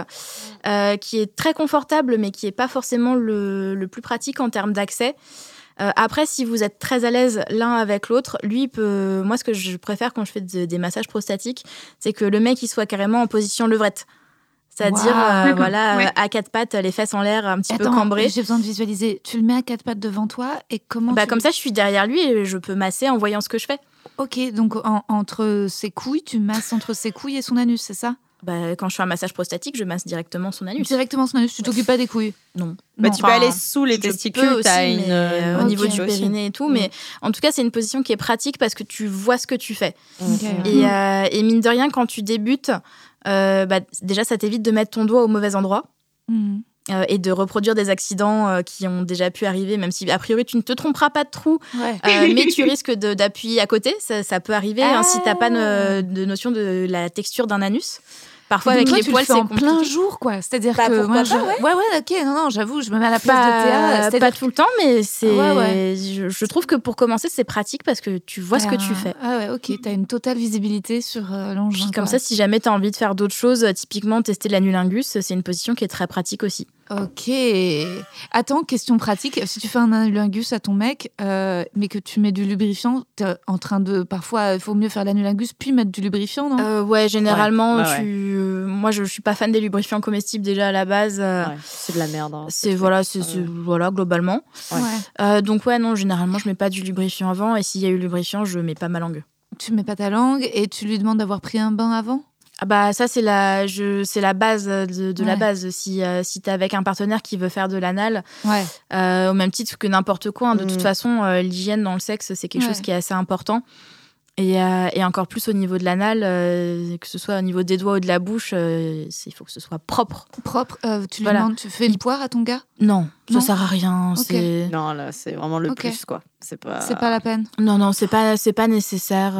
euh, qui est très confortable mais qui est pas forcément le, le plus pratique en termes d'accès. Euh, après, si vous êtes très à l'aise l'un avec l'autre, lui il peut. Moi, ce que je préfère quand je fais de- des massages prostatiques, c'est que le mec il soit carrément en position levrette. C'est-à-dire, euh, voilà, ouais. euh, à quatre pattes, les fesses en l'air, un petit peu cambrées. j'ai besoin de visualiser. Tu le mets à quatre pattes devant toi et comment Bah, tu- comme ça, je suis derrière lui et je peux masser en voyant ce que je fais. Ok, donc en- entre ses couilles, tu masses entre ses couilles et son anus, c'est ça? Bah, quand je fais un massage prostatique, je masse directement son anus. Directement son anus, tu t'occupes pas des couilles? Non. Bah, Non, tu peux aller sous les testicules, aussi, une. euh, au Ok. niveau du périnée et tout. Mais en tout cas, c'est une position qui est pratique parce que tu vois ce que tu fais. Euh, et mine de rien, quand tu débutes, euh, bah, déjà, ça t'évite de mettre ton doigt au mauvais endroit. Mhm. euh, et de reproduire des accidents euh, qui ont déjà pu arriver, même si a priori tu ne te tromperas pas de trou, Ouais. euh, mais tu risques d'appuyer à côté, ça, ça peut arriver hein, si t'as pas Ah. de notion de la texture d'un anus. Parfois avec toi, les tu poils le c'est en plein jour, quoi. C'est-à-dire Bah, que moi, pas, je... ouais. ouais, ouais, ok, non, non, j'avoue, je me mets à la place de Théa. Pas, C'est-à-dire pas tout le temps, mais c'est. Ouais, ouais. Je, je trouve que pour commencer, c'est pratique parce que tu vois ce que T'as tu un- fais. Ah ouais, ok, t'as une totale visibilité sur euh, l'engin. Comme quoi. ça, si jamais tu as envie de faire d'autres choses, euh, typiquement tester l'anulingus, c'est une position qui est très pratique aussi. Ok. Attends, question pratique. Si tu fais un anulingus à ton mec, euh, mais que tu mets du lubrifiant, t'es en train de. Parfois, il faut mieux faire l'anulingus puis mettre du lubrifiant, non? Euh, ouais, généralement, Ouais, ouais, tu... euh, moi je, je suis pas fan des lubrifiants comestibles déjà à la base. euh, Ouais, c'est de la merde. hein, C'est ce voilà, c'est c'est- Ouais. voilà globalement. ouais. Euh, donc ouais, non, généralement je mets pas du lubrifiant avant et s'il y a eu lubrifiant, je mets pas ma langue. Tu mets pas ta langue et tu lui demandes d'avoir pris un bain avant? Ah bah ça c'est la je c'est la base de, de la base. Si euh, si t'es avec un partenaire qui veut faire de l'anal, Ouais. euh, au même titre que n'importe quoi, hein, de Mm. toute façon euh, l'hygiène dans le sexe c'est quelque Ouais. chose qui est assez important. Et, euh, et encore plus au niveau de l'anal, euh, que ce soit au niveau des doigts ou de la bouche, euh, il faut que ce soit propre. Propre. euh, tu lui Voilà. demandes, tu fais une poire à ton gars? Non, ça Non? sert à rien. Non, là, c'est vraiment le plus, quoi. C'est pas. C'est pas la peine. non, non, c'est pas c'est pas nécessaire.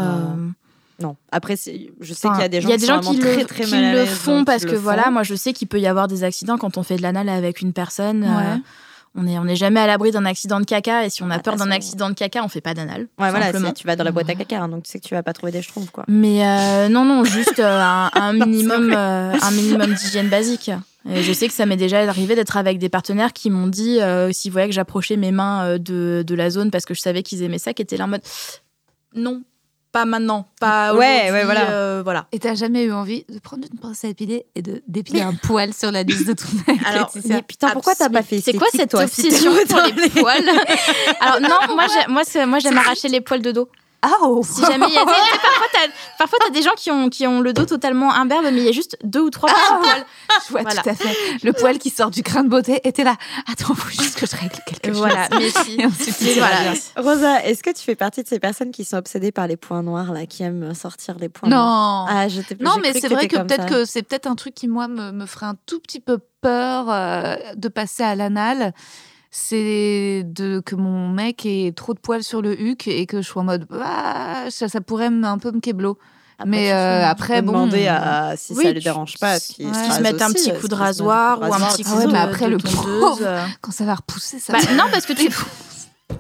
Non. Après, je sais Enfin, qu'il y a des gens il y a qui sont le, très, très qui mal à le l'aise, font parce que voilà, moi je sais qu'il peut y avoir des accidents quand on fait de l'anal avec une personne. euh, on n'est on est jamais à l'abri d'un accident de caca et si on a Ah, peur de d'un accident de caca, on fait pas d'anal. Ouais, voilà, tu vas dans la boîte à caca, hein, donc tu sais que tu vas pas trouver des schtroumpfs, quoi. Mais euh, non, non, juste euh, un, minimum, un minimum d'hygiène basique. Et je sais que ça m'est déjà arrivé d'être avec des partenaires qui m'ont dit, s'ils voyaient que j'approchais mes mains de, de la zone parce que je savais qu'ils aimaient ça, qui étaient là en mode non, pas maintenant, pas Ouais, aujourd'hui, ouais, voilà. euh, voilà. Et t'as jamais eu envie de prendre une pince à épiler et de dépiler un poil sur la liste de ton mec Alors, Mais putain, pourquoi t'as pas fait C'est quoi cette obsession pour les poils Alors non, moi, moi, moi j'aime arracher les poils de dos. Ah oh Si jamais il y a des... parfois t'as parfois t'as des gens qui ont qui ont le dos totalement imberbe, mais il y a juste deux ou trois petits poils. Je vois Voilà. tout à fait. Le poil qui sort du grain de beauté était là. Attends, faut juste que je règle quelque Voilà, chose. mais si. Et ensuite, Mais il voilà. bien. Rosa, est-ce que tu fais partie de ces personnes qui sont obsédées par les points noirs, là, qui aiment sortir les points noirs? Non. Ah, je t'ai- Non, mais c'est vrai que peut-être que c'est peut-être un truc qui, moi, me, me ferait un tout petit peu peur euh, de passer à l'anal. C'est de que mon mec ait trop de poils sur le huc et que je sois en mode ah, ça, ça pourrait me- un peu me. Après, mais euh, après, bon. demander à, si Oui, ça lui tu- dérange pas. ce qui Ouais. se se mettent un petit euh, coup de met rasoir ou un petit tu Ah coup ouais, de, mais après, de le pauvre. euh. Quand ça va repousser, ça. Bah, va- non, parce que tu,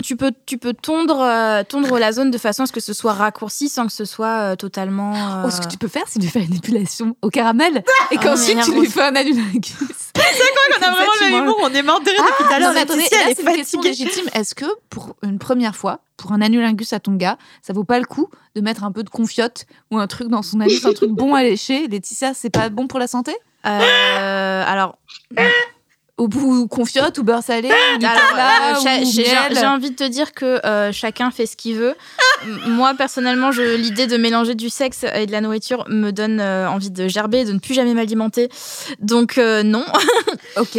tu peux, tu peux tondre, euh, tondre la zone de façon à ce que ce soit raccourci sans que ce soit euh, totalement. euh, Oh, ce que tu peux faire, c'est lui faire une épilation au caramel et qu'ensuite mais tu lui fais un annulungus. On a vraiment le même humour, on est mort de rire depuis tout à l'heure. Non, mais attendez, Laetitia, là, elle est c'est une question fatiguée. légitime. Est-ce que pour une première fois, pour un annulingus à ton gars, ça vaut pas le coup de mettre un peu de confiote ou un truc dans son anus, un truc bon à lécher? Laetitia, c'est pas bon pour la santé? Euh, alors, Au bout, confiote ou beurre salé euh, j'ai envie de te dire que euh, chacun fait ce qu'il veut. Moi, personnellement, l'idée de mélanger du sexe et de la nourriture me donne euh, envie de gerber, de ne plus jamais m'alimenter. Donc, euh, non. Ok.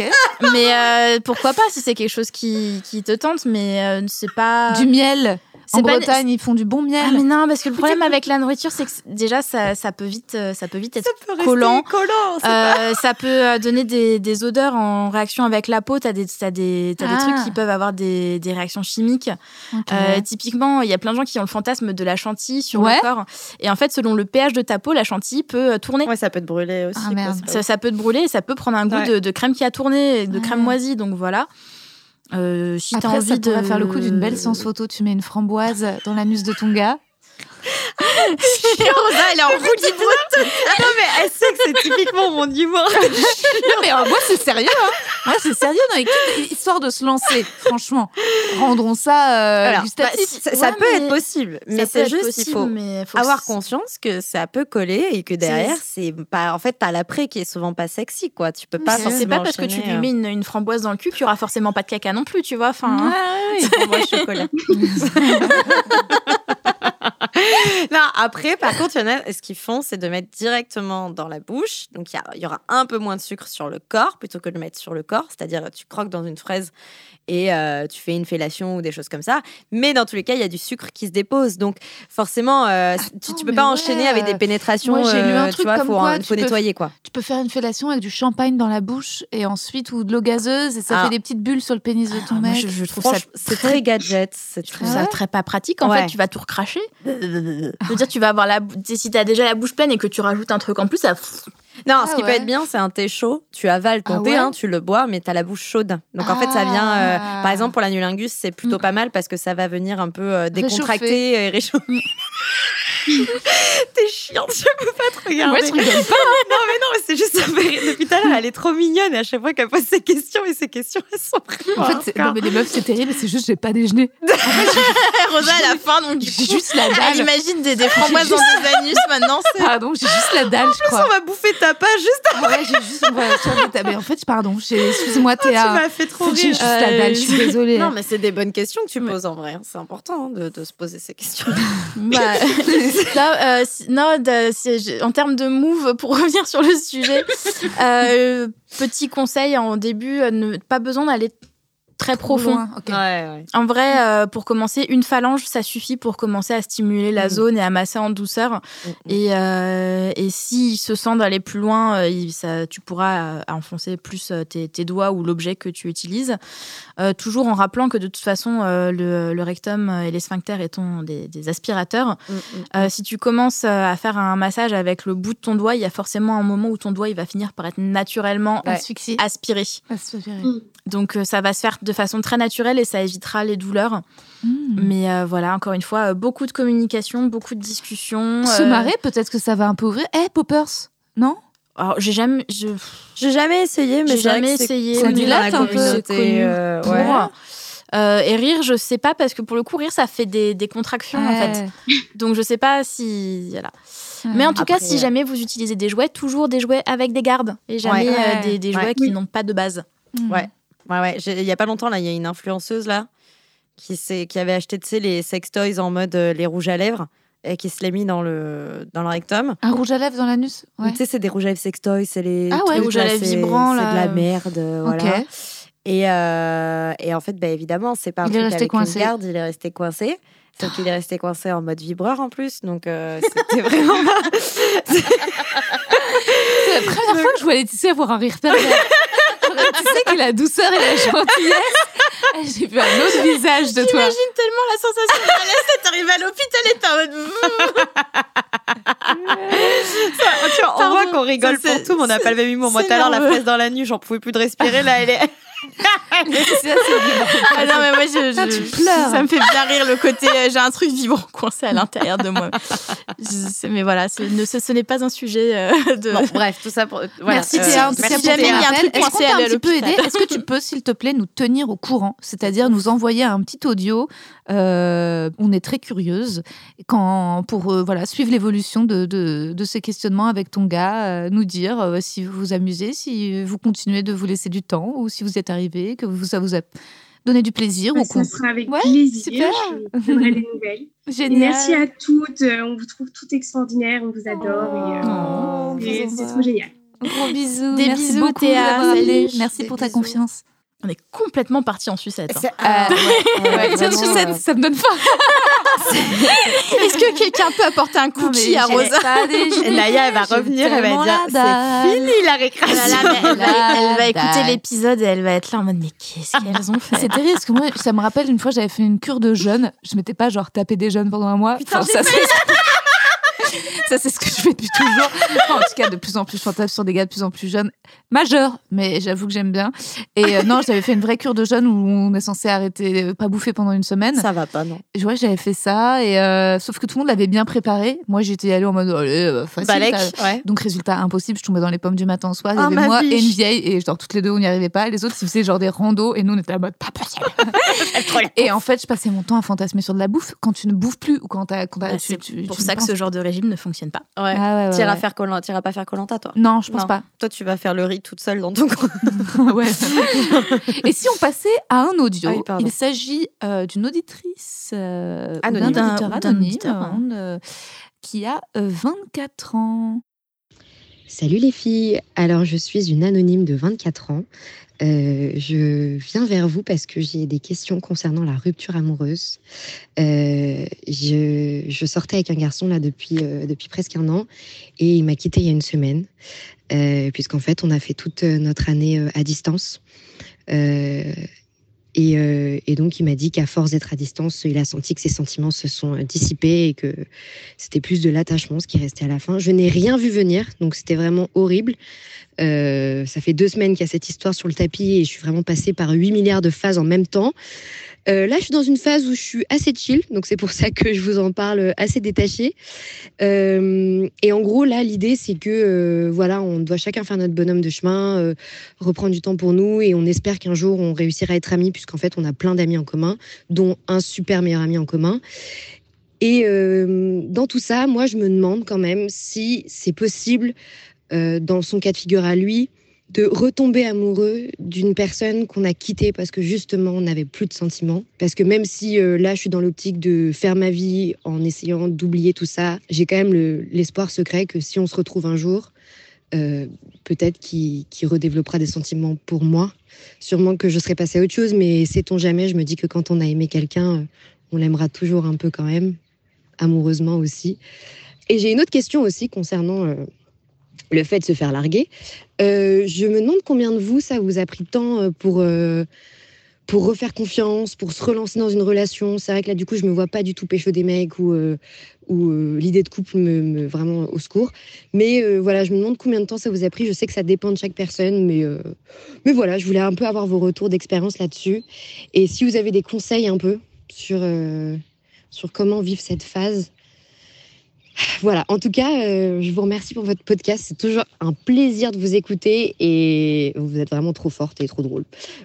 mais pourquoi pas si c'est quelque chose qui, qui te tente, mais c'est pas. Du miel. En Bretagne, ils font du bon miel. Ah mais non parce que le problème avec la nourriture c'est que déjà ça, ça peut vite euh, ça peut vite être Ça peut rester collant. collant, Euh, ça peut euh, donner des, des odeurs en réaction avec la peau. T'as des, t'as des, des Ah. trucs qui peuvent avoir des, des réactions chimiques. Euh, typiquement, il y a plein de gens qui ont le fantasme de la chantilly sur Ouais. le corps. Et en fait, selon le pH de ta peau, la chantilly peut euh, tourner. Ouais, ça peut te brûler aussi. Ah, quoi, Ça, ça peut te brûler et ça peut prendre un goût Ouais. de, de crème qui a tourné, de Ouais. crème moisie. Donc voilà. Euh, si Après, envie ça de faire le coup d'une belle séance photo. Tu mets une framboise dans l'anus de ton gars. Rosa, elle est en roue libre. Non, mais elle sait que c'est typiquement mon humour. Non, mais euh, moi, c'est sérieux. Hein. Moi, c'est sérieux. Non, histoire de se lancer, franchement. Rendons ça euh, Alors, gustatif. bah, si- Ça, ça Ouais, peut mais- être possible, mais c'est juste possible, il faut avoir conscience que ça peut coller et que derrière c'est pas en fait t'as l'après qui est souvent pas sexy quoi tu peux pas C'est- forcément C'est pas parce que tu lui euh. mets une, une framboise dans le cul qu'il y aura forcément pas de caca non plus, tu vois. Enfin, hein. Ouais, ouais, ouais, moi, chocolat. non, après, par contre, ce qu'ils font, c'est de mettre directement dans la bouche. Donc, il y, y aura un peu moins de sucre sur le corps plutôt que de le mettre sur le corps. C'est-à-dire, tu croques dans une fraise et euh, tu fais une fellation ou des choses comme ça. Mais dans tous les cas, il y a du sucre qui se dépose. Donc, forcément, euh, tu, tu Attends, peux pas ouais, enchaîner avec des pénétrations. moi, j'ai lu un euh, tu truc vois, comme faut, quoi faut peux- nettoyer, quoi. Tu peux faire une fellation avec du champagne dans la bouche et ensuite ou de l'eau gazeuse et ça Ah. fait des petites bulles sur le pénis de ton moi, mec. je, je trouve ça c'est très gadget. C'est Je trouve très- ça très pas pratique. En Ouais. fait, tu vas tout recracher. Je veux dire, tu vas avoir la. Si t'as déjà la bouche pleine et que tu rajoutes un truc en plus, ça. Non, Ah ce qui ouais. peut être bien, c'est un thé chaud. Tu avales ton Ah thé, ouais hein, tu le bois, mais t'as la bouche chaude. Donc en fait, ça vient. euh, Ah. par exemple, pour l'anulingus, c'est plutôt Mm. pas mal parce que ça va venir un peu euh, décontracter et réchauffer. T'es chiante, je peux pas te regarder. Ouais, je rigole pas. non, mais non, mais c'est juste ça. Depuis tout à l'heure, elle est trop mignonne. Et à chaque fois qu'elle pose ses questions, et ses questions, elles sont vraiment. En fait, non, mais les meufs, c'est terrible, c'est juste j'ai pas déjeuné. Rosa, à la fin, donc du J'ai coup. juste la Elle dalle. imagine des, des framboises dans des anus maintenant. c'est- Pardon, j'ai juste la dalle, je crois. on va bouffer ta page juste Ah ouais, j'ai juste voiture de ta- Mais en fait, pardon, excuse-moi, tu Théa. m'as fait trop J'ai rire. juste la dalle, je suis désolée. Non, mais c'est des bonnes questions que tu poses en vrai. C'est important hein, de, de se poser ces questions. Bah, euh, non, je- en termes de move, pour revenir sur le sujet, euh, petit conseil en début, euh, ne, pas besoin d'aller très profond. Loin, ok. Ouais, ouais. En vrai, euh, pour commencer, une phalange, ça suffit pour commencer à stimuler la Mm. zone et à masser en douceur. Et, euh, et s'il se sent d'aller plus loin, euh, il- ça, tu pourras euh, enfoncer plus euh, tes, tes doigts ou l'objet que tu utilises. Euh, toujours en rappelant que de toute façon, euh, le, le rectum et les sphincters étant des, des aspirateurs, Mm, mm. euh, si tu commences euh, à faire un massage avec le bout de ton doigt, il y a forcément un moment où ton doigt il va finir par être naturellement Ouais. Asphyxie. aspiré. Donc euh, ça va se faire de façon très naturelle et ça évitera les douleurs. Hmm. Mais euh, voilà, encore une fois, euh, beaucoup de communication, beaucoup de discussions. Se euh, marrer, peut-être que ça va un peu ouvrir. Eh, Poppers Non? Alors, j'ai jamais, je, J'ai jamais essayé, mais J'ai c'est jamais que c'est essayé, la dilate un peu, c'est euh, pour. ouais. Euh, et rire, je sais pas parce que pour le coup, rire, ça fait des, des contractions en fait. Donc je sais pas si voilà. Mais en tout cas, si jamais vous utilisez des jouets, toujours des jouets avec des gardes et jamais Ouais. euh, des, des jouets Ouais. qui Oui. n'ont pas de base. Ouais. Ouais, ouais. Il y a pas longtemps, là, il y a une influenceuse, là, qui, qui avait acheté, tu sais, les sextoys en mode euh, les rouges à lèvres et qui se les mis dans le, dans le rectum. Un rouge à lèvres dans l'anus Ouais. Tu sais, c'est des rouges à lèvres sextoys, c'est les Ah ouais, rouges à là, lèvres vibrants, C'est de la merde, euh, voilà. Ok. Et, euh, et en fait, bah, évidemment, c'est pas un Il est truc resté avec coincé. une garde, il est resté coincé. Sauf qu'il est resté coincé en mode vibreur en plus, donc euh, c'était vraiment. C'est la première fois que je vois Laetitia avoir un rire pervers. Laetitia qui a la douceur et la gentillesse. Et J'ai vu un autre visage de toi. J'imagine tellement la sensation de malaise, t'arrives à l'hôpital et t'es en mode. Tu vois, on voit qu'on rigole ça, pour tout, mais on n'a pas le même humour. Moi, tout à l'heure, la fraise dans la nuit, j'en pouvais plus de respirer. Là, elle est... Ah non, mais moi, je, je- pleures. Ça me fait bien rire le côté. euh, J'ai un truc vibrant coincé à l'intérieur de moi. Mais voilà, ce, ne- ce, ce n'est pas un sujet euh, de. Bon, bref, tout ça pour... voilà. Merci Euh, Théa, en tout cas, merci pour jamais il y a un truc Est-ce qu'on coincé à un petit peu l'hôpital aidé Est-ce que tu peux, s'il te plaît, nous tenir au courant? C'est-à-dire nous envoyer un petit audio. euh, on est très curieuse quand, pour euh, voilà, suivre l'évolution de, de, de ces questionnements avec ton gars, euh, nous dire euh, si vous vous amusez, si vous continuez de vous laisser du temps ou si vous êtes arrivé, que vous, ça vous a donné du plaisir ou Bah, Ça qu'on- sera avec Ouais, plaisir. super. Je vous donnerai des nouvelles. Et Génial. merci à toutes. euh, On vous trouve toutes extraordinaires. On vous adore. et, euh, Oh, et vous c'est trop génial. Gros bisous. Des Merci bisous, beaucoup Théa. Merci Des pour ta bisous. confiance. On est complètement parti en sucette. hein. C'est- ah, ouais, ouais, Ouais, tiens, vraiment, sucette, euh, ça me donne faim. Est-ce que quelqu'un peut apporter un cookie à Rosa Et Naya, elle va revenir, elle va dire c'est fini la là récréation. elle, va, elle va écouter l'épisode et elle va être là en mode mais qu'est-ce qu'elles ont fait? C'est terrible parce que moi, ça me rappelle une fois, j'avais fait une cure de jeûne. Je m'étais pas genre tapé des jeûnes pendant un mois. Enfin, ça. Ça, c'est ce que je fais depuis toujours. Enfin, en tout cas, de plus en plus, je fantasme sur des gars de plus en plus jeunes, majeurs, mais j'avoue que j'aime bien. Et euh, non, j'avais fait une vraie cure de jeûne où on est censé arrêter, euh, pas bouffer pendant une semaine. Ça va pas, non. Ouais, j'avais fait ça, et euh, sauf que tout le monde l'avait bien préparé. Moi, j'étais allée en mode, allez, euh, facile. Balek, ça- ouais. donc résultat impossible, je tombais dans les pommes du matin au soir. Il y avait ma moi biche. et une vieille et genre toutes les deux on n'y arrivait pas. Les autres ils faisaient genre des randos et nous on était à mode pas possible. et en fait je passais mon temps à fantasmer sur de la bouffe quand tu ne bouffes plus ou quand t'as quand t'as- Bah, tu- C'est pour tu ça que ce genre de régime ne fonctionne pas. Ouais. Ah ouais, ouais, T'iras ouais. faire Koh- t'iras pas faire Colanta, toi. Non, je pense Non. pas. Toi, tu vas faire le riz toute seule dans ton coin. Ouais. et si on passait à un audio, Ah oui, il s'agit euh, d'une auditrice euh, Anonyme. d'un auditeur hein. euh, qui a euh, 24 ans. Salut les filles, alors je suis une anonyme de 24 ans. Euh, je viens vers vous parce que j'ai des questions concernant la rupture amoureuse. Euh, je, sortais avec un garçon là depuis, euh, depuis presque un an et il m'a quitté il y a une semaine, puisqu'en fait on a fait toute notre année à distance. Et, donc il m'a dit qu'à force d'être à distance, il a senti que ses sentiments se sont dissipés et que c'était plus de l'attachement, ce qui restait à la fin. Je n'ai rien vu venir, donc c'était vraiment horrible. Euh, ça fait deux semaines qu'il y a cette histoire sur le tapis et je suis vraiment passée par 8 milliards de phases en même temps. Euh, là, je suis dans une phase où je suis assez chill, donc c'est pour ça que je vous en parle assez détachée. Euh, et en gros, là, l'idée, c'est que euh, voilà, on doit chacun faire notre bonhomme de chemin, reprendre du temps pour nous, et on espère qu'un jour on réussira à être amis, puisqu'en fait, on a plein d'amis en commun, dont un super meilleur ami en commun. Et dans tout ça, moi, je me demande quand même si c'est possible, euh, dans son cas de figure à lui, de retomber amoureux d'une personne qu'on a quittée parce que justement on n'avait plus de sentiments. Parce que même si euh, là je suis dans l'optique de faire ma vie en essayant d'oublier tout ça, j'ai quand même le- l'espoir secret que si on se retrouve un jour, euh, peut-être qu'il redéveloppera des sentiments pour moi. Sûrement que je serai passée à autre chose, mais sait-on jamais, je me dis que quand on a aimé quelqu'un, on l'aimera toujours un peu quand même, amoureusement aussi. Et j'ai une autre question aussi concernant le fait de se faire larguer. Euh, je me demande combien de vous, ça vous a pris de temps euh, pour, euh, pour refaire confiance, pour se relancer dans une relation. C'est vrai que là, du coup, je me vois pas du tout pécho des mecs ou, ou l'idée de couple me, me- vraiment au secours. Mais voilà, je me demande combien de temps ça vous a pris. Je sais que ça dépend de chaque personne, mais, mais voilà, je voulais un peu avoir vos retours d'expérience là-dessus. Et si vous avez des conseils un peu sur, sur comment vivre cette phase. Voilà, en tout cas, euh, je vous remercie pour votre podcast. C'est toujours un plaisir de vous écouter et vous êtes vraiment trop forte et trop drôle.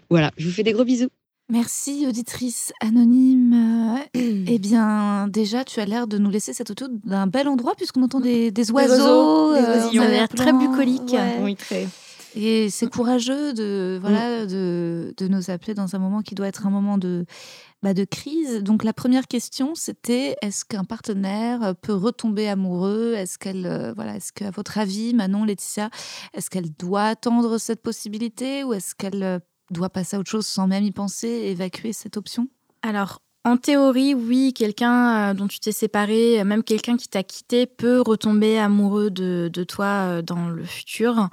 Voilà, je vous fais des gros bisous. Merci, auditrice anonyme. Euh, eh bien, déjà, tu as l'air de nous laisser cette auto d'un bel endroit, puisqu'on entend des, des oiseaux. oiseaux, des euh, oisillons. en Ça a l'air très bucolique. Ouais. Oui, très. Et c'est courageux de, voilà, de, de nous appeler dans un moment qui doit être un moment de, bah, de crise. Donc, la première question, c'était est-ce qu'un partenaire peut retomber amoureux? Est-ce qu'elle, euh, voilà, est-ce qu'à votre avis, Manon, Laetitia, est-ce qu'elle doit attendre cette possibilité ou est-ce qu'elle euh, doit passer à autre chose sans même y penser, évacuer cette option? Alors, en théorie, oui, quelqu'un euh, dont tu t'es séparé, euh, même quelqu'un qui t'a quitté, peut retomber amoureux de, de toi euh, dans le futur.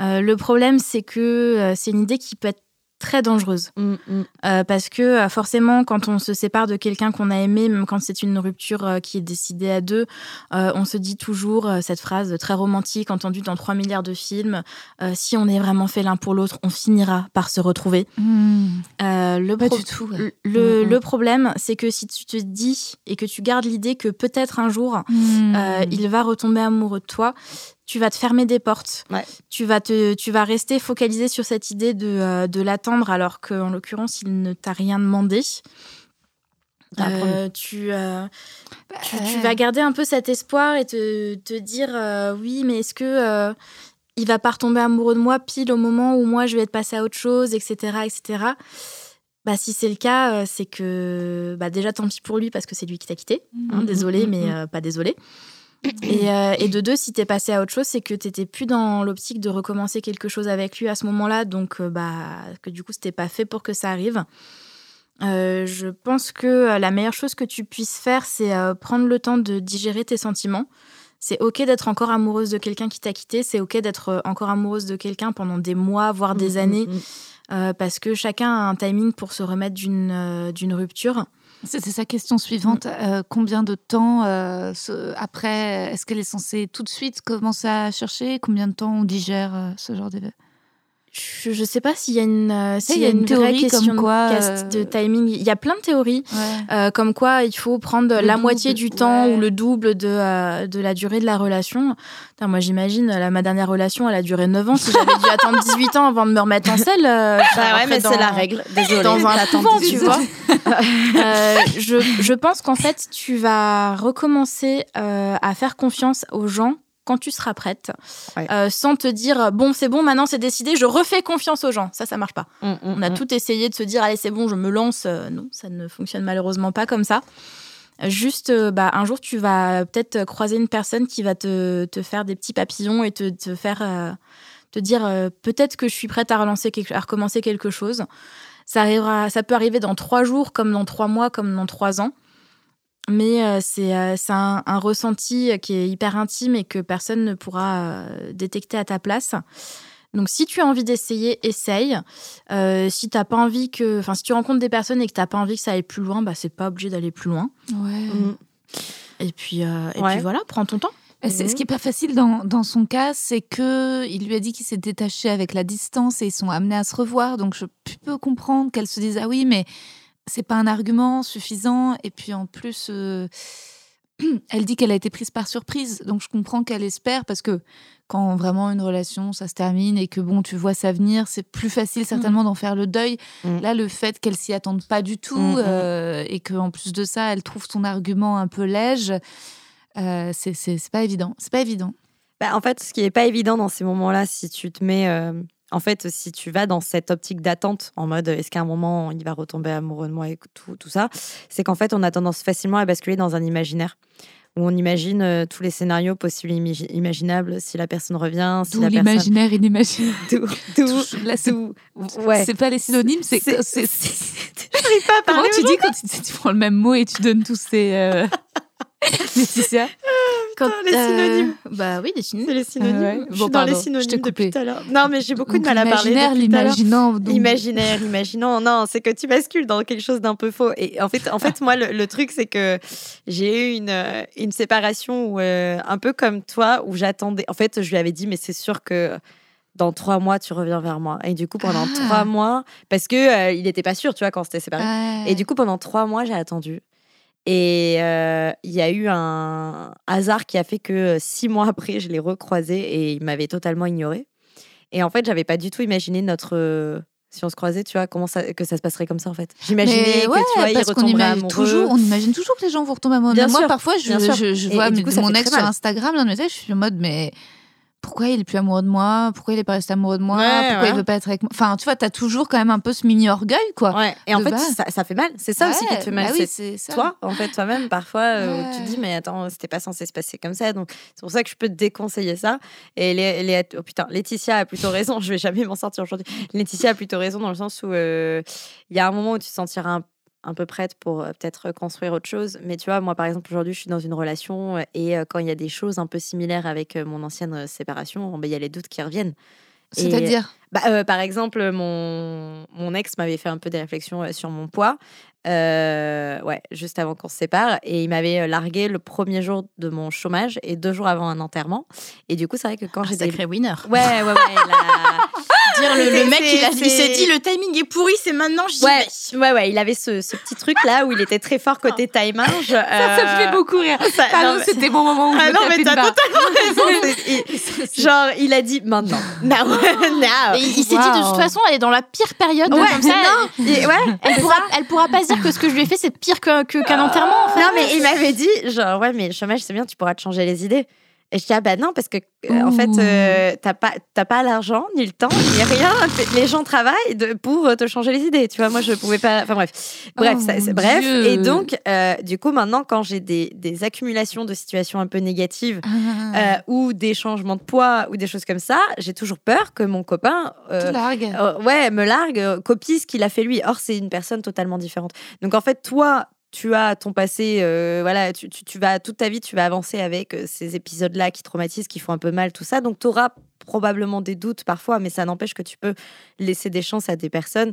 Euh, le problème, c'est que euh, c'est une idée qui peut être très dangereuse. Mm, mm. Euh, parce que euh, forcément, quand on se sépare de quelqu'un qu'on a aimé, même quand c'est une rupture euh, qui est décidée à deux, euh, on se dit toujours cette phrase très romantique entendue dans 3 milliards de films, si on est vraiment fait l'un pour l'autre, on finira par se retrouver. Le, Pas du tout. ouais. le, problème, c'est que si tu te dis et que tu gardes l'idée que peut-être un jour, il va retomber amoureux de toi, tu vas te fermer des portes. Ouais. Tu, vas te, tu vas rester focalisé sur cette idée de, euh, de l'attendre alors qu'en l'occurrence, il ne t'a rien demandé. Euh, tu, euh, tu, tu Ouais. vas garder un peu cet espoir et te, te dire euh, oui, mais est-ce que il va pas retomber amoureux de moi pile au moment où moi je vais être passée à autre chose, etc., etc. Bah, si c'est le cas, c'est que bah, déjà tant pis pour lui parce que c'est lui qui t'a quitté. Hein, Mhm, désolé, mhm, mais mhm. euh, pas désolé. Et, euh, et de deux, si t'es passé à autre chose, c'est que t'étais plus dans l'optique de recommencer quelque chose avec lui à ce moment-là, donc euh, bah que du coup c'était pas fait pour que ça arrive. Euh, je pense que la meilleure chose que tu puisses faire, c'est prendre le temps de digérer tes sentiments. C'est ok d'être encore amoureuse de quelqu'un qui t'a quitté, c'est ok d'être encore amoureuse de quelqu'un pendant des mois, voire des Mm, années, mm, mm. euh, parce que chacun a un timing pour se remettre d'une d'une rupture. C'était sa question suivante. Euh, combien de temps euh, ce- après, est-ce qu'elle est censée tout de suite commencer à chercher? Combien de temps on digère euh, ce genre d'événement Je, je sais pas s'il y a une, euh, s'il il y a une, vraie théorie comme question quoi, de, cast- euh, de timing. Il y a plein de théories. ouais. Euh, comme quoi il faut prendre Le la double, moitié du temps ou le double de, euh, de la durée de la relation. Putain, moi j'imagine, ma dernière relation, elle a duré 9 ans. Si j'avais dû attendre 18 ans avant de me remettre en selle, euh, Bah ouais, mais c'est la règle. Désolée. Dans un T'attends couvent, 18 tu vois. Euh, je, je pense qu'en fait, tu vas recommencer euh, à faire confiance aux gens quand tu seras prête, Ouais. euh, sans te dire bon c'est bon maintenant c'est décidé, je refais confiance aux gens. Ça ça marche pas. Mm, mm, On a mm. tout essayé de se dire, allez, c'est bon, je me lance. Euh, non, ça ne fonctionne malheureusement pas comme ça. Juste, euh, bah, un jour, tu vas peut-être croiser une personne qui va te, te faire des petits papillons et te, te faire euh, te dire, peut-être que je suis prête à, relancer quelque, à recommencer quelque chose. Ça, arrivera, ça peut arriver dans trois jours, comme dans trois mois, comme dans trois ans. Mais euh, c'est euh, c'est un, un ressenti qui est hyper intime et que personne ne pourra euh, détecter à ta place. Donc, si tu as envie d'essayer, essaye. Euh, si t'as pas envie que, enfin, si tu rencontres des personnes et que t'as pas envie que ça aille plus loin, bah c'est pas obligé d'aller plus loin. Ouais. Mm. Et puis, euh, et Ouais. puis voilà, prends ton temps. Ce qui est pas facile dans, dans son cas, c'est que il lui a dit qu'il s'est détaché avec la distance et ils sont amenés à se revoir. Donc je peux comprendre qu'elle se dise ah oui, mais c'est pas un argument suffisant. Et puis en plus, euh, elle dit qu'elle a été prise par surprise. Donc je comprends qu'elle espère parce que quand vraiment une relation ça se termine et que bon tu vois ça venir, c'est plus facile certainement d'en faire le deuil. Mm. Là, le fait qu'elle s'y attende pas du tout Mm, mm. euh, et qu'en plus de ça, elle trouve son argument un peu léger. Euh, c'est c'est c'est pas évident. C'est pas évident. Bah, en fait, ce qui est pas évident dans ces moments-là, si tu te mets, euh, en fait, si tu vas dans cette optique d'attente, en mode est-ce qu'à un moment il va retomber amoureux de moi et tout, tout ça, c'est qu'en fait, on a tendance facilement à basculer dans un imaginaire où on imagine euh, tous les scénarios possibles et imaginables si la personne revient, si D'où la personne. l'imaginaire inimaginable. D'où- d'où- Là, c'est ouais. c'est pas les synonymes, c'est C'est- c'est- c'est- J'arrive pas à comment parler tu dis quand tu, tu prends le même mot et tu donnes tous ces euh, Laetitia Quand, les synonymes. bah oui, les synonymes. C'est les synonymes. Ah ouais. Je suis Bon, dans pardon, les synonymes depuis tout à l'heure. Non, mais j'ai beaucoup Donc, de mal à parler. l'imaginaire, l'imaginant. donc- Imaginaire, imaginant. Non, c'est que tu bascules dans quelque chose d'un peu faux. Et en fait, en fait moi, le, le truc, c'est que j'ai eu une, euh, une séparation où, euh, un peu comme toi, où j'attendais. En fait, je lui avais dit, mais c'est sûr que dans trois mois, tu reviens vers moi. Et du coup, pendant Ah. trois mois, parce que euh, il n'était pas sûr, tu vois, quand séparés. Ouais. Et du coup, pendant trois mois, j'ai attendu. Et euh, il y a eu un hasard qui a fait que euh, six mois après, je l'ai recroisé et il m'avait totalement ignoré. Et en fait, j'avais pas du tout imaginé notre, euh, si on se croisait, tu vois, comment ça, que ça se passerait comme ça en fait. J'imaginais Mais que ouais, tu vois, parce qu'on retomberait imagine amoureux. toujours, on imagine toujours que les gens vont retomber amoureux. Bien Même moi, parfois, je, vois et du coup, ça mon ex sur. Instagram, mes ex, je suis en mode, mais pourquoi il est plus amoureux de moi? Pourquoi il est pas resté amoureux de moi? Ouais, Pourquoi ouais. il veut pas être avec moi? Enfin, tu vois, t'as toujours quand même un peu ce mini orgueil, quoi. Ouais. Et en fait, ça, ça fait mal. C'est ça aussi qui te fait mal. bah oui, c'est toi, en fait, toi-même, parfois, euh, où tu te dis, mais attends, c'était pas censé se passer comme ça. Donc, c'est pour ça que je peux te déconseiller ça. Et Lé- Lé- oh, putain, Laetitia a plutôt raison. Je vais jamais m'en sortir aujourd'hui. Laetitia a plutôt raison dans le sens où euh, il y a un moment où tu te sentiras un, un peu prête pour euh, peut-être construire autre chose. Mais tu vois, moi, par exemple, aujourd'hui, je suis dans une relation euh, et euh, quand il y a des choses un peu similaires avec mon ancienne séparation, ben, il y a les doutes qui reviennent. C'est-à-dire? bah, euh, par exemple, mon, mon ex m'avait fait un peu des réflexions sur mon poids, euh, ouais, juste avant qu'on se sépare, et il m'avait largué le premier jour de mon chômage et deux jours avant un enterrement. Et du coup, c'est vrai que quand j'ai des... sacré winner. Ouais, ouais, ouais. la- Dire le, le mec, il, a- il s'est dit le timing est pourri, c'est maintenant, j'y Ouais, vais. ouais, ouais, il avait ce, ce petit truc là où il était très fort côté timing. Ça, ça me fait beaucoup rire. ça- Pardon, non, mais- c'était mon moment où Ah je non, mais t'as totalement raison. il- genre, il a dit maintenant. Now. Now. Et il s'est dit de toute façon, elle est dans la pire période. Ouais, comme ça, non. Et- ouais, elle, pourra, elle pourra pas se dire que ce que je lui ai fait, c'est pire que- que- qu'un enterrement. En fait. Non, mais il m'avait dit, genre, ouais, mais le chômage, c'est bien, tu pourras te changer les idées. Et je dis, ah bah non, parce que, euh, en fait, euh, t'as pas, pas l'argent, ni le temps, ni rien. Les gens travaillent de- pour euh, te changer les idées. Tu vois, moi, je pouvais pas. Enfin, bref. Bref, Oh, ça- bref. Dieu. Et donc, euh, du coup, maintenant, quand j'ai des, des accumulations de situations un peu négatives Ah, euh, ou des changements de poids ou des choses comme ça, j'ai toujours peur que mon copain. te largue. ouais, me largue, copie ce qu'il a fait lui. Or, c'est une personne totalement différente. Donc, en fait, toi, tu as ton passé, euh, voilà, tu, tu- tu vas toute ta vie, tu vas avancer avec euh, ces épisodes-là qui traumatisent, qui font un peu mal, tout ça. Donc, tu auras probablement des doutes parfois, mais ça n'empêche que tu peux laisser des chances à des personnes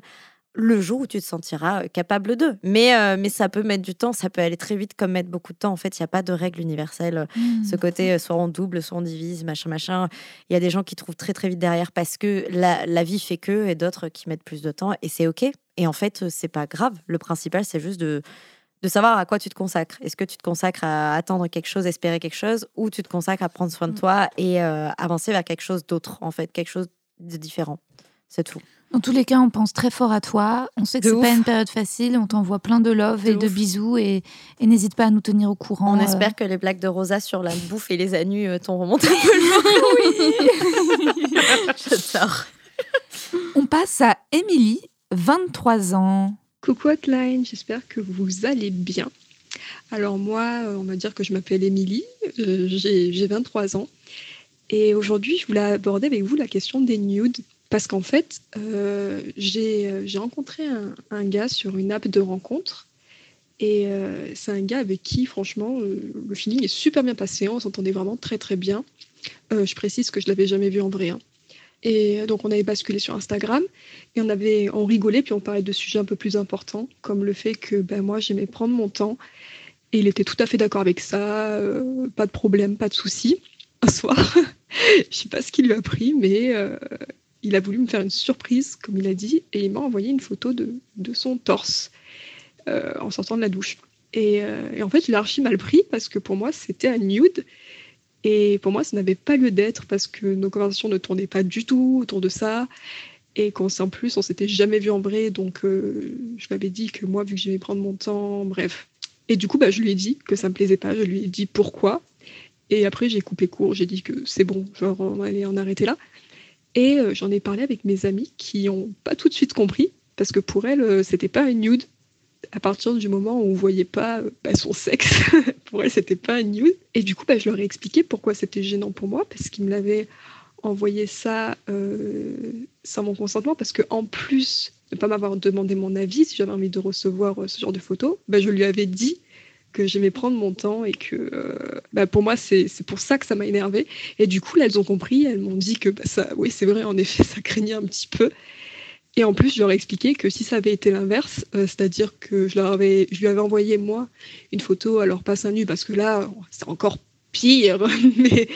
le jour où tu te sentiras euh, capable d'eux. Mais, euh, mais ça peut mettre du temps, ça peut aller très vite comme mettre beaucoup de temps. En fait, il n'y a pas de règle universelle. Hmm. Ce côté, soit on double, soit on divise, machin, machin. Il y a des gens qui trouvent très, très vite derrière parce que la, la vie fait que, et d'autres qui mettent plus de temps, et c'est OK. Et en fait, c'est pas grave. Le principal, c'est juste de, de savoir à quoi tu te consacres. Est-ce que tu te consacres à attendre quelque chose, espérer quelque chose, ou tu te consacres à prendre soin de toi et euh, avancer vers quelque chose d'autre, en fait, quelque chose de différent. C'est tout. Dans tous les cas, on pense très fort à toi. On sait que c'est pas une période facile. On t'envoie plein de love De et de bisous. Et, et n'hésite pas à nous tenir au courant. On euh, espère que les blagues de Rosa sur la bouffe et les anus euh, t'ont remonté un peu le moral. J'adore. On passe à Émilie, 23 ans. Coucou Hotline, j'espère que vous allez bien. Alors moi, euh, on va dire que je m'appelle Émilie, euh, j'ai j'ai 23 ans. Et aujourd'hui, je voulais aborder avec vous la question des nudes. Parce qu'en fait, euh, j'ai rencontré un, gars sur une app de rencontre. Et c'est un gars avec qui, franchement, le feeling est super bien passé. On s'entendait vraiment très très bien. Je précise que je l'avais jamais vu en vrai. hein. Et donc on avait basculé sur Instagram et on avait on rigolait puis on parlait de sujets un peu plus importants comme le fait que ben moi j'aimais prendre mon temps et il était tout à fait d'accord avec ça, euh, pas de problème, pas de souci. Un soir, je sais pas ce qui lui a pris, mais euh, il a voulu me faire une surprise, comme il a dit, et il m'a envoyé une photo de, de son torse euh, en sortant de la douche. Et, en fait, il a archi mal pris parce que pour moi, c'était un nude. Et pour moi, ça n'avait pas lieu d'être parce que nos conversations ne tournaient pas du tout autour de ça. Et qu'en en plus, on s'était jamais vu en vrai. Donc, euh, je lui avais dit que moi, vu que j'aimais prendre mon temps, bref. Et du coup, bah, je lui ai dit que ça me plaisait pas. Je lui ai dit pourquoi. Et après, j'ai coupé court. J'ai dit que c'est bon, genre, on allait en arrêter là. Et euh, j'en ai parlé avec mes amis qui ont pas tout de suite compris. Parce que pour elles, euh, c'était pas un nude. À partir du moment où on voyait pas euh, bah, son sexe, pour elles, c'était pas un nude. Et du coup, bah, je leur ai expliqué pourquoi c'était gênant pour moi. Parce qu'ils me l'avaient envoyé ça euh, sans mon consentement. Parce que en plus de pas m'avoir demandé mon avis, si j'avais envie de recevoir euh, ce genre de photos, bah, je lui avais dit que j'aimais prendre mon temps et que pour moi c'est pour ça que ça m'a énervé et du coup là elles ont compris elles m'ont dit que ça oui c'est vrai en effet ça craignait un petit peu et en plus je leur ai expliqué que si ça avait été l'inverse euh, c'est-à-dire que je lui avais envoyé moi une photo alors pas seins nus parce que là c'est encore pire mais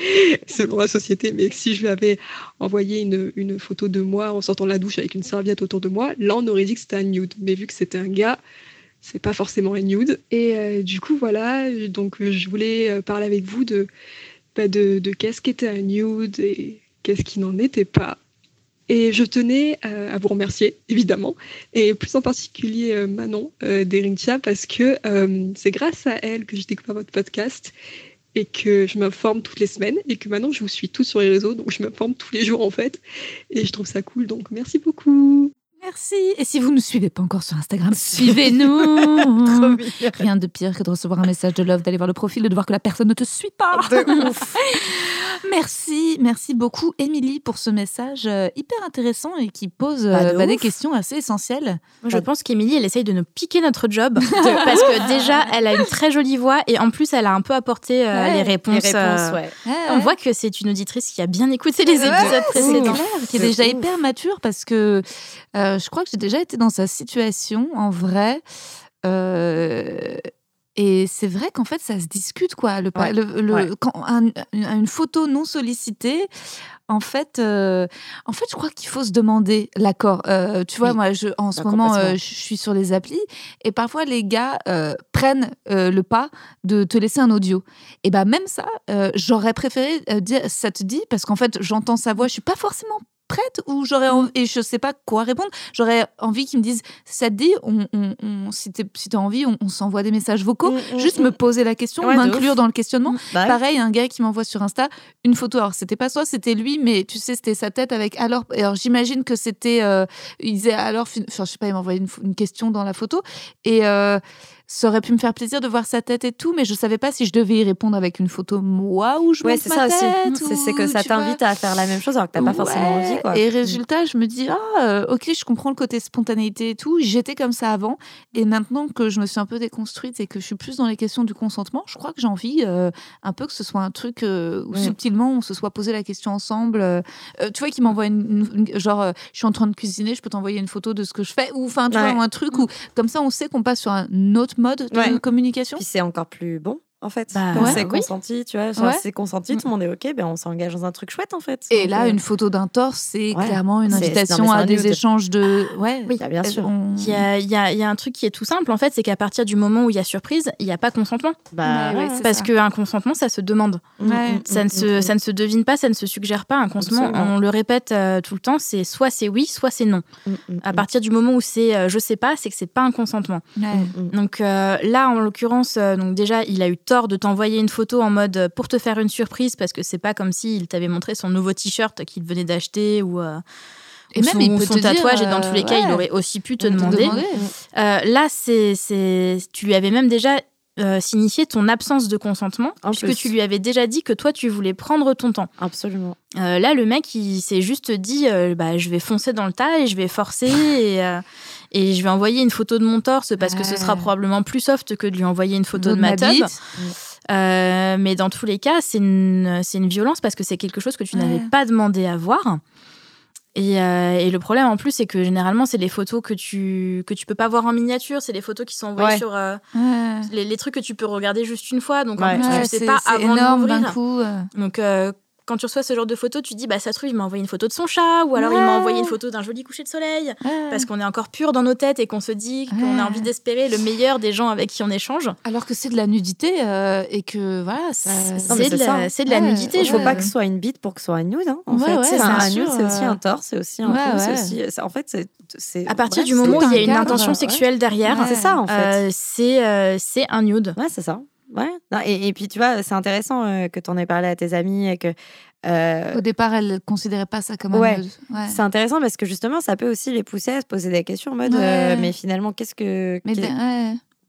selon la société mais si je lui avais envoyé une, photo de moi en sortant de la douche avec une serviette autour de moi là on aurait dit que c'était un nude mais vu que c'était un gars c'est pas forcément un nude. Et euh, du coup, voilà, donc je voulais euh, parler avec vous de, bah, de, de qu'est-ce qu'était un nude et qu'est-ce qui n'en était pas. Et je tenais à vous remercier, évidemment, et plus en particulier euh, Manon euh, d'Erintia, parce que euh, c'est grâce à elle que j'ai découvert votre podcast et que je m'informe toutes les semaines et que maintenant je vous suis tous sur les réseaux, donc je m'informe tous les jours en fait. Et je trouve ça cool, donc merci beaucoup. Merci. Et si vous ne nous suivez pas encore sur Instagram, suivez-nous. Rien de pire que de recevoir un message de love, d'aller voir le profil, et de voir que la personne ne te suit pas. merci, merci beaucoup, Émilie, pour ce message euh, hyper intéressant et qui pose Bah, de euh, bah, des ouf. questions assez essentielles. Moi, je pense qu'Émilie, elle essaye de nous piquer notre job. parce que déjà, elle a une très jolie voix et en plus, elle a un peu apporté euh, Ouais, les réponses. Les réponses, euh, ouais. On voit que c'est une auditrice qui a bien écouté les épisodes précédents. qui est déjà ouf. hyper mature parce que euh, je crois que j'ai déjà été dans sa situation en vrai. Euh, et c'est vrai qu'en fait, ça se discute, quoi. Le, Ouais, le- le- ouais. quand un- une photo non sollicitée, en fait, euh, en fait, je crois qu'il faut se demander l'accord. Euh, tu vois, Oui. moi, je, en ce Bah, moment, euh, je suis sur les applis et parfois les gars prennent le pas de te laisser un audio. Et ben même ça, j'aurais préféré dire ça te dit parce qu'en fait, j'entends sa voix, je suis pas forcément prête ou j'aurais envie, et je sais pas quoi répondre j'aurais envie qu'ils me disent ça te dit on, on, on- si t'as envie on, on s'envoie des messages vocaux Mm, mm, juste mm. me poser la question Ouais, m'inclure dans le questionnement Bah ouais. Pareil, un gars qui m'envoie sur Insta une photo. Alors, c'était pas soi, c'était lui, mais tu sais, c'était sa tête avec. Alors, alors j'imagine que c'était. euh, il disait alors. fin- Enfin, je sais pas, il m'envoyait une question dans la photo. Et euh, ça aurait pu me faire plaisir de voir sa tête et tout, mais je savais pas si je devais y répondre avec une photo moi ou je Ouais, c'est ça aussi. tête, C'est c'est que ça t'invite à faire la même chose alors que t'as pas forcément envie, quoi. Et résultat, je me dis, ah, euh, ok, je comprends le côté spontanéité et tout. J'étais comme ça avant. Et maintenant que je me suis un peu déconstruite et que je suis plus dans les questions du consentement, je crois que j'ai envie euh, un peu que ce soit un truc euh, où Mm. subtilement on se soit posé la question ensemble. Tu vois, qui m'envoie une, une- une- Genre, je suis en train de cuisiner, je peux t'envoyer une photo de ce que je fais. Ou enfin, tu Ouais. vois, un truc où, comme ça, on sait qu'on passe sur un autre mode de Ouais. communication? Puis c'est encore plus bon, en fait. Bah, Quand ouais. c'est oui. consenti, tu vois. Ouais. c'est consenti, tout le monde est OK, ben on s'engage dans un truc chouette, en fait. Et Donc, là, euh, une photo d'un torse, c'est Ouais. clairement une invitation non, à des échanges de. Ouais, Oui, bien sûr. on- Il y a, il y a- il y a un truc qui est tout simple, en fait, c'est qu'à partir du moment où il y a surprise, il n'y a pas consentement. Bah, Parce qu'un consentement, ça se demande. Mm, Ouais. mm, Ça ne, mm, se, mm, ça ne se devine pas, ça ne se suggère pas. Un consentement, Absolument. on le répète euh, tout le temps, c'est soit c'est oui, soit c'est non. mm, mm, À mm, partir du moment où c'est euh, je sais pas, c'est que c'est pas un consentement. Mm, mm. Donc euh, là, en l'occurrence, donc déjà, il a eu tort de t'envoyer une photo en mode euh, pour te faire une surprise parce que c'est pas comme s'il t'avait montré son nouveau t-shirt qu'il venait d'acheter ou, euh, Et ou même, son, il ou peut son te dire, tatouage. et dans tous les cas, il ouais. aurait aussi pu te demander. demander. Euh, là, c'est, c'est, tu lui avais même déjà euh, signifié ton absence de consentement En puisque plus. tu lui avais déjà dit que toi, tu voulais prendre ton temps. Absolument. Euh, là, le mec, il s'est juste dit, euh, bah, je vais foncer dans le tas et je vais forcer et, euh, et je vais envoyer une photo de mon torse parce que ce sera probablement plus soft que de lui envoyer une photo de ma tub. bite. Euh, mais dans tous les cas, c'est une, c'est une violence parce que c'est quelque chose que tu Ouais. n'avais pas demandé à voir. Et, euh, et le problème en plus, c'est que généralement, c'est les photos que tu que tu peux pas voir en miniature, c'est les photos qui sont envoyées Ouais. sur euh, Ouais. les, les trucs que tu peux regarder juste une fois. Donc en plus, Ouais, tu sais pas c'est avant énorme l'ouvrir. coup. Donc, euh, quand tu reçois ce genre de photos, tu te dis, bah, ça se trouve, il m'a envoyé une photo de son chat, ou alors il m'a envoyé une photo d'un joli coucher de soleil, Ouais. parce qu'on est encore pur dans nos têtes et qu'on se dit qu'on Ouais. a envie d'espérer le meilleur des gens avec qui on échange. Alors que c'est de la nudité euh, et que voilà, ça. C'est de, la- de nudité. Il je faut veux pas que ce soit une bite pour que ce soit un nude. Hein, en Ouais, fait, ouais, c'est un, nude, c'est aussi euh. un torse, c'est aussi un aussi. En fait, c'est. À partir bref, du moment où il y a un une intention sexuelle derrière. C'est ça, en fait. euh, c'est euh, c'est un nude. Ouais, c'est ça. Ouais. Non, et, et puis, tu vois, c'est intéressant euh, que tu en aies parlé à tes amis et que. euh, Au départ, elle considérait pas ça comme un Ouais. C'est intéressant parce que justement, ça peut aussi les pousser à se poser des questions en mode Ouais. euh, mais finalement, qu'est-ce que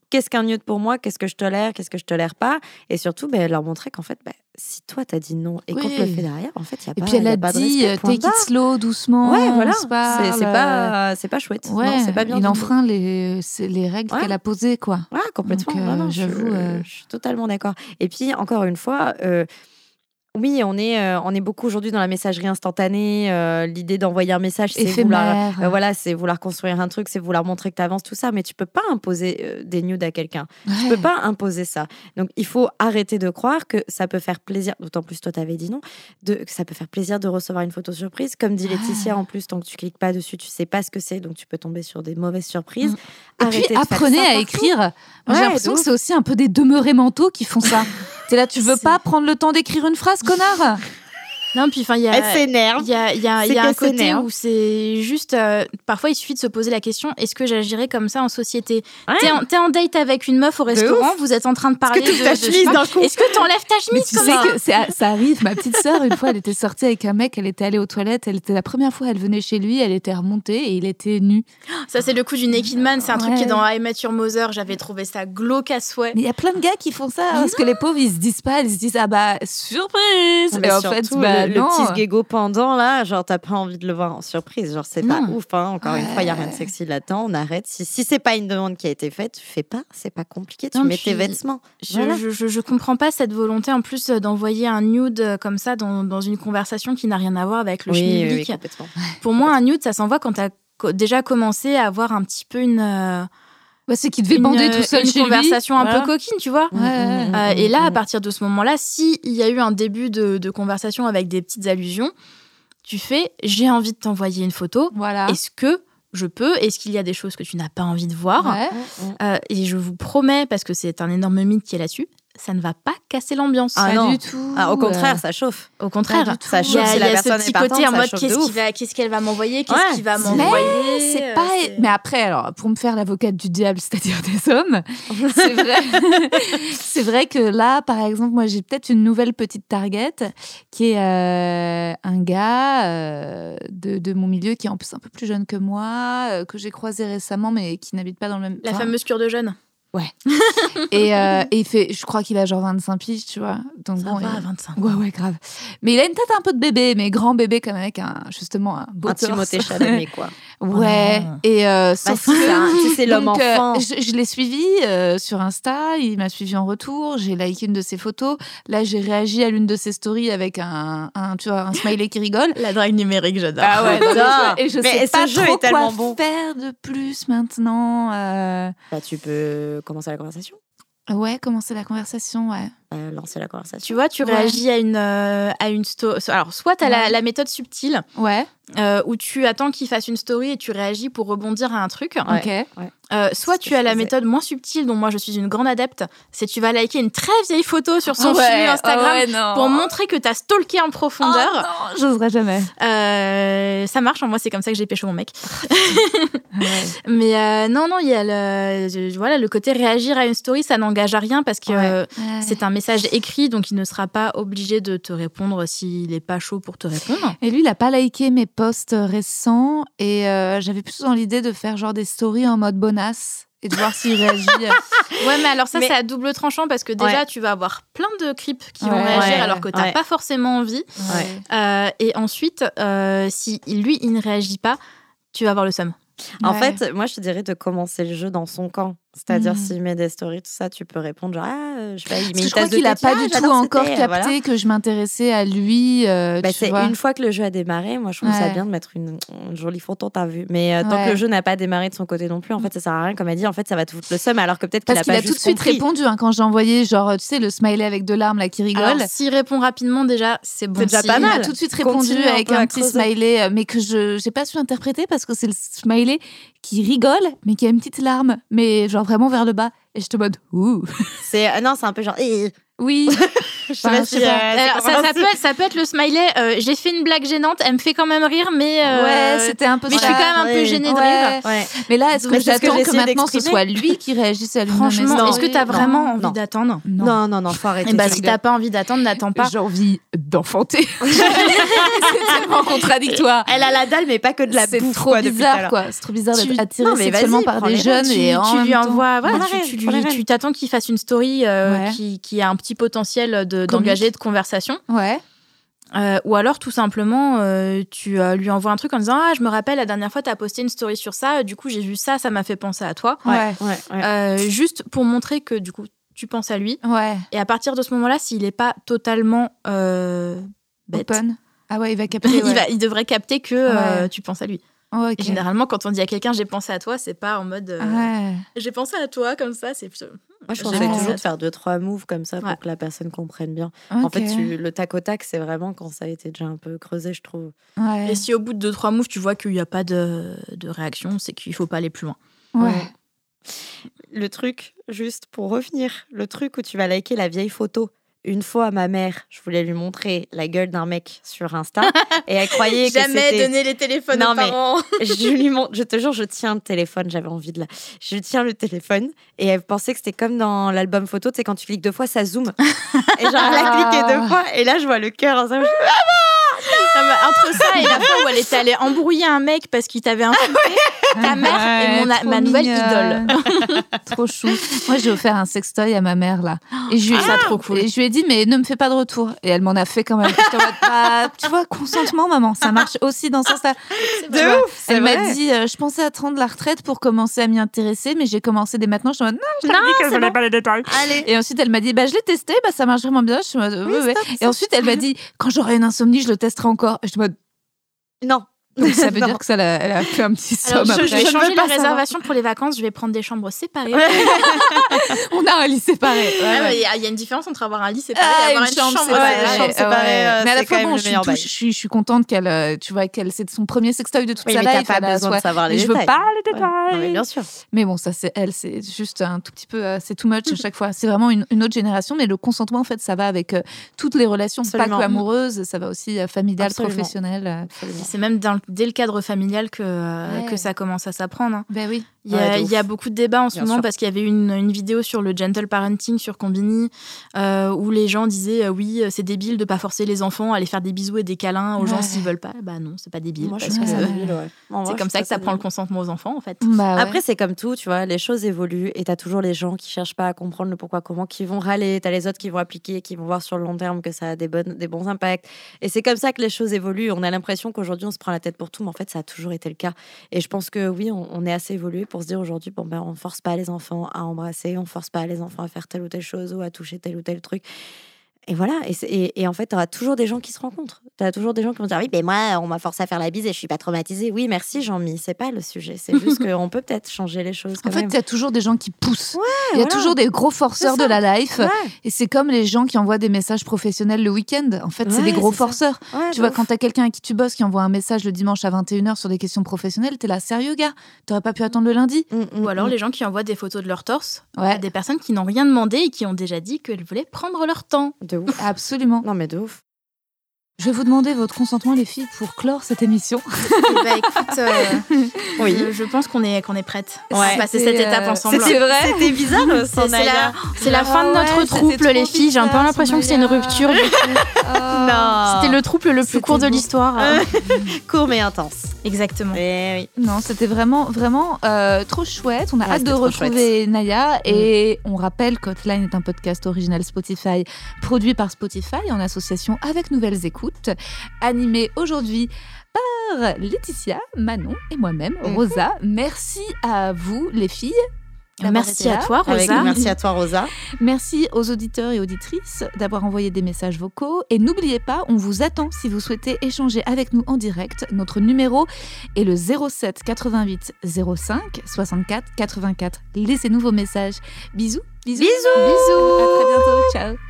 qu'est-ce qu'un nude pour moi? Qu'est-ce que je tolère? Qu'est-ce que je tolère pas? Et surtout, ben, leur montrer qu'en fait, ben, si toi t'as dit non et qu'on te le fait derrière, en fait, il y a Et pas puis elle a pas dit euh, take it slow, doucement. Ouais, voilà. C'est parle, c'est euh, pas, c'est pas chouette. Ouais, non, c'est pas bien. il enfreint les, les règles Ouais. qu'elle a posées, quoi. Ouais, complètement. Donc, euh, non, j'avoue, euh, je, suis totalement d'accord. Et puis, encore une fois, euh, oui, on est, euh, on est beaucoup aujourd'hui dans la messagerie instantanée. euh, L'idée d'envoyer un message, c'est vouloir, euh, voilà, c'est vouloir construire un truc, c'est vouloir montrer que tu avances, tout ça. Mais tu peux pas imposer des nudes à quelqu'un. Tu Ouais. peux pas imposer ça. Donc, il faut arrêter de croire que ça peut faire plaisir. D'autant plus, toi, t'avais dit non. De, que ça peut faire plaisir de recevoir une photo surprise. Comme dit Laetitia, en plus, tant que tu cliques pas dessus, tu sais pas ce que c'est. Donc, tu peux tomber sur des mauvaises surprises. Mm. Et puis Arrêtez apprenez à écrire. Ouais, J'ai l'impression que c'est aussi un peu des demeurés mentaux qui font ça. T'es là, tu veux C'est- pas prendre le temps d'écrire une phrase, connard Non, puis enfin, il y a. Elle s'énerve. Il y a, y a- y a un côté s'énerve. où c'est juste. euh, parfois, il suffit de se poser la question est-ce que j'agirais comme ça en société? Ouais. T'es en, t'es en date avec une meuf au restaurant, vous êtes en train de parler que de. toute ta chemise d'un coup Est-ce que t'enlèves ta chemise tu comme sais ça? que c'est- ça arrive. Ma petite sœur, une fois, elle était sortie avec un mec, elle était allée aux toilettes, elle était la première fois, elle venait chez lui, elle était remontée et il était nu. Ça, c'est le coup du Naked Man. C'est un truc qui est dans I Met Your Mother. J'avais trouvé ça glauque à souhait. Mais il y a plein de gars qui font ça parce que les pauvres ils se disent pas, ils se disent ah bah surprise. Mais et en surtout, fait, bah le, le petit sgego pendant là, genre t'as pas envie de le voir en surprise, genre c'est pas ouf. Hein. Encore une fois, il y a rien de sexy là-dedans. On arrête. Si, si c'est pas une demande qui a été faite, tu fais pas. C'est pas compliqué. Tu Non, mets puis- tes vêtements. Je, Voilà. je, je, je comprends pas cette volonté en plus euh, d'envoyer un nude euh, comme ça dans, dans une conversation qui n'a rien à voir avec le Oui. Pour moi, un nude, ça s'envoie quand t'as déjà commencé à avoir un petit peu une, euh, Bah, c'est qu'il devait une, bander euh, tout seul une chez lui. conversation un Voilà. peu coquine, tu vois. Ouais, ouais. Euh, et là, à partir de ce moment-là, si il y a eu un début de, de conversation avec des petites allusions, tu fais j'ai envie de t'envoyer une photo. Voilà. Est-ce que je peux? Est-ce qu'il y a des choses que tu n'as pas envie de voir? Ouais. Euh, Et je vous promets, parce que c'est un énorme mythe qui est là-dessus, ça ne va pas casser l'ambiance. Ah Pas non. du tout. Ah, au contraire, Euh, ça chauffe. Au contraire. Ça il y chauffe a, si y la a ce personne petit côté en mode chauffe qu'est-ce va- qu'elle va m'envoyer, qu'est-ce Ouais, qu'il va m'envoyer? Mais c'est pas. Mais après, alors, pour me faire l'avocate du diable, c'est-à-dire des hommes, c'est vrai. c'est vrai que là, par exemple, moi, j'ai peut-être une nouvelle petite target qui est euh, un gars euh, de, de mon milieu qui est en plus un peu plus jeune que moi, euh, que j'ai croisé récemment, mais qui n'habite pas dans le même. La enfin, fameuse cure de jeûne. Et, euh, et il fait, je crois qu'il a genre 25 piges, tu vois. Donc Ça bon, va, il- 25. Ouais, ouais, grave. Mais il a une tête un peu de bébé, mais grand bébé quand même, avec un, justement un beau Un. Timothée Chalamet, quoi. Ouais. Oh. Et euh, Bah, que- c'est c'est l'homme euh, enfant. je, je l'ai suivi euh, sur Insta, il m'a suivi en retour, j'ai liké une de ses photos. Là, j'ai réagi à l'une de ses stories avec un, un, tu vois, un smiley qui rigole. La drague numérique, j'adore. Ah ouais, et je Mais sais ce pas jeu trop est tellement quoi bon. faire de plus maintenant. euh. Bah, tu peux commencer la conversation. Ouais, commencer la conversation, ouais. Euh, lancer la conversation. Tu vois, tu Ouais. réagis à une, euh, à une story. Alors, soit tu as la, Ouais. la méthode subtile, Ouais, euh, où tu attends qu'il fasse une story et tu réagis pour rebondir à un truc. Ouais. ok. Euh, soit tu as la méthode moins subtile, dont moi je suis une grande adepte, c'est tu vas liker une très vieille photo sur son Ouais, flux Instagram pour montrer que tu as stalké en profondeur. Oh non, j'oserais jamais. Euh, ça marche, hein, moi c'est comme ça que j'ai pécho mon mec. Mais euh, non, non, il y a le, voilà, le côté réagir à une story, ça n'engage à rien parce que Ouais. euh, Ouais. c'est un message écrit, donc il ne sera pas obligé de te répondre s'il n'est pas chaud pour te répondre. Et lui, il a pas liké mes posts récents et euh, j'avais plus dans l'idée de faire genre des stories en mode bonasse et de voir s'il réagit. Ouais, mais alors ça, Mais- c'est à double tranchant parce que déjà, Ouais. tu vas avoir plein de creeps qui vont réagir Ouais. alors que tu n'as Ouais. pas forcément envie. Ouais. Euh, et ensuite, euh, si lui, il ne réagit pas, tu vas avoir le seum. En fait, moi, je te dirais de commencer le jeu dans son camp. C'est-à-dire, Mhm. s'il met des stories, tout ça, tu peux répondre genre, ah, euh, je sais pas, il met une je crois qu'il a thé, pas du tout encore thé, capté voilà. que je m'intéressais à lui. euh, Bah, tu c'est vois? une fois que le jeu a démarré, moi je trouve ça bien de mettre une, une jolie photo, t'as vu. Mais euh, tant Ouais. que le jeu n'a pas démarré de son côté non plus, en fait, ça sert à rien. Comme elle dit, en fait, ça va te foutre le seum, alors que peut-être qu'il Parce a qu'il pas a tout de suite compris. répondu hein, quand j'ai envoyé, genre, tu sais, le smiley avec deux larmes là qui rigole. Alors, s'il répond rapidement, déjà, c'est bon. C'est déjà pas il mal. a tout de suite répondu Continue avec un petit smiley, euh, mais que je j'ai pas su interpréter parce que c'est le smiley qui rigole, mais qui a une petite larme, mais genre vraiment vers le bas. Et je te mode, ouh. C'est euh, non, c'est un peu genre. Oui. je sais pas si, euh, c'est Alors, ça, peut être, ça peut être le smiley. euh, J'ai fait une blague gênante, elle me fait quand même rire, mais. euh, ouais, c'était un peu mais je suis quand même un peu Ouais. gênée de Ouais. rire. Ouais. Mais là, est-ce que c'est j'attends que maintenant ce soit lui qui réagisse à de Franchement, est-ce que tu as Non. vraiment envie Non. d'attendre Non, non, non, faut arrêter. Eh bah, tu si t'as pas envie d'attendre, n'attends pas. J'ai envie d'enfanter. c'est tellement contradictoire. Elle a la dalle, mais pas que de la C'est bouffe. trop tout à bizarre, quoi. C'est trop bizarre d'être Tu- attiré Non, mais sexuellement par des les jeunes tu, et en tu même lui temps- envoies, tu, t'attends qu'il fasse une story euh, qui, a un petit potentiel de-. D'engager de conversation. Ouais. Euh, ou alors, tout simplement, euh, tu euh, lui envoies un truc en disant Ah, je me rappelle, la dernière fois, tu as posté une story sur ça, du coup, j'ai vu ça, ça m'a fait penser à toi. Ouais. Ouais, ouais. Euh, juste pour montrer que, du coup, tu penses à lui. Ouais. Et à partir de ce moment-là, s'il n'est pas totalement euh, bête, Open. Ah ouais, il va capter. il, ouais. va, il devrait capter que euh, tu penses à lui. Oh, généralement, quand on dit à quelqu'un j'ai pensé à toi, c'est pas en mode euh, Ouais. j'ai pensé à toi comme ça, c'est plutôt. Moi, je conseille toujours de faire deux, trois moves comme ça pour Ouais. que la personne comprenne bien. En fait, tu- le tac au tac, c'est vraiment quand ça a été déjà un peu creusé, je trouve. Ouais. Et si au bout de deux trois moves, tu vois qu'il n'y a pas de, de réaction, c'est qu'il faut pas aller plus loin. Ouais. Le truc, juste pour revenir, le truc où tu vas liker la vieille photo une fois, ma mère, je voulais lui montrer la gueule d'un mec sur Insta et elle croyait que Jamais donner les téléphones Non, aux mais- parents. je lui montre, je te jure, je tiens le téléphone, j'avais envie de la. Je tiens le téléphone et elle pensait que c'était comme dans l'album photo, tu sais, quand tu cliques deux fois, ça zoome. Et genre, elle a cliqué deux fois et là, je vois le cœur. en ça, je- mais entre ça et la fois où elle était allée embrouiller un mec parce qu'il t'avait insulté, ta mère est mon, ma trop nouvelle mignonne. idole. Trop chou. Moi, j'ai offert un sextoy à ma mère là. Et je lui ai, Ah, trop cool. Et je lui ai dit, mais ne me fais pas de retour. Et elle m'en a fait quand même. J'étais en mode, bah, tu vois, consentement, maman, ça marche aussi dans ce sens-là. De Tu vois, ouf, c'est Elle m'a vrai. dit, euh, je pensais à prendre la retraite pour commencer à m'y intéresser, mais j'ai commencé dès maintenant. Je suis en mode, non, je t'avais dit que je voulais pas les détails. Allez. Et ensuite, elle m'a dit, bah, je l'ai testé, bah, ça marche vraiment bien. Je suis en mode, Oui, ouais, ouais. stop, Et ensuite, elle m'a dit, quand j'aurai une insomnie, je le testerai encore. En mode, Non. Donc ça veut dire que ça, elle a fait un petit Alors, somme je, je vais changer la réservation pour les vacances. Je vais prendre des chambres séparées. On a un lit séparé. Ouais, Ah, ouais. mais Il y, a- il y a une différence entre avoir un lit séparé Ah, et avoir une une, chambre chambre, séparée. chambre euh, mais à la fois, bon, je suis, je suis, je suis contente qu'elle, euh, tu vois, qu'elle, c'est son premier sextoy de toute Oui, sa mais t'as pas elle a besoin de savoir les mais je veux détails. pas les détails. Non, bien sûr. Mais bon, ça c'est elle, c'est juste un tout petit peu, euh, c'est too much à chaque fois. C'est vraiment une, autre génération, mais le consentement en fait, ça va avec toutes les relations, pas que amoureuses, ça va aussi professionnelles. euh. C'est même dans le- dès le cadre familial que, euh, Ouais. que ça commence à s'apprendre. hein. Ben oui. Il y, a, Ouais, de il y a ouf. beaucoup de débats en ce Bien moment sûr. parce qu'il y avait une, une vidéo sur le gentle parenting sur Combini euh, où les gens disaient euh, oui c'est débile de pas forcer les enfants à aller faire des bisous et des câlins aux gens s'ils veulent pas. Bah non c'est pas débile ouais. C'est comme ça que ça prend le consentement aux enfants en fait. Bah ouais. Après, c'est comme tout, tu vois, les choses évoluent et t'as toujours les gens qui cherchent pas à comprendre le pourquoi, comment, qui vont râler, t'as les autres qui vont appliquer, qui vont voir sur le long terme que ça a des, bonnes, des bons impacts. Et c'est comme ça que les choses évoluent. On a l'impression qu'aujourd'hui, on se prend la tête pour tout, mais en fait, ça a toujours été le cas. Et je pense que oui, on, on est assez évolué pour se dire aujourd'hui, bon, ben, on force pas les enfants à embrasser, on force pas les enfants à faire telle ou telle chose ou à toucher tel ou tel truc. Et voilà, et, et, et en fait, tu auras toujours des gens qui se rencontrent. Tu as toujours des gens qui vont dire Oui, mais moi, on m'a forcé à faire la bise et je suis pas traumatisée. Oui, merci, Jean-Mi, c'est pas le sujet. C'est juste qu'on peut peut-être changer les choses. En quand fait, même. il y a toujours des gens qui poussent. il y a voilà. toujours des gros forceurs de la life. Ouais, Et c'est comme les gens qui envoient des messages professionnels le week-end. En fait, c'est des gros forceurs. ouais, Tu vois, ouf. quand t'as quelqu'un à qui tu bosses qui envoie un message le dimanche à 21h sur des questions professionnelles, t'es là, sérieux, gars? T'aurais pas pu attendre le lundi? Mm, mm, Ou alors mm. les gens qui envoient des photos de leur torse Ouais. à des personnes qui n'ont rien demandé et qui ont déjà dit qu'elles voulaient prendre leur temps. De ouf. Absolument. Non, mais de ouf. Je vais vous demander votre consentement, les filles, pour clore cette émission. Ben, écoute, euh, Oui. je, je pense qu'on est qu'on est prête Ouais. à passer cette étape euh, ensemble. c'était vrai. C'était bizarre, C'est c'est la, Naya. c'est la fin de Ah notre ouais, trouble, les filles. J'ai un peu l'impression que c'est une rupture. Non. C'était le trouble le plus court de l'histoire. Court mais intense. Exactement. Eh oui. Non, c'était vraiment, vraiment euh, trop chouette. On a Ouais, hâte de retrouver Naya. Et on rappelle qu'Hotline est un podcast original Spotify, produit par Spotify en association avec Nouvelles Écoutes, animé aujourd'hui par Laetitia, Manon et moi-même, Mhm. Rosa. Merci à vous, les filles. Merci à toi, Avec- Rosa. merci à toi, Rosa. Merci aux auditeurs et auditrices d'avoir envoyé des messages vocaux. Et n'oubliez pas, on vous attend si vous souhaitez échanger avec nous en direct. Notre numéro est le 07 88 05 64 84. Laissez-nous vos messages. Bisous. Bisous. Bisous. Bisous.